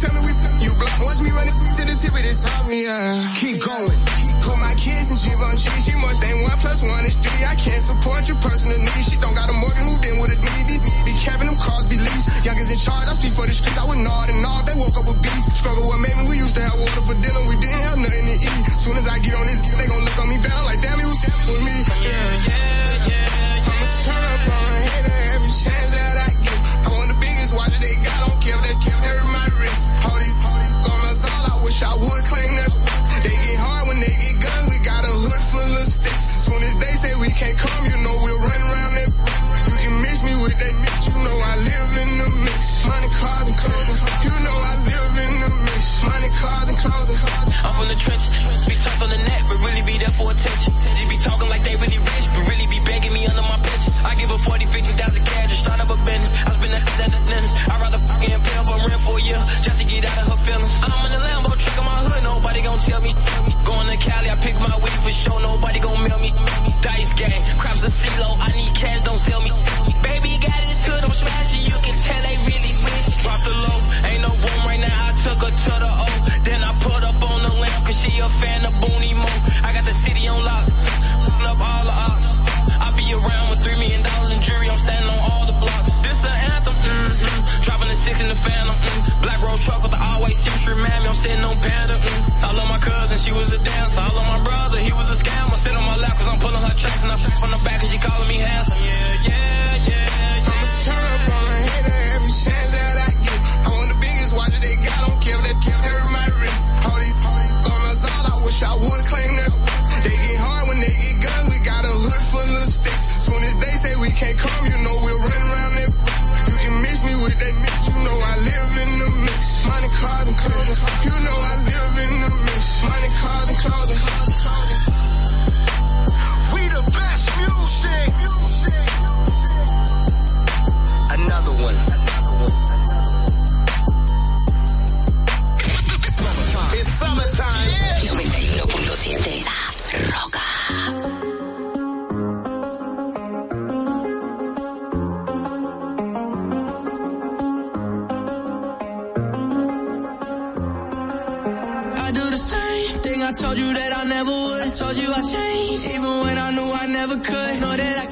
tell me we you block. Watch me run it to the tip of this off. Yeah. Keep going. Put my kids in Givenchy. She must think one plus one is three. I can't support your personal needs. She don't got a mortgage, moved in with a DD. Be capping them cars, be leased. Youngest in charge, I speak for the streets. I would nod and nod. They woke up with beats. Struggle made me. We used to have water for dinner. We didn't have nothing to eat. Soon as I get on this, they gon' look on me down like damn, he was with me. Yeah, attention. Sitting on panda, mm. I love my cousin, she was a dancer. I love my brother, he was a scammer. Sit on my lap cause I'm pulling her tracks and I f- on the back cause she calling me handsome. Yeah, never could. Know that I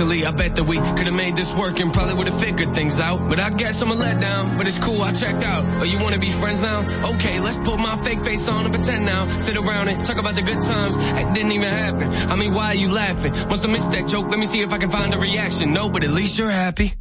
I bet that we could have made this work and probably would have figured things out. But I guess I'm a letdown, but it's cool, I checked out. Oh, you wanna be friends now? Okay, let's put my fake face on and pretend now. Sit around and talk about the good times. It didn't even happen. I mean, why are you laughing? Must have missed that joke. Let me see if I can find a reaction. No, but at least you're happy.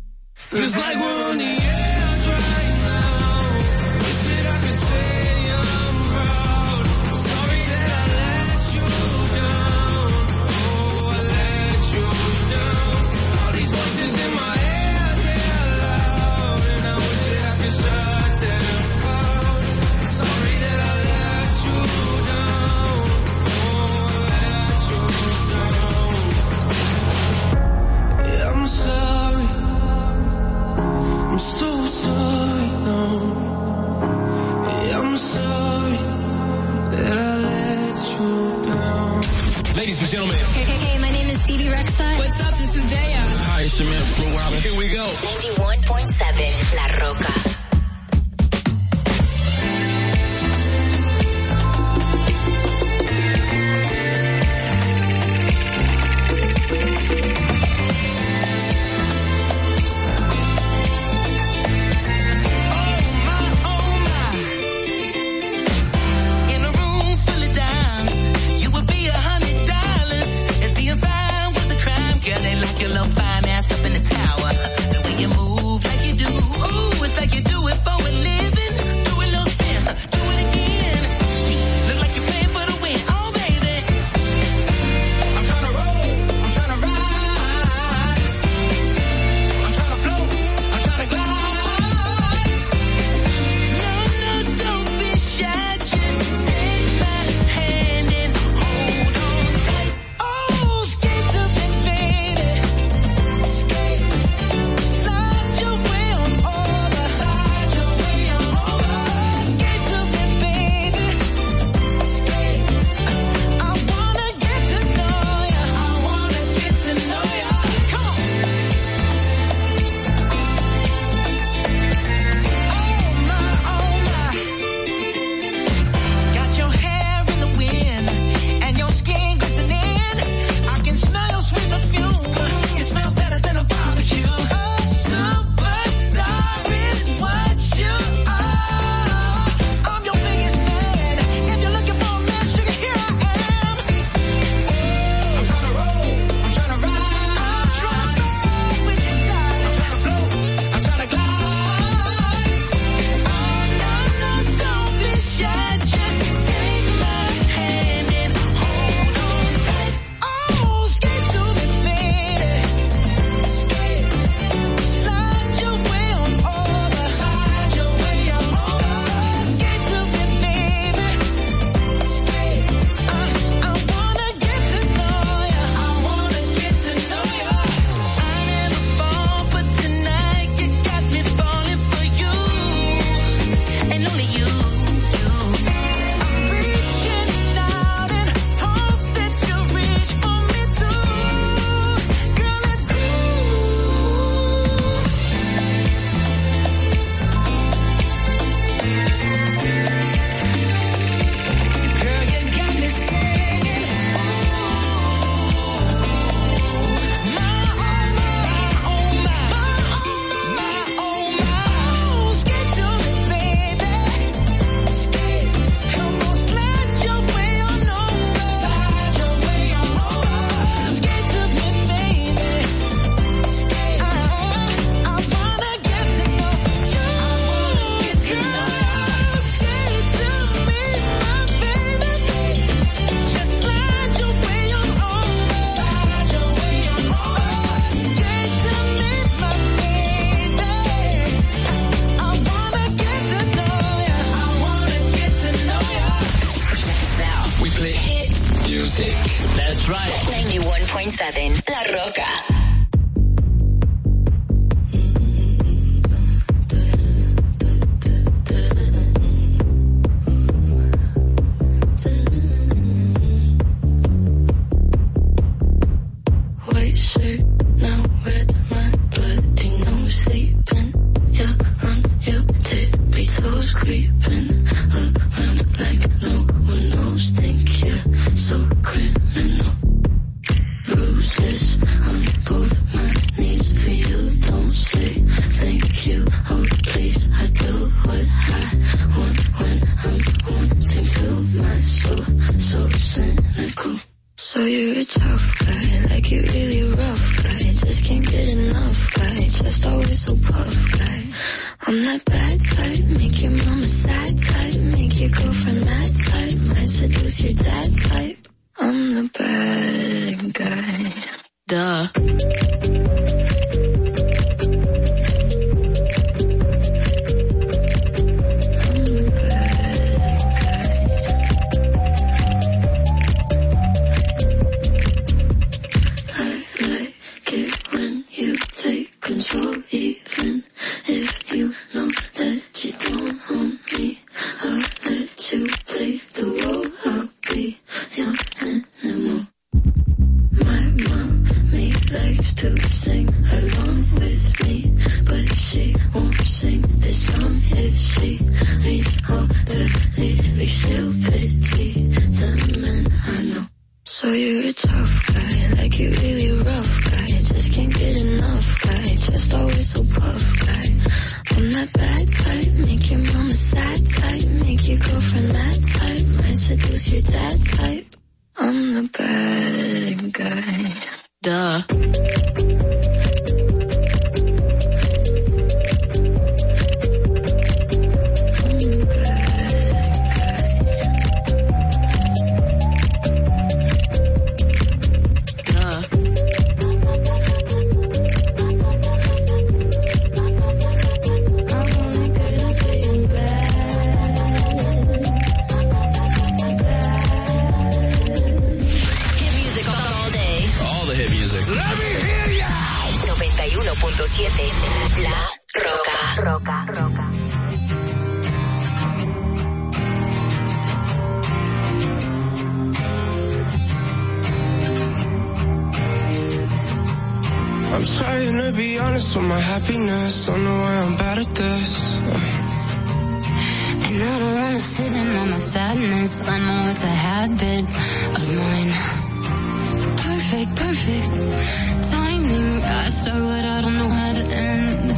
perfect timing. I started, I don't know how to end.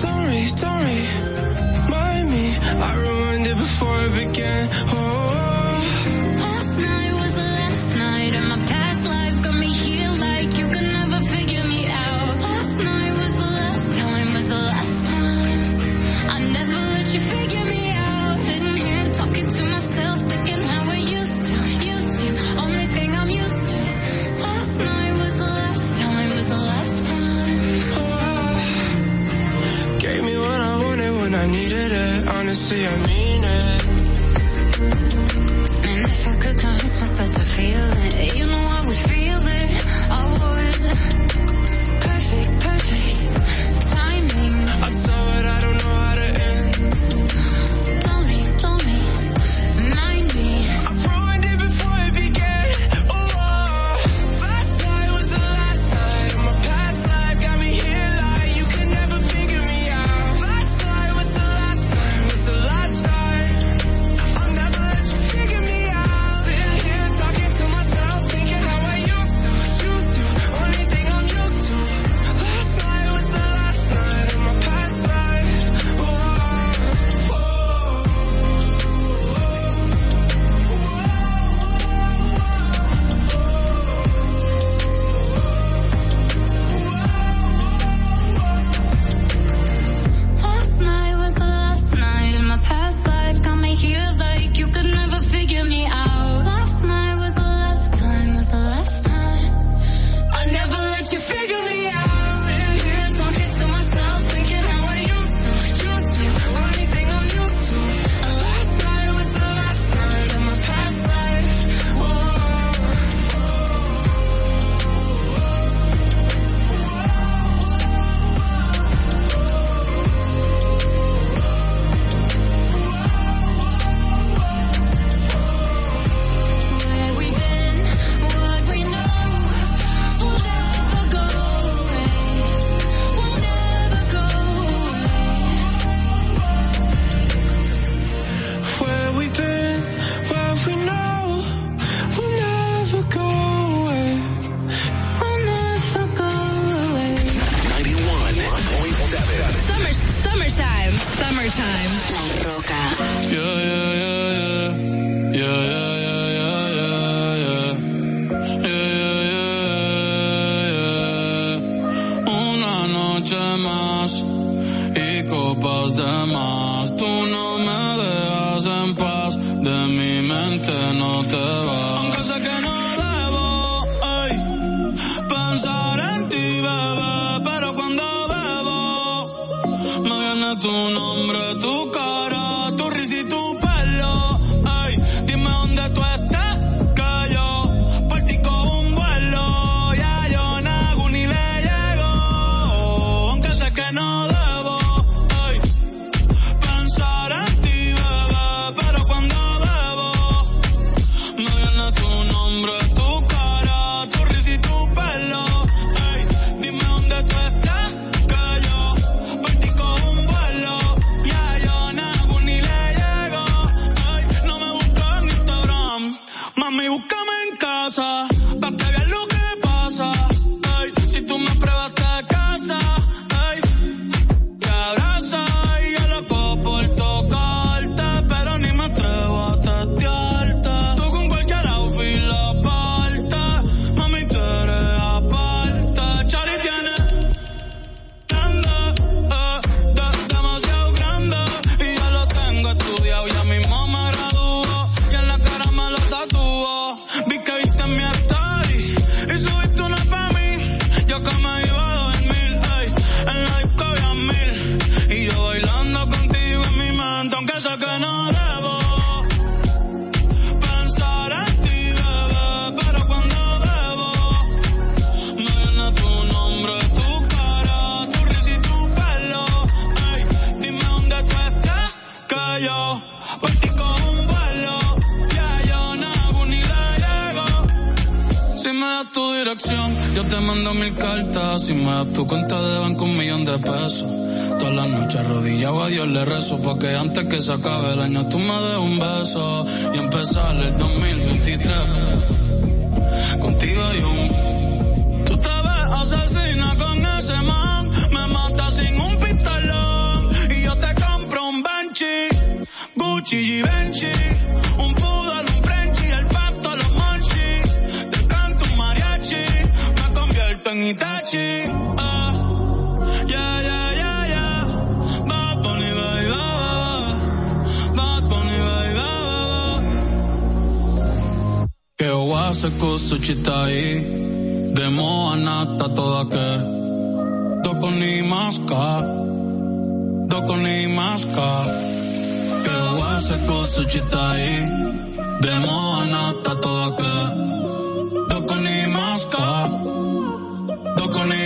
Don't worry, don't worry, mind me. I ruined it before it began. Oh. see, I mean. Doko ni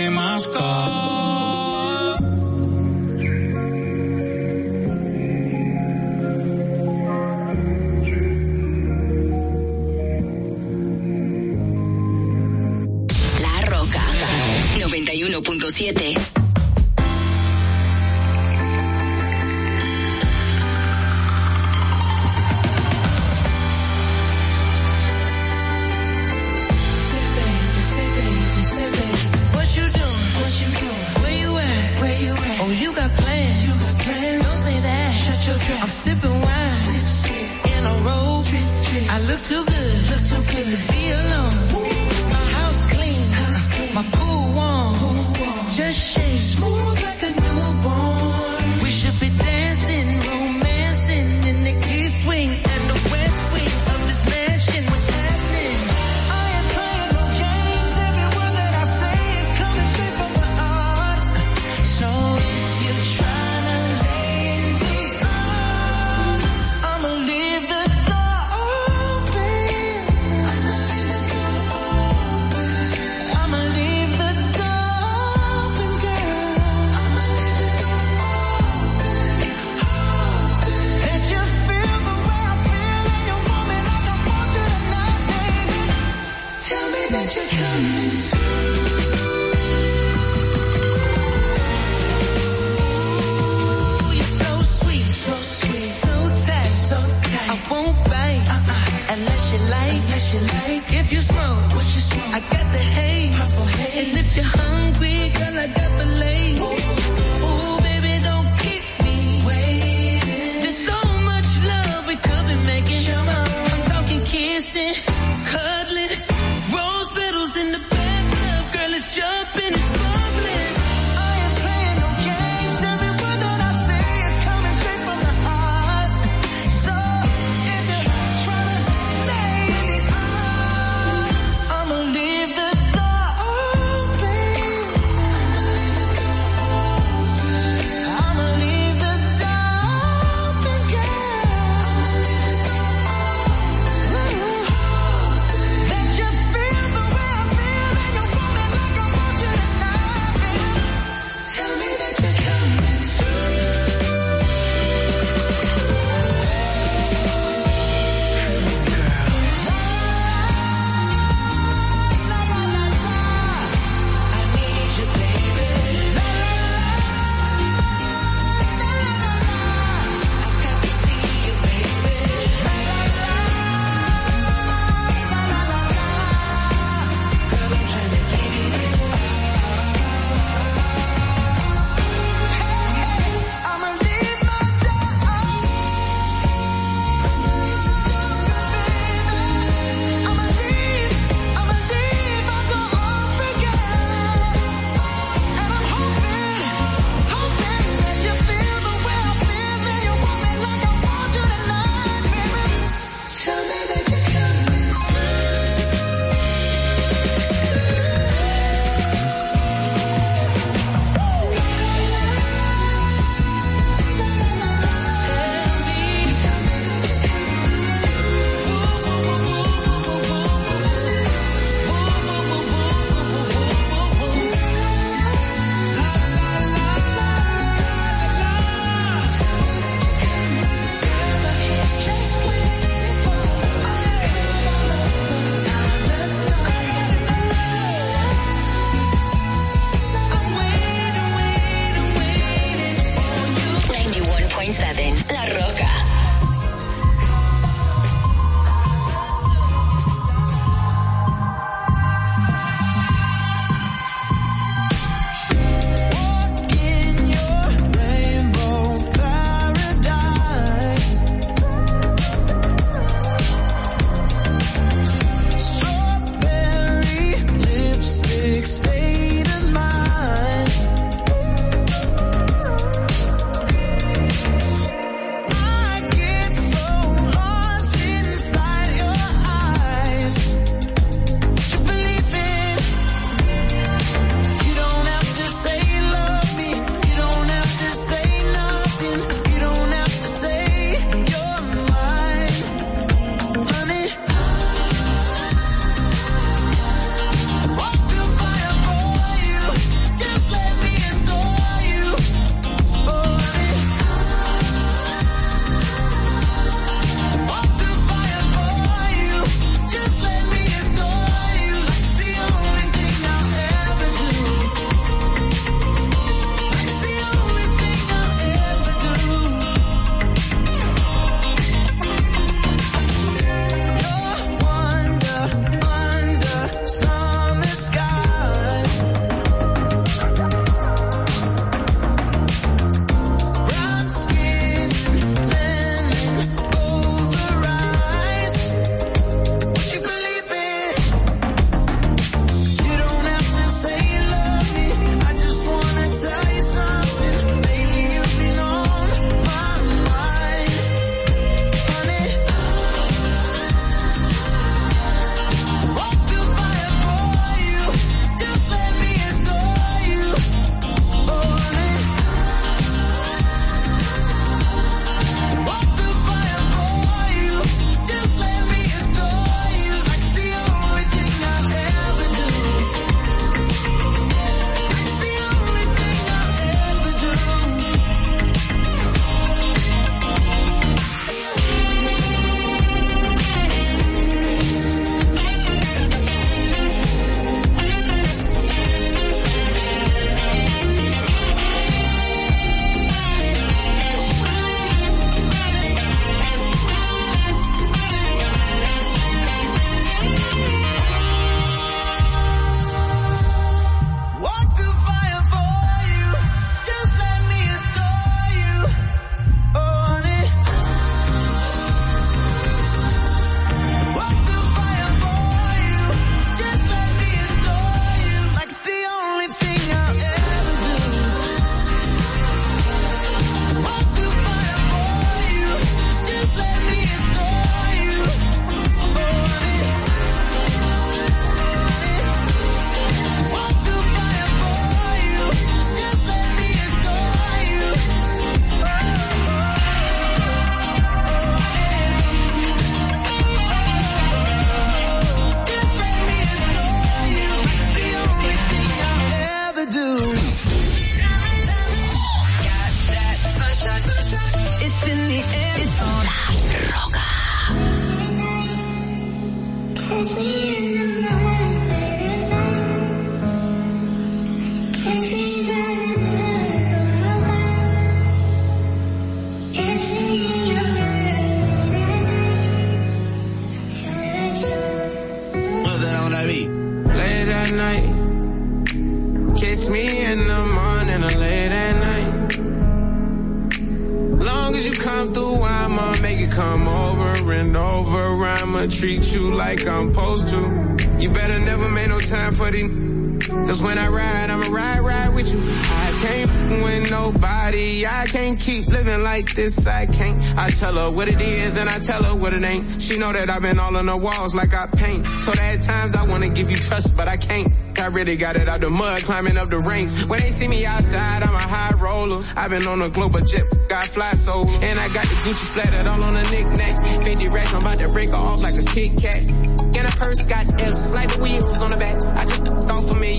this. I can't. I tell her what it is and I tell her what it ain't. She know that I've been all on the walls like I paint. So at times I wanna give you trust, but I can't. I really got it out the mud, climbing up the ranks. When they see me outside, I'm a high roller. I've been on a global jet, got fly solo. And I got the Gucci splattered all on the knickknacks. 50 racks, I'm about to break her off like a Kit Kat. And a purse got like the wheels on the back. I just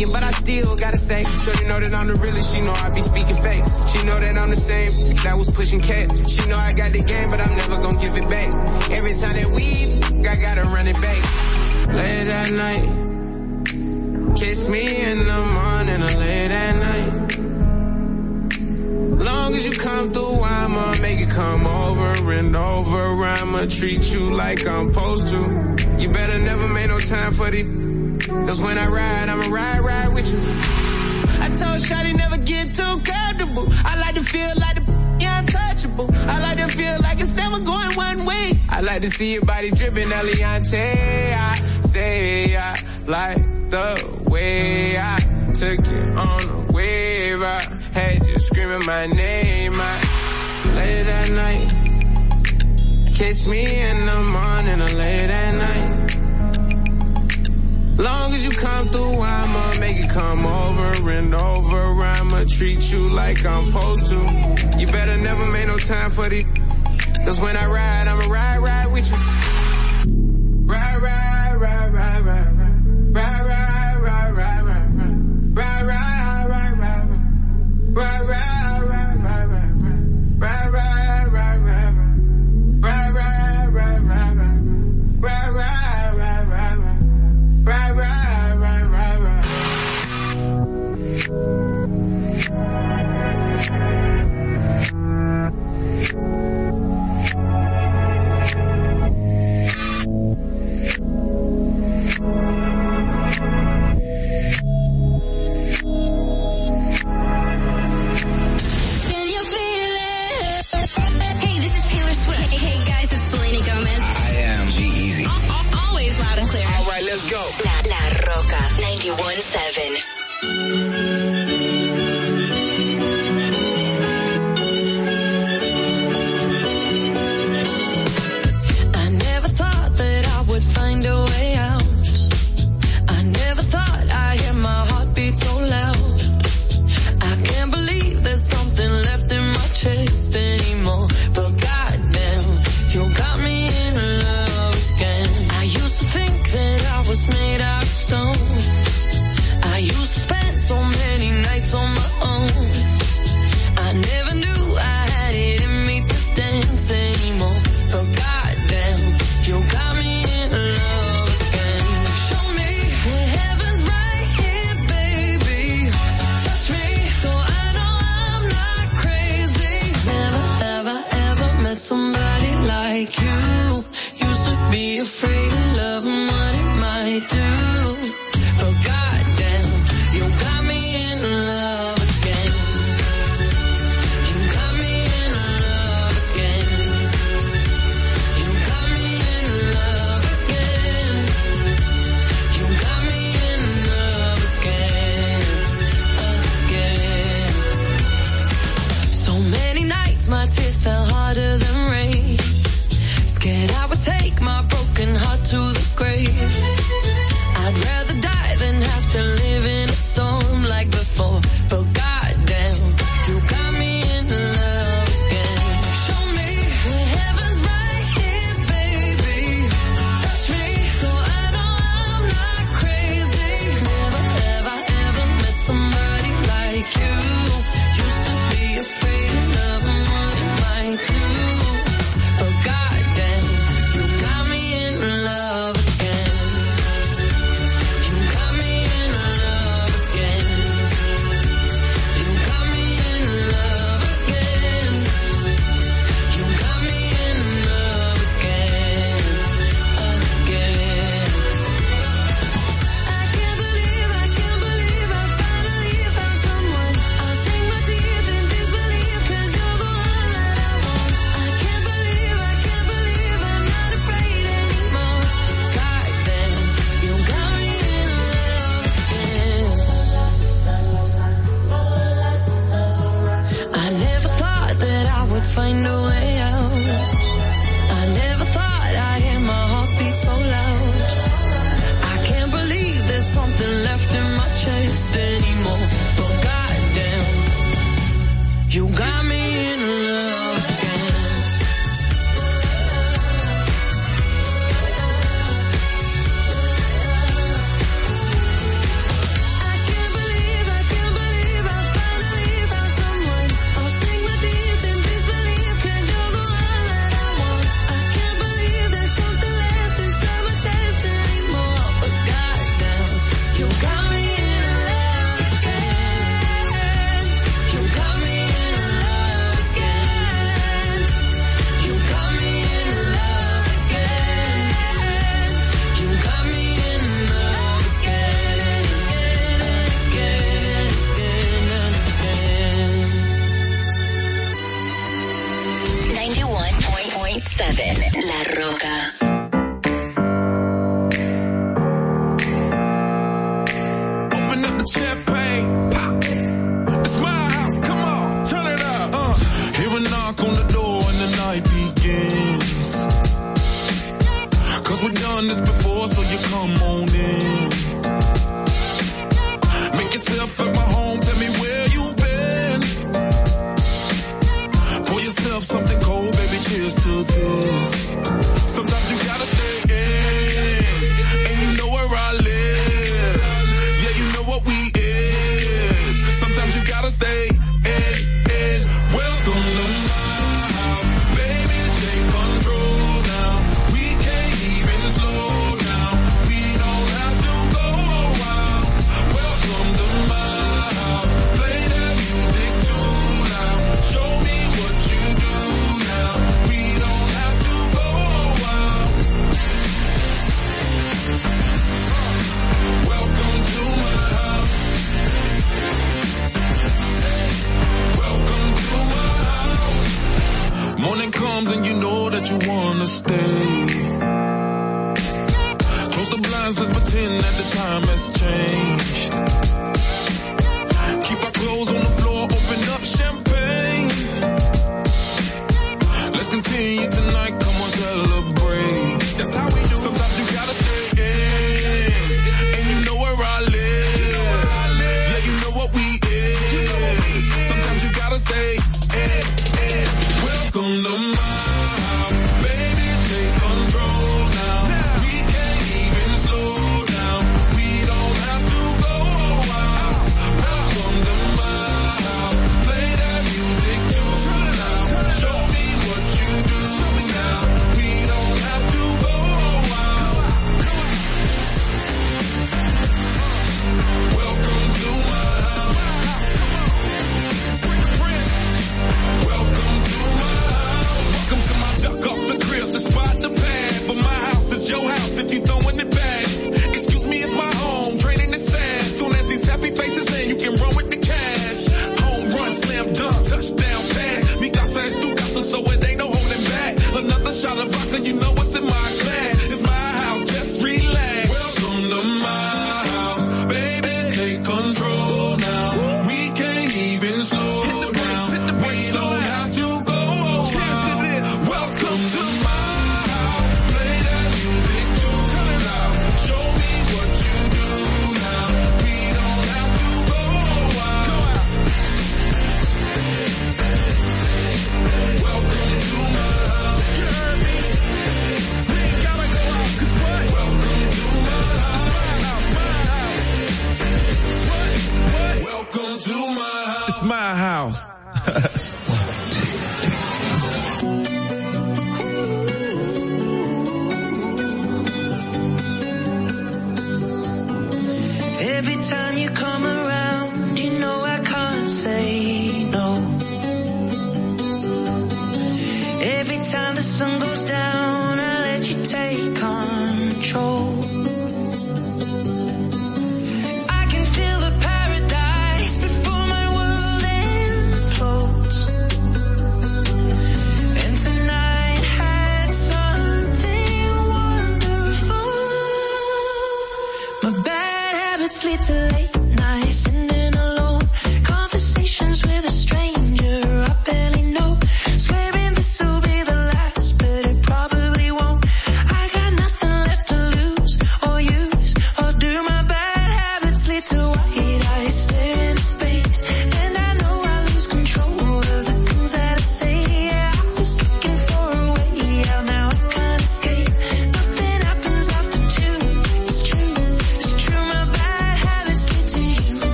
million, but I still gotta say. You know that I'm the realest, she know I be speaking facts. She know that I'm the same, that was pushing cat. She know I got the game, but I'm never gonna give it back. Every time that we, I gotta run it back. Late at night. Kiss me in the morning or late at night. Long as you come through, I'ma make it come over and over. I'ma treat you like I'm supposed to. You better never make no time for the. Cause when I ride, I'ma ride, ride with you. I told Shotty never get too comfortable. I like to feel like the untouchable. I like to feel like it's never going one way. I like to see your body dripping, Eliante. I say I like the way I took it on a wave. I had you screaming my name. I late at night. Kiss me in the morning or late at night. Long as you come through, I'ma make it come over and over. I'ma treat you like I'm supposed to. You better never make no time for the. Cause when I ride, I'ma ride, ride with you. met somebody like you. Used to be afraid.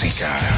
Música.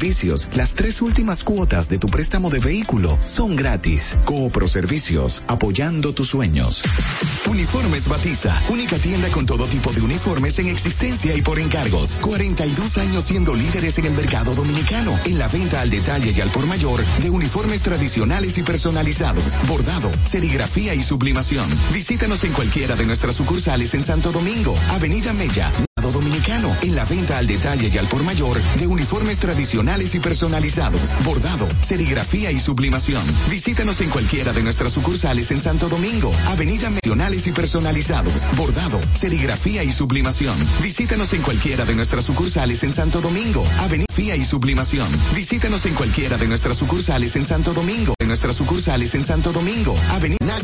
las tres últimas cuotas de tu préstamo de vehículo son gratis. Coopro Servicios, apoyando tus sueños. Uniformes Batiza, única tienda con todo tipo de uniformes en existencia y por encargos. 42 años siendo líderes en el mercado dominicano, en la venta al detalle y al por mayor de uniformes tradicionales y personalizados, bordado, serigrafía y sublimación. Visítanos en cualquiera de nuestras sucursales en Santo Domingo, Avenida Mella. Dominicano en la venta al detalle y al por mayor de uniformes tradicionales y personalizados, bordado, serigrafía y sublimación. Visítanos en cualquiera de nuestras sucursales en Santo Domingo, Avenida Nacionales y personalizados, bordado, serigrafía y sublimación. Visítanos en cualquiera de nuestras sucursales en Santo Domingo, Avenida y sublimación. Visítanos en cualquiera de nuestras sucursales en Santo Domingo, en nuestras sucursales en Santo Domingo, Avenida Naco